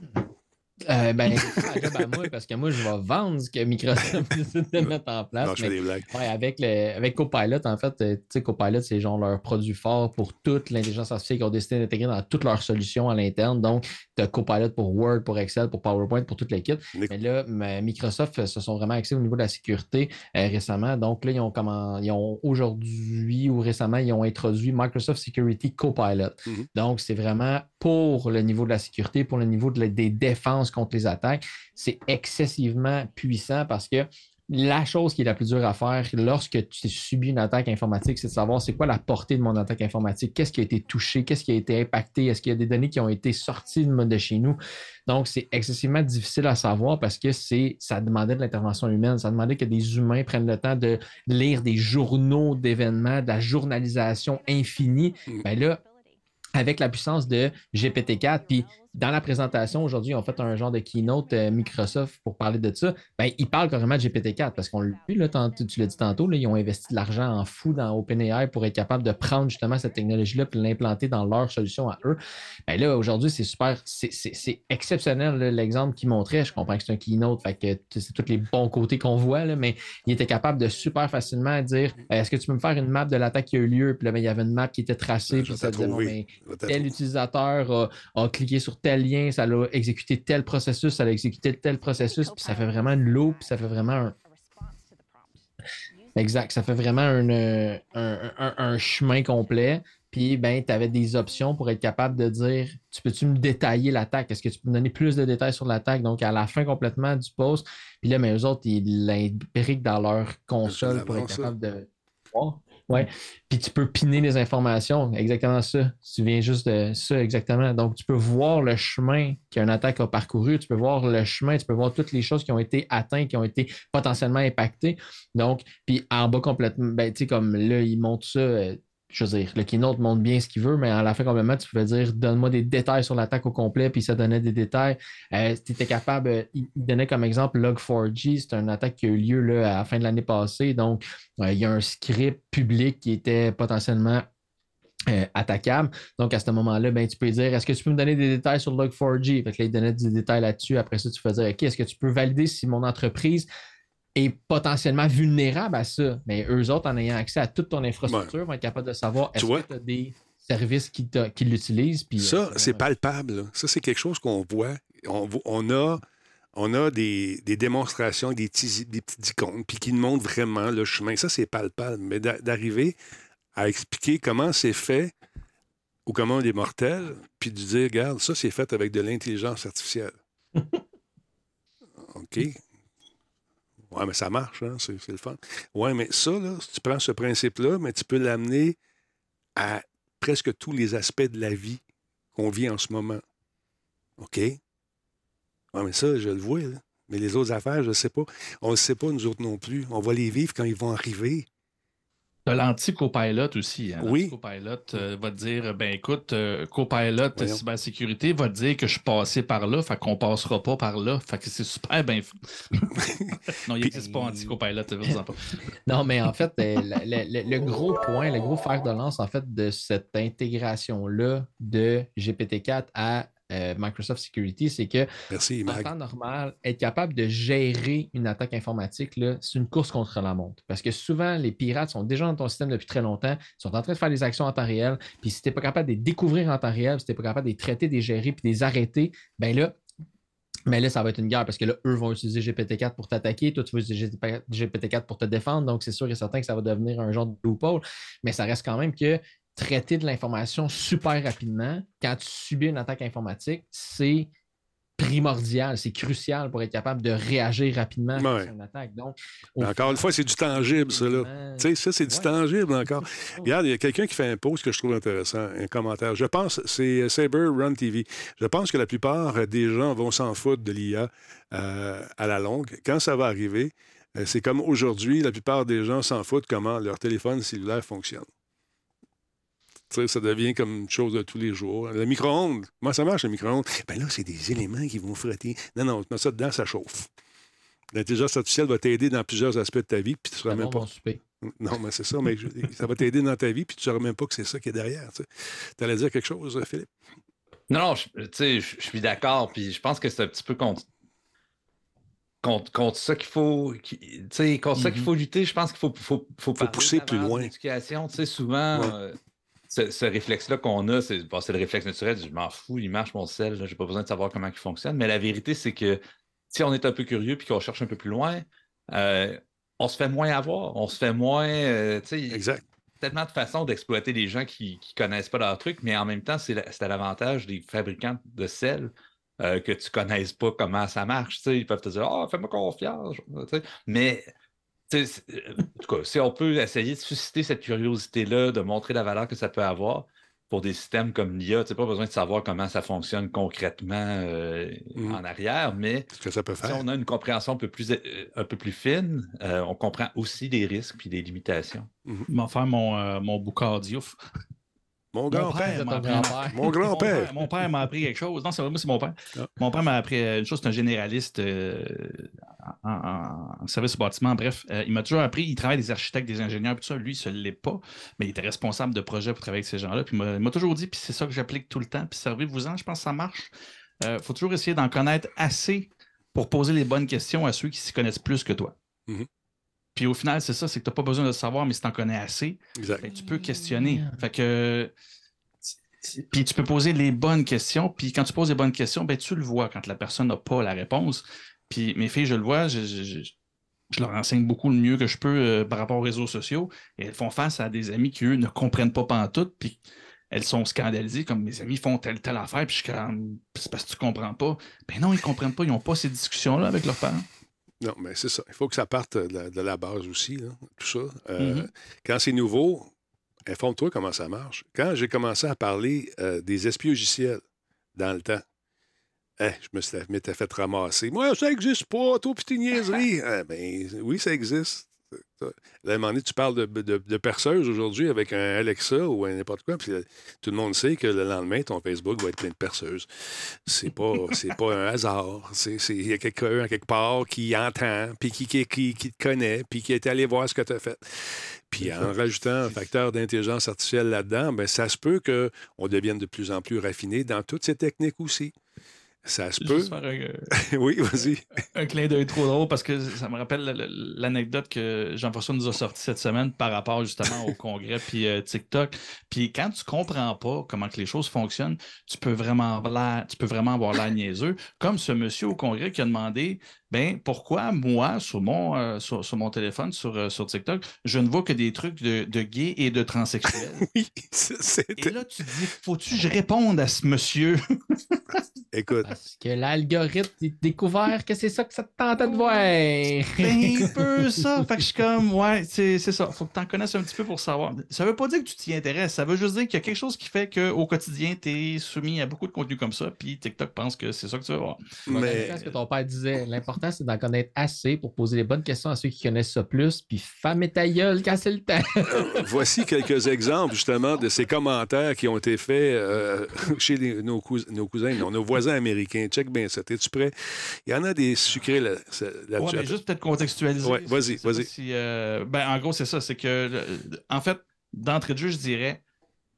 Euh, ben, moi, parce que moi, je vais vendre ce que Microsoft décide de mettre en place. Non, je fais des blagues. Ouais, avec, le, avec Copilot, en fait, euh, tu sais, Copilot, c'est genre leur produit fort pour toute l'intelligence artificielle qu'ils ont décidé d'intégrer dans toutes leurs solutions à l'interne. Donc, tu as Copilot pour Word, pour Excel, pour PowerPoint, pour toute l'équipe. Mais là, Microsoft euh, se sont vraiment axés au niveau de la sécurité récemment. Donc, là, ils ont, comment, ils ont aujourd'hui ou récemment, ils ont introduit Microsoft Security Copilot. Mm-hmm. Donc, c'est vraiment pour le niveau de la sécurité, pour le niveau des défenses contre les attaques, c'est excessivement puissant parce que la chose qui est la plus dure à faire lorsque tu subis une attaque informatique, c'est de savoir c'est quoi la portée de mon attaque informatique, qu'est-ce qui a été touché, qu'est-ce qui a été impacté, est-ce qu'il y a des données qui ont été sorties de chez nous. Donc, c'est excessivement difficile à savoir parce que c'est, ça demandait de l'intervention humaine, ça demandait que des humains prennent le temps de lire des journaux d'événements, de la journalisation infinie. Bien là, avec la puissance de GPT-4, puis dans la présentation aujourd'hui, on fait un genre de keynote euh, Microsoft pour parler de ça. Ben, ils parlent carrément de GPT-4 parce qu'on l'a vu, là, tu l'as dit tantôt, là, ils ont investi de l'argent en fou dans OpenAI pour être capable de prendre justement cette technologie-là et l'implanter dans leur solution à eux. Ben là, aujourd'hui, c'est super, c'est exceptionnel l'exemple qu'ils montrait. Je comprends que c'est un keynote, fait que c'est tous les bons côtés qu'on voit, là, mais il était capable de super facilement dire Est-ce que tu peux me faire une map de l'attaque qui a eu lieu? Puis là, ben, il y avait une map qui était tracée, puis ça disait ben, tel utilisateur a, a cliqué sur tel lien, ça a exécuté tel processus, ça a exécuté tel processus, puis ça fait vraiment une loupe, ça fait vraiment un. Exact, ça fait vraiment un, un, chemin complet. Puis, ben, tu avais des options pour être capable de dire tu peux-tu me détailler l'attaque? Est-ce que tu peux me donner plus de détails sur l'attaque? Donc, à la fin complètement du post, puis là, mais eux autres, ils l'imbriquent dans leur console pour être capable de. Ouais. Puis tu peux piner les informations. Exactement ça. Tu viens juste de ça, exactement. Donc, tu peux voir le chemin qu'une attaque a parcouru. Tu peux voir le chemin. Tu peux voir toutes les choses qui ont été atteintes, qui ont été potentiellement impactées. Donc, puis en bas complètement, ben, tu sais, comme là, ils montrent ça. Je veux dire, le keynote montre bien ce qu'il veut, mais à la fin, complètement, tu pouvais dire donne-moi des détails sur l'attaque au complet, puis ça donnait des détails. Euh, tu étais capable, euh, il, donnait comme exemple Log4j, c'est une attaque qui a eu lieu là, à la fin de l'année passée. Donc, euh, il y a un script public qui était potentiellement attaquable. Donc, à ce moment-là, ben, tu peux dire est-ce que tu peux me donner des détails sur Log4j? Fait que là, il donnait des détails là-dessus. Après ça, tu dire OK, est-ce que tu peux valider si mon entreprise est potentiellement vulnérable à ça. Mais eux autres, en ayant accès à toute ton infrastructure, vont être capables de savoir est-ce que tu as des services qui, l'utilisent. ça, euh, c'est palpable. Ça, c'est quelque chose qu'on voit. On, a, on a des, démonstrations, des petits, des petits icônes, puis qui nous montrent vraiment le chemin. Ça, c'est palpable. Mais d'arriver à expliquer comment c'est fait ou comment on est mortel, puis de dire, regarde, ça, c'est fait avec de l'intelligence artificielle. OK? Oui, mais ça marche, hein? c'est, le fun. Oui, mais ça, là, tu prends ce principe-là, mais tu peux l'amener à presque tous les aspects de la vie qu'on vit en ce moment. OK? Oui, mais ça, je le vois. Mais les autres affaires, je ne sais pas. On ne sait pas, nous autres non plus. On va les vivre quand ils vont arriver. De l'anti-copilot aussi. Hein? Oui. Copilot euh, va te dire ben écoute, euh, Copilot cybersécurité va te dire que je suis passé par là, fait qu'on passera pas par là. Fait que c'est super bien non, il n'existe pas anti-Copilot, pas. non, mais en fait, euh, le, gros point, le gros fer de lance en fait de cette intégration-là de GPT-4 à euh, Microsoft Security, c'est que Merci, en temps normal, être capable de gérer une attaque informatique, c'est une course contre la montre. Parce que souvent, les pirates sont déjà dans ton système depuis très longtemps, ils sont en train de faire des actions en temps réel, puis si tu n'es pas capable de les découvrir en temps réel, si tu n'es pas capable de les traiter, de les gérer, puis de les arrêter, ben là, mais là, ça va être une guerre parce que là, eux vont utiliser GPT-4 pour t'attaquer, toi, tu vas utiliser GPT-4 pour te défendre. Donc, c'est sûr et certain que ça va devenir un genre de loophole. Mais ça reste quand même que traiter de l'information super rapidement quand tu subis une attaque informatique, c'est primordial, c'est crucial pour être capable de réagir rapidement à une attaque. Donc, encore une fois, c'est du tangible, ça. Là. Tu sais, ça, c'est du tangible encore. Regarde, il y a quelqu'un qui fait un post que je trouve intéressant, un commentaire. Je pense, c'est Saber Run TV. Je pense que la plupart des gens vont s'en foutre de l'IA euh, à la longue. Quand ça va arriver, euh, c'est comme aujourd'hui, la plupart des gens s'en foutent comment leur téléphone cellulaire fonctionne ça devient comme une chose de tous les jours. Le micro-ondes, comment ça marche le micro-ondes? Ben là, c'est des éléments qui vont frotter. Non, non, tu mets ça dedans, ça chauffe. L'intelligence artificielle va t'aider dans plusieurs aspects de ta vie, puis tu ne sauras même pas. Non, mais c'est ça, mais ça va t'aider dans ta vie, puis tu ne sauras même pas que c'est ça qui est derrière. Tu allais dire quelque chose, Philippe? Non, je, je, je suis d'accord, puis je pense que c'est un petit peu contre, contre, ça qu'il faut, contre ça qu'il mm-hmm. faut lutter. Je pense qu'il faut, faut, faut, pousser plus loin. L'éducation, souvent, euh, ce, réflexe-là qu'on a, c'est le réflexe naturel. Je m'en fous, il marche mon sel, j'ai pas besoin de savoir comment il fonctionne. Mais la vérité, c'est que si on est un peu curieux puis qu'on cherche un peu plus loin, euh, on se fait moins avoir, on se fait moins. Euh, exact tellement de façons d'exploiter les gens qui ne connaissent pas leur truc, mais en même temps, c'est à l'avantage des fabricants de sel euh, que tu ne connaisses pas comment ça marche. Ils peuvent te dire oh, fais-moi confiance. Mais en tout cas, si on peut essayer de susciter cette curiosité-là, de montrer la valeur que ça peut avoir, pour des systèmes comme l'IA, tu n'as pas besoin de savoir comment ça fonctionne concrètement euh, mmh. en arrière, mais que ça peut faire. si on a une compréhension un peu plus, euh, un peu plus fine, euh, on comprend aussi les risques et les limitations. Mmh. Je vais faire mon, mon boucardiouf. Mon grand-père. Mon grand-père. Mon père m'a appris quelque chose. Non, c'est moi, c'est mon père. Ah. Mon père m'a appris une chose, c'est un généraliste en, service au bâtiment. Bref, euh, il m'a toujours appris, il travaille des architectes, des ingénieurs, tout ça. Lui, il ne l'est pas, mais il était responsable de projet pour travailler avec ces gens-là. Puis il m'a toujours dit, puis c'est ça que j'applique tout le temps. Puis servez-vous-en, je pense que ça marche. Il euh, faut toujours essayer d'en connaître assez pour poser les bonnes questions à ceux qui s'y connaissent plus que toi. Mm-hmm. Puis au final, c'est ça, c'est que tu n'as pas besoin de savoir, mais si tu en connais assez, ben, tu peux questionner. Fait que. Puis tu peux poser les bonnes questions. Puis quand tu poses les bonnes questions, ben, tu le vois quand la personne n'a pas la réponse. Puis mes filles, je le vois, je, leur enseigne beaucoup le mieux que je peux euh, par rapport aux réseaux sociaux. Et elles font face à des amis qui, eux, ne comprennent pas pantoute. Puis elles sont scandalisées, comme mes amis font telle, telle affaire. Puis je suis comme, c'est parce que tu comprends pas. Ben non, ils comprennent pas. Ils n'ont pas ces discussions-là avec leurs parents. Non, mais c'est ça. Il faut que ça parte de la, base aussi, tout ça. Euh, mm-hmm. Quand c'est nouveau, informe-toi comment ça marche. Quand j'ai commencé à parler euh, des espiogiciels dans le temps, eh, je me m'étais fait ramasser. Moi, ça n'existe pas, toi, petit niaiserie. eh, ben, oui, ça existe. À un moment donné, tu parles de, de, perceuse aujourd'hui avec un Alexa ou n'importe quoi, puis tout le monde sait que le lendemain, ton Facebook va être plein de perceuses. C'est pas, c'est pas un hasard. Il y a quelqu'un quelque part qui entend, puis qui, qui, qui, te connaît, puis qui est allé voir ce que tu as fait. Puis en rajoutant un facteur d'intelligence artificielle là-dedans, ben, ça se peut qu'on devienne de plus en plus raffiné dans toutes ces techniques aussi. Ça se peut. oui, vas-y. Un clin d'œil trop drôle parce que ça me rappelle l'anecdote que Jean-François nous a sorti cette semaine par rapport justement au congrès puis euh, TikTok. Puis quand tu comprends pas comment que les choses fonctionnent, tu peux vraiment tu peux vraiment avoir l'air niaiseux. Comme ce monsieur au congrès qui a demandé ben pourquoi moi, sur mon, euh, sur, mon téléphone, sur, euh, sur TikTok, je ne vois que des trucs de, de gays et de transsexuels? oui, c'est... Et là, tu dis, faut-tu que je réponde à ce monsieur? Écoute. Parce que l'algorithme a découvert que c'est ça que ça te tentait de voir. Ben, un peu ça. Fait que je suis comme, ouais, c'est, ça. Faut que tu en connaisses un petit peu pour savoir. Ça veut pas dire que tu t'y intéresses. Ça veut juste dire qu'il y a quelque chose qui fait qu'au quotidien, tu es soumis à beaucoup de contenu comme ça, puis TikTok pense que c'est ça que tu vas voir. Mais... ce que ton père disait. L'important c'est d'en connaître assez pour poser les bonnes questions à ceux qui connaissent ça plus, puis femme et ta gueule quand c'est le temps. Voici quelques exemples, justement, de ces commentaires qui ont été faits euh, chez nos, cousins, nos voisins américains. Check bien ça. Es-tu prêt? Il y en a des sucrés là-dessus. Là ouais, mais juste peut-être contextualiser. Ouais, vas-y, vas-y. Euh, ben, en gros, c'est ça. C'est que, en fait, d'entrée de jeu, je dirais,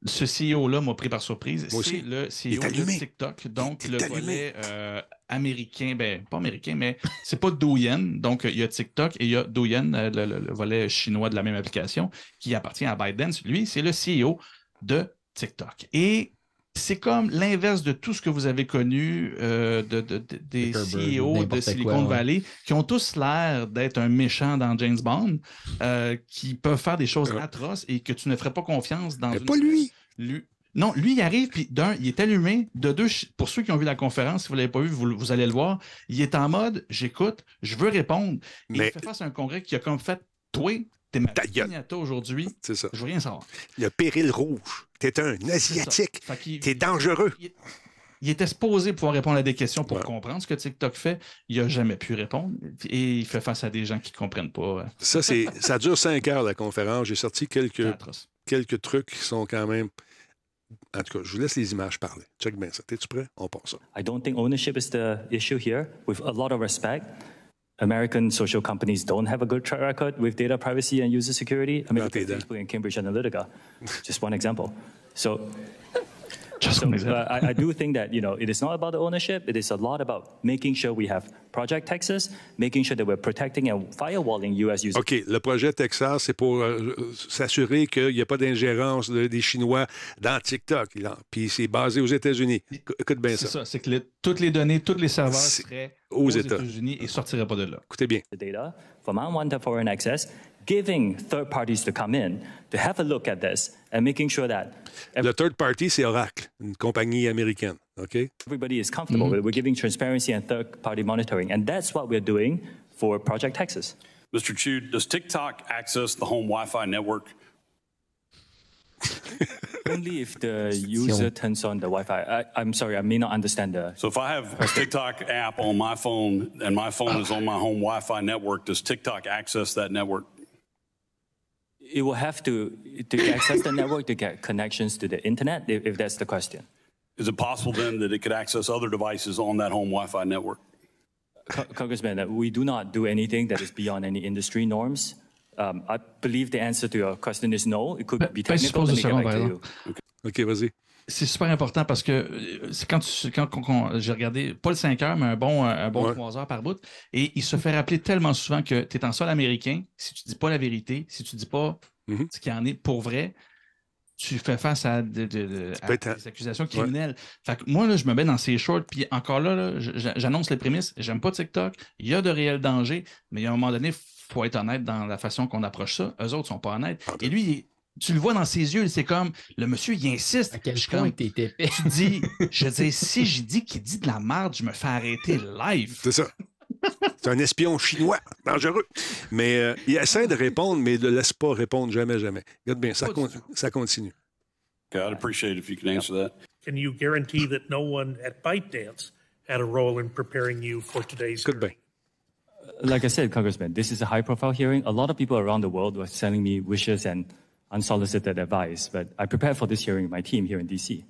ce CEO-là m'a pris par surprise. C'est le CEO de TikTok, donc le volet euh, américain, ben pas américain, mais c'est pas Douyin. Donc il y a TikTok et il y a Douyin, euh, le, volet chinois de la même application, qui appartient à ByteDance. Lui, c'est le CEO de TikTok. Et c'est comme l'inverse de tout ce que vous avez connu euh, de, des CEO de Silicon Valley, qui ont tous l'air d'être un méchant dans James Bond, euh, qui peuvent faire des choses atroces et que tu ne ferais pas confiance dans. Mais pas lui. Non, lui, il arrive, puis d'un, il est allumé. De deux, pour ceux qui ont vu la conférence, si vous ne l'avez pas vu, vous, allez le voir. Il est en mode j'écoute, je veux répondre. Mais... Il fait face à un congrès qui a comme fait toi, t'es ma aujourd'hui. C'est ça. Je veux rien savoir. Le péril rouge. T'es un Asiatique. T'es dangereux. Il, était supposé pouvoir répondre à des questions pour comprendre ce que TikTok fait. Il n'a jamais pu répondre. Et il fait face à des gens qui ne comprennent pas. Ça, c'est, ça dure cinq heures, la conférence. J'ai sorti quelques, quelques trucs qui sont quand même. En tout cas, je vous laisse les images parler. Check bien ça. T'es-tu prêt? On pense ça. I don't think ownership is the issue here. With a lot of respect. American social companies don't have a good track record with data privacy and user security. I mean, Facebook and Cambridge Analytica, just one example. So Just So uh, I, I do think that you know it is not about the ownership. It is a lot about making sure we have Project Texas, making sure that we're protecting and firewalling U.S. users. OK, le projet Texas, c'est pour euh, s'assurer qu'il n'y a pas d'ingérence de- des Chinois dans TikTok. En- Puis c'est basé aux États-Unis. Éc- Écoute bien C'est ça. ça, c'est que le- toutes les données, tous les serveurs seraient aux aux, États. États-Unis et ne sortiraient pas de là. Écoutez bien. the data from unwanted foreign access, giving third parties to come in to have a look at this and making sure that The third party, c'est Oracle, une compagnie américaine. OK? everybody is comfortable with it. We're giving transparency and third party monitoring. And that's what we're doing for Project Texas. Mr. Chu, does TikTok access the home Wi-Fi network? Only if the user turns on the Wi Fi. I, I'm sorry, I may not understand the. So if I have a TikTok app on my phone and my phone is on my home Wi-Fi network, does TikTok access that network? It will have to, to access the network to get connections to the internet, if, if that's the question. Is it possible then that it could access other devices on that home Wi-Fi network? Co- Congressman, uh, we do not do anything that is beyond any industry norms. Um, I believe the answer to your question is no. It could be ben, technical. suppose Let me get back to secondes, you. OK, vas-y. C'est super important parce que euh, c'est quand, tu- quand, quand- quand j'ai regardé, pas le 5 heures, mais un bon, un bon Ouais. 3 heures par bout, et il se fait rappeler tellement souvent que tu es en sol américain, si tu dis pas la vérité, si tu dis pas Mhm. ce qu'il y en est pour vrai, tu fais face à, de- de- de- à peux être- des accusations criminelles. Fait que moi, là, je me mets dans ces shorts, puis encore là, j'annonce les prémices, j'aime pas TikTok, il y a de réels dangers, mais à un moment donné, il faut être honnête dans la façon qu'on approche ça. Eux autres sont pas honnêtes. Et lui, il- tu le vois dans ses yeux, c'est comme, le monsieur, il insiste. À quel Je point comme, t'es épais. tu dis, je dis, si j'ai dit qu'il dit de la merde, je me fais arrêter live. C'est ça. C'est un espion chinois, dangereux. Mais euh, il essaie de répondre, mais il ne le laisse pas répondre jamais, jamais. Regarde bien, ça, con- ça continue. Okay, I'd appreciate it if you could answer that. Can you guarantee that no one at ByteDance had a role in preparing you for today's bien. hearing? Like I said, Congressman, this is a high profile hearing. A lot of people around the world were sending me wishes and unsolicited advice, but I prepared for this hearing with my team here in DC.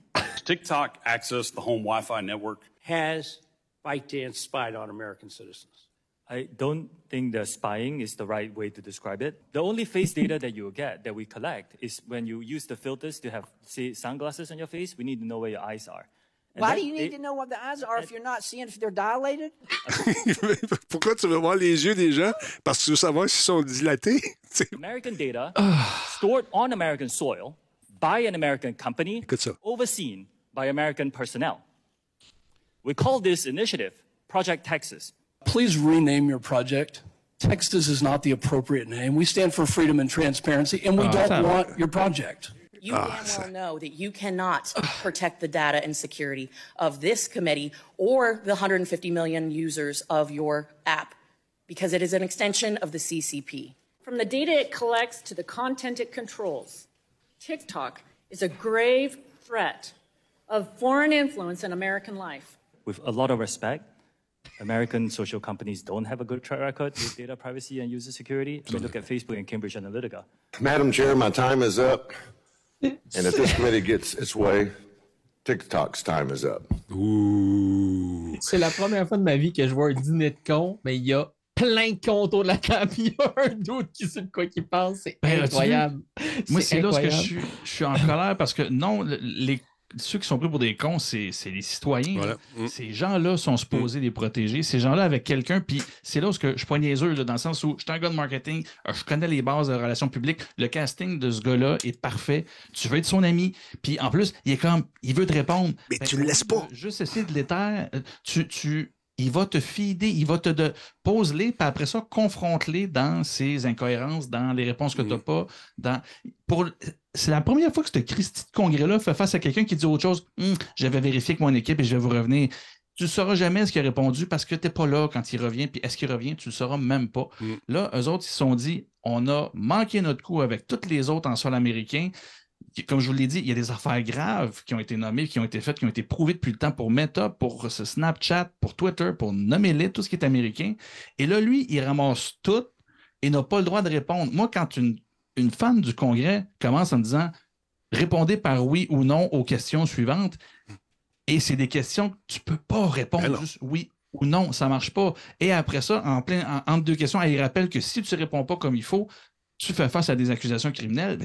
TikTok access the home Wi-Fi network? has ByteDance spied on American citizens? I don't think the spying is the right way to describe it. The only face data that you will get that we collect is when you use the filters to have, say, sunglasses on your face. We need to know where your eyes are. And Why that- do you need it- to know what the eyes are if you're not seeing if they're dilated? Pourquoi tu veux voir les yeux des gens? Parce que tu veux savoir s'ils sont dilatés. American data ah. stored on American soil by an American company, overseen by American personnel. We call this initiative Project Texas. Please rename your project. Texas is not the appropriate name. We stand for freedom and transparency, and we oh, don't want your project. You ah, damn well know that you cannot protect the data and security of this committee or the 150 million users of your app because it is an extension of the CCP. From the data it collects to the content it controls, TikTok is a grave threat of foreign influence in American life. With a lot of respect, American social companies don't have a good track record with data privacy and user security. I mean, look at Facebook and Cambridge Analytica. Madam Chair, my time is up. And if this committee gets its way, TikTok's time is up. C'est la première fois de ma vie que je vois un dîner de cons, mais il y a plein de cons autour de la table. Il y a un d'autre qui sait de quoi qu'il pense. C'est Ben, incroyable. Moi, c'est là où incroyable. je suis, je suis en colère parce que non, le- les, ceux qui sont pris pour des cons, c'est les citoyens. Voilà. Mm. Ces gens-là sont supposés les protéger. Ces gens-là avec quelqu'un, puis c'est là où je suis pas niaiseux, là, dans le sens où je suis un gars de marketing, euh, je connais les bases de relations publiques. Le casting de ce gars-là est parfait. Tu veux être son ami, puis en plus, il est comme, il veut te répondre. Mais Ben, tu le laisses pas. Juste essayer de l'étaire, euh, tu, tu, il va te fider, il va te de, pose-les, puis après ça, confronte-les dans ses incohérences, dans les réponses que tu n'as pas. Dans, pour, c'est la première fois que ce Christy de congrès-là fait face à quelqu'un qui dit autre chose. Hum, J'avais vérifié avec mon équipe et je vais vous revenir. Tu ne sauras jamais ce qu'il a répondu parce que tu n'es pas là quand il revient. Puis est-ce qu'il revient? Tu ne le sauras même pas. Mm. Là, eux autres, ils se sont dit on a manqué notre coup avec tous les autres en sol américain. Comme je vous l'ai dit, il y a des affaires graves qui ont été nommées, qui ont été faites, qui ont été prouvées depuis le temps pour Meta, pour ce Snapchat, pour Twitter, pour nommer les tout ce qui est américain. Et là, lui, il ramasse tout et n'a pas le droit de répondre. Moi, quand une, une fan du Congrès commence en me disant répondez par oui ou non aux questions suivantes, et c'est des questions que tu peux pas Ben répondre non. juste oui ou non, ça marche pas. Et après ça, en plein, en- entre deux questions, elle rappelle que si tu réponds pas comme il faut, tu fais face à des accusations criminelles.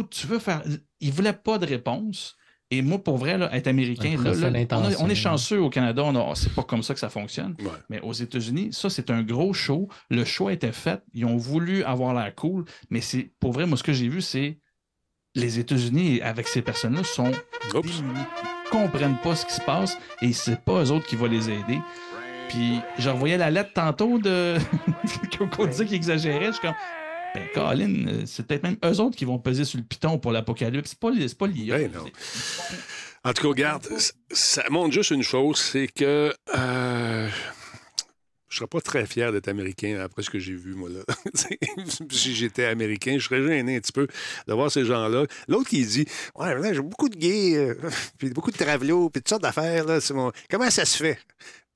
Tu veux faire. Il voulait pas de réponse. Et moi, pour vrai, là, être américain, là, là, on, a- d'intention. on est chanceux au Canada, on a- c'est pas comme ça que ça fonctionne. Mais aux États-Unis, ça, c'est un gros show. Le show a été fait. Ils ont voulu avoir l'air cool. Mais c'est pour vrai, moi, ce que j'ai vu, c'est les États-Unis, avec ces personnes-là, sont démunis. Ils comprennent pas ce qui se passe et c'est pas eux autres qui vont les aider. Puis, je revoyais la lettre tantôt de qu'on disait qu'il exagérait. Je suis comme, ben, Colin, euh, c'est peut-être même eux autres qui vont peser sur le piton pour l'apocalypse. C'est pas, c'est pas l'IA. Ben non. En tout cas, regarde, ça montre juste une chose, c'est que euh, je serais pas très fier d'être américain après ce que j'ai vu, moi, là. si j'étais américain, je serais gêné un petit peu de voir ces gens-là. L'autre qui dit Ouais, là, j'ai beaucoup de gays, euh, puis beaucoup de travelots, puis toutes sortes d'affaires, là. c'est mon- Comment ça se fait?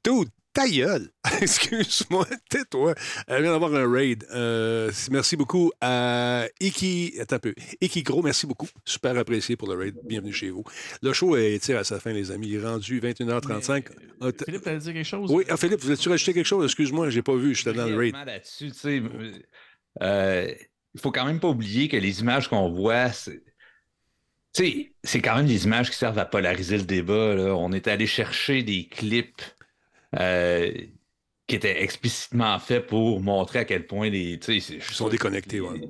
Tout, ta gueule! Excuse-moi, tais-toi. Elle vient d'avoir un raid. Euh, merci beaucoup à Iki. Attends un peu. Iki Gros, merci beaucoup. Super apprécié pour le raid. Bienvenue chez vous. Le show est tire à sa fin, les amis. Il est rendu 21h35. Ah, t- Philippe, t'allais dire quelque chose? oui, ah, Philippe, voulais-tu rajouter quelque chose? Excuse-moi, j'ai pas vu. J'étais dans le raid. Là-dessus, tu sais, euh, il faut quand même pas oublier que les images qu'on voit, c'est. c'est quand même des images qui servent à polariser le débat. là. On est allé chercher des clips euh, qui étaient explicitement faits pour montrer à quel point les. c'est- Ils sont déconnectés, ouais.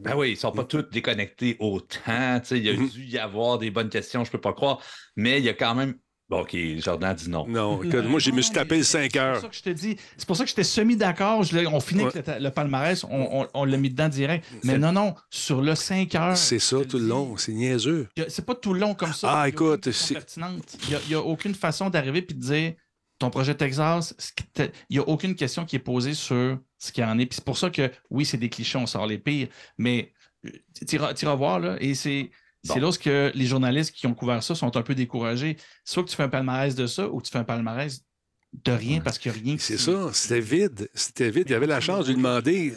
Ben oui, ils sont pas tous déconnectés autant. tu sais, Il y a Mhm. dû y avoir des bonnes questions, je peux pas croire. Mais il y a quand même. Bon, OK, Jordan dit non. Non, écoute, moi, je me suis tapé le 5 C'est heures. pour ça que je te dis, c'est pour ça que j'étais semi-d'accord. On finit Ouais. avec le, le palmarès, on, on- on l'a mis dedans direct. Mais non, non, sur le 5 heures. C'est ça tout le long. C'est niaiseux. a- C'est pas tout le long comme ça. Ah, a écoute, c'est-. Il n'y a, aucune façon d'arriver et de dire ton projet Texas, il n'y a aucune question qui est posée sur ce qu'il y en est. Puis c'est pour ça que, oui, c'est des clichés, on sort les pires, mais tu iras voir, là, et c'est. C'est lorsque les journalistes qui ont couvert ça sont un peu découragés. Soit que tu fais un palmarès de ça ou tu fais un palmarès de rien parce qu'il n'y a rien. C'est qui- ça, c'était vide. C'était vide. Il y avait la chance de lui demander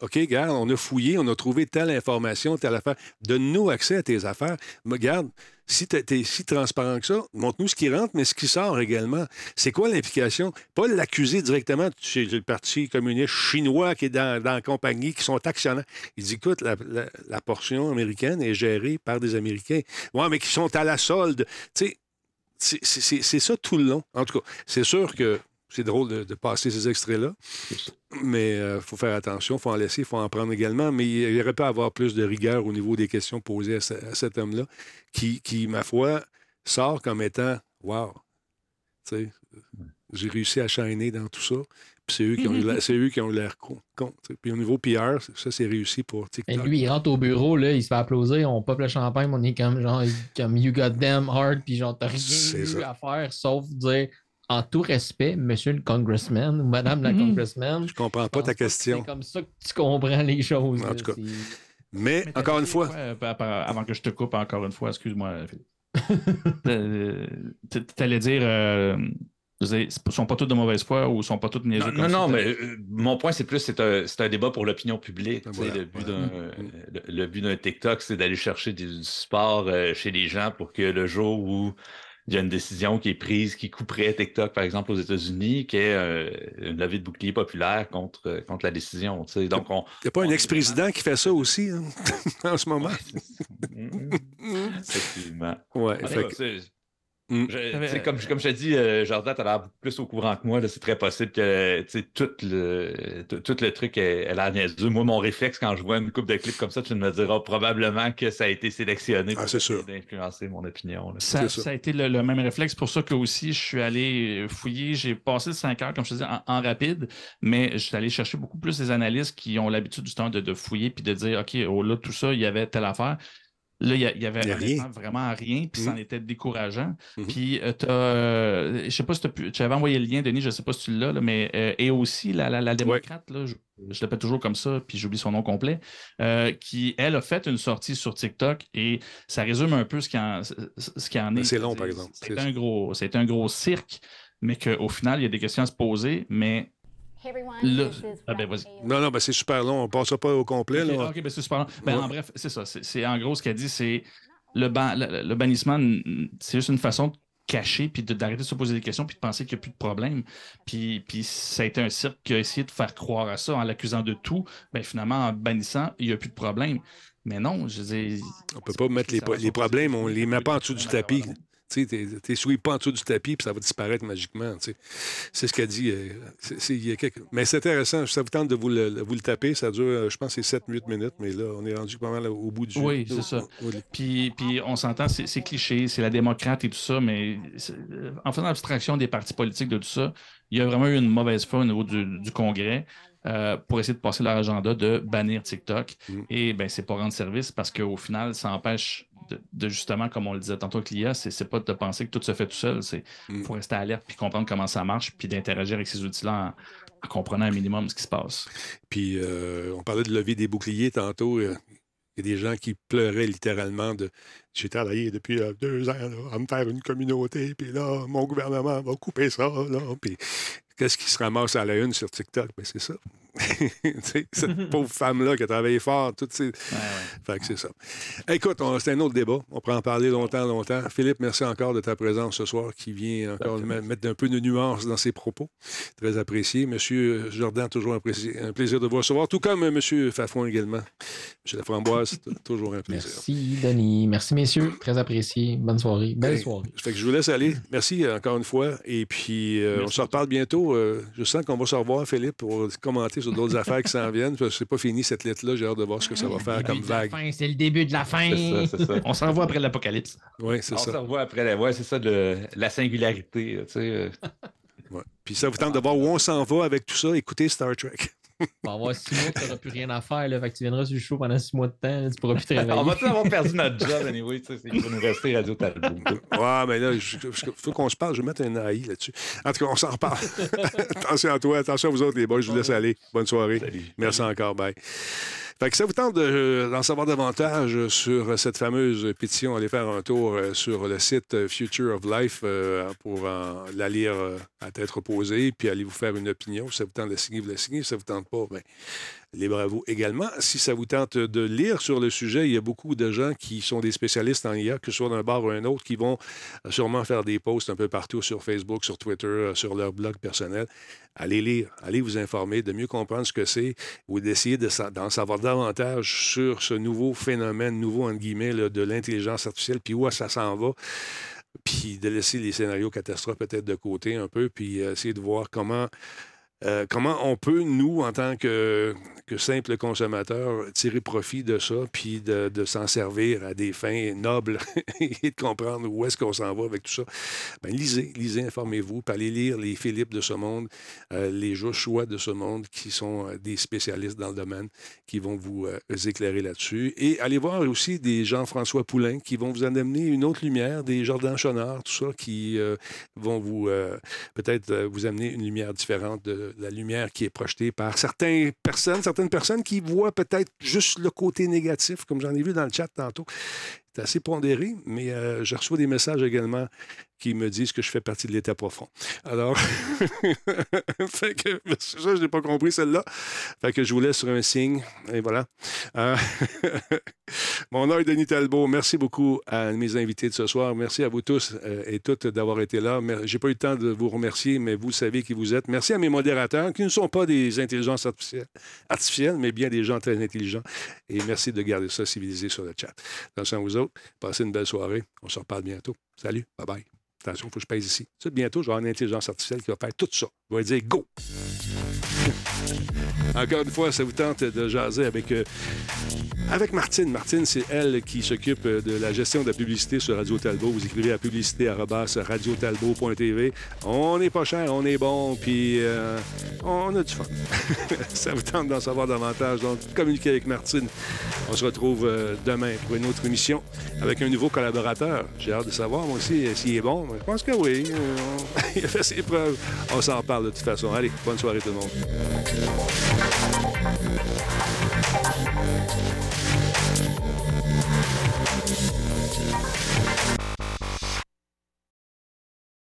OK, regarde, on a fouillé, on a trouvé telle information, telle affaire. Donne-nous accès à tes affaires. Mais regarde, si tu es si transparent que ça, montre-nous ce qui rentre, mais ce qui sort également. C'est quoi l'implication? Pas l'accuser directement chez le Parti communiste chinois qui est dans, dans la compagnie, qui sont actionnaires. Il dit écoute, la, la- la portion américaine est gérée par des Américains. Ouais, mais qui sont à la solde. Tu sais, c'est- ça tout le long. En tout cas, c'est sûr que c'est drôle de, de passer ces extraits-là, mais il faut faire attention, il faut en laisser, il faut en prendre également, mais il aurait pu avoir plus de rigueur au niveau des questions posées à, ce- à cet homme-là, qui, qui, ma foi, sort comme étant « wow, tu sais, j'ai réussi à shiner dans tout ça ». C'est eux qui ont eu l'air- con. con. Puis au niveau PR, ça, c'est réussi pour Et TikTok. lui, il rentre au bureau, là, il se fait applaudir, on pop le champagne, on est comme genre, comme you got them hard, puis genre, t'as rien eu à faire sauf dire en tout respect, monsieur le congressman ou madame la Mhm. congressman. Je comprends pas ta question. C'est comme ça que tu comprends les choses. En là, tout cas. Mais, encore une fois, quoi, euh, avant que je te coupe encore une fois, excuse-moi, Philippe. Euh, t- T'allais dire, euh, ils sont pas tous de mauvaise foi ou sont pas tous niaiseux Non, comme non, ça, non, mais euh, mon point, c'est plus, c'est un, c'est un débat pour l'opinion publique. Voilà, le, but voilà. d'un, le, le but d'un TikTok, c'est d'aller chercher du, du support euh, chez les gens pour que le jour où il y a une décision qui est prise qui couperait TikTok, par exemple, aux États-Unis, qu'il y ait euh, une levée de bouclier populaire contre, euh, contre la décision. tu sais. Donc, on, il n'y a pas un on est ex-président qui fait ça aussi hein, en ce moment? Effectivement. Ouais, fait c'est- Mm. je- tu sais, comme, comme je te dis, euh, Jordan, tu as l'air plus au courant que moi. là, C'est très possible que tu sais, tout le, tout, le truc ait ait l'air niaiseux. Moi, mon réflexe, quand je vois une coupe de clips comme ça, tu me diras probablement que ça a été sélectionné pour Ah, sûr. d'influencer mon opinion. là. Ça, C'est ça. ça a été le, le même réflexe. pour ça que aussi, je suis allé fouiller. J'ai passé 5 heures, comme je te disais, en, en rapide, mais je suis allé chercher beaucoup plus des analystes qui ont l'habitude du temps de, de fouiller puis de dire OK, oh là, tout ça, il y avait telle affaire. Là, il y, avait y rien. vraiment rien, puis ça en Mhm. était décourageant. Mhm. Puis, euh, t'as, euh, je sais pas si tu avais envoyé le lien, Denis, je sais pas si tu l'as, là, mais euh, et aussi la, la, la démocrate, là, je, je l'appelle toujours comme ça, puis j'oublie son nom complet, euh, qui, elle, a fait une sortie sur TikTok et ça résume un peu ce qu'il en, ce en Ben, est. c'est long, par exemple. C'est C'est- un, gros, c'est un gros cirque, mais qu'au final, il y a des questions à se poser, mais là. Ah ben. Non, non, ben c'est super long. On ne passera pas au complet. Ok, là. ok, ben c'est super long. Ben, Ouais. En bref, c'est ça. C'est c'est- en gros ce qu'elle dit, c'est le, ban- le, le bannissement, c'est juste une façon cacher, puis de- d'arrêter de se poser des questions, puis de penser qu'il n'y a plus de problème. Puis, puis ça a été un cirque qui a essayé de faire croire à ça en l'accusant de tout. Ben, finalement, en bannissant, il n'y a plus de problème. Mais non, je dire, On peut pas mettre les, po- les problèmes, on les met pas en dessous du tapis. Tu t'es souillé pas en dessous du tapis, puis ça va disparaître magiquement. C'est ce qu'a dit. euh, c'est- c'est- il y a quelque- Mais c'est intéressant. Ça vous tente de vous le, vous le taper. Ça dure, euh, je pense, c'est 7-8 minutes, mais là, on est rendu pas mal au bout du Oui, c'est ça. Puis, puis on s'entend, c'est c'est cliché, c'est la démocrate et tout ça, mais euh, en faisant abstraction des partis politiques de tout ça, il y a vraiment eu une mauvaise foi au niveau du, du Congrès euh, pour essayer de passer leur agenda de bannir TikTok. Et ben, c'est pas rendre service parce qu'au final, ça empêche de, de justement, comme on le disait tantôt avec l'IA, c'est c'est pas de penser que tout se fait tout seul. C'est faut rester alerte puis comprendre comment ça marche, puis d'interagir avec ces outils-là en, en comprenant un minimum ce qui se passe. Puis euh, on parlait de lever des boucliers tantôt. euh, Il y a des gens qui pleuraient littéralement de J'ai travaillé depuis euh, deux ans là, à me faire une communauté, puis là, mon gouvernement va couper ça. Là, puis qu'est-ce qui se ramasse à la une sur TikTok? Ben, c'est ça. Cette pauvre femme-là qui a travaillé fort, toutes ces. Fait que c'est ça. Écoute, c'est un autre débat. On pourrait en parler longtemps, longtemps. Philippe, merci encore de ta présence ce soir qui vient encore me- mettre un peu de nuance dans ses propos. Très apprécié. Monsieur Jordan, toujours un, plaisir- un plaisir de vous recevoir, tout comme euh, Monsieur Fafon également. Monsieur Laframboise, toujours un plaisir. Merci, Denis. Merci, messieurs. Très apprécié. Bonne soirée. Belle soirée. Fait que je vous laisse aller. Merci euh, encore une fois. Et puis, euh, on se reparle bientôt. Euh, je sens qu'on va se revoir, Philippe, pour commenter sur d'autres affaires qui s'en viennent. que C'est pas fini cette lettre-là. J'ai hâte de voir ce que ça va faire comme vague. C'est le début de la fin. C'est ça, c'est ça. On s'en revoit après l'apocalypse. Oui, c'est On ça. se revoit après la ouais, c'est ça, de la singularité. tu sais, euh. Ouais. Puis ça vous tente de voir où on s'en va avec tout ça, écoutez Star Trek. On va avoir six mois tu n'auras plus rien à faire. Là, fait que tu viendras sur le show pendant six mois de temps. là, tu pourras plus te réveiller. On va tous avoir perdu notre job, anyway. tu sais, c'est- Il va nous rester Radio Talbot. Ouais, mais là, il faut qu'on se parle. Je vais mettre un AI là-dessus. En tout cas, on s'en reparle. attention à toi, attention à vous autres, les boys. Je vous laisse aller. Bonne soirée. Merci encore. Bye. Fait que ça vous tente euh, d'en savoir davantage sur cette fameuse pétition, allez faire un tour euh, sur le site euh, Future of Life pour la lire à tête reposée, puis allez vous faire une opinion. Ça vous tente de la signer, vous la signez. Si ça vous tente pas, ben, libre à vous également. Si ça vous tente de lire sur le sujet, il y a beaucoup de gens qui sont des spécialistes en IA, que ce soit d'un bar ou un autre, qui vont sûrement faire des posts un peu partout sur Facebook, sur Twitter, euh, sur leur blog personnel. Allez lire, allez vous informer, de mieux comprendre ce que c'est ou d'essayer de sa- d'en savoir davantage sur ce nouveau phénomène, nouveau entre guillemets, de l'intelligence artificielle, puis où ça s'en va puis de laisser les scénarios catastrophes peut-être de côté un peu, puis euh, essayer de voir comment, euh, comment on peut, nous, en tant que, que simples consommateurs, tirer profit de ça, puis de, s'en servir à des fins nobles et de comprendre où est-ce qu'on s'en va avec tout ça? Ben, lisez, lisez, informez-vous, puis allez lire les Philippe de ce monde, euh, les Joshua de ce monde, qui sont euh, des spécialistes dans le domaine, qui vont vous éclairer là-dessus. Et allez voir aussi des Jean-François Poulain qui vont vous en amener une autre lumière, des Jordan Chonard, tout ça, qui vont vous peut-être vous amener une lumière différente de la lumière qui est projetée par certaines personnes, certaines personnes qui voient peut-être juste le côté négatif, comme j'en ai vu dans le chat tantôt. C'est assez pondéré, mais euh, je reçois des messages également qui me disent que je fais partie de l'état profond. Alors, que, ça, je n'ai pas compris celle-là. Je vous laisse sur un signe. Et voilà. Euh, Mon est Denis Talbot. Merci beaucoup à mes invités de ce soir. Merci à vous tous euh, et toutes d'avoir été là. J'ai pas eu le temps de vous remercier, mais vous savez qui vous êtes. Merci à mes modérateurs, qui ne sont pas des intelligences artificielles, artificielles, mais bien des gens très intelligents. Et merci de garder ça civilisé sur le chat. Attention à vous autres. Passez une belle soirée. On se reparle bientôt. Salut. Bye bye. Attention, il faut que je pèse ici. De bientôt, je vais avoir une intelligence artificielle qui va faire tout ça. Je vais dire go. Encore une fois, ça vous tente de jaser avec, euh, avec Martine. Martine, c'est elle qui s'occupe euh, de la gestion de la publicité sur Radio Talbot. Vous écrivez à publicité radiotalbot.tv. On n'est pas cher, on est bon, puis euh, on a du fun. ça vous tente d'en savoir davantage. Donc, communiquez avec Martine. On se retrouve demain pour une autre émission avec un nouveau collaborateur. J'ai hâte de savoir, moi aussi, s'il est bon. Je pense que oui. Euh, il a fait ses preuves. On s'en parle de toute façon. Allez, bonne soirée tout le monde.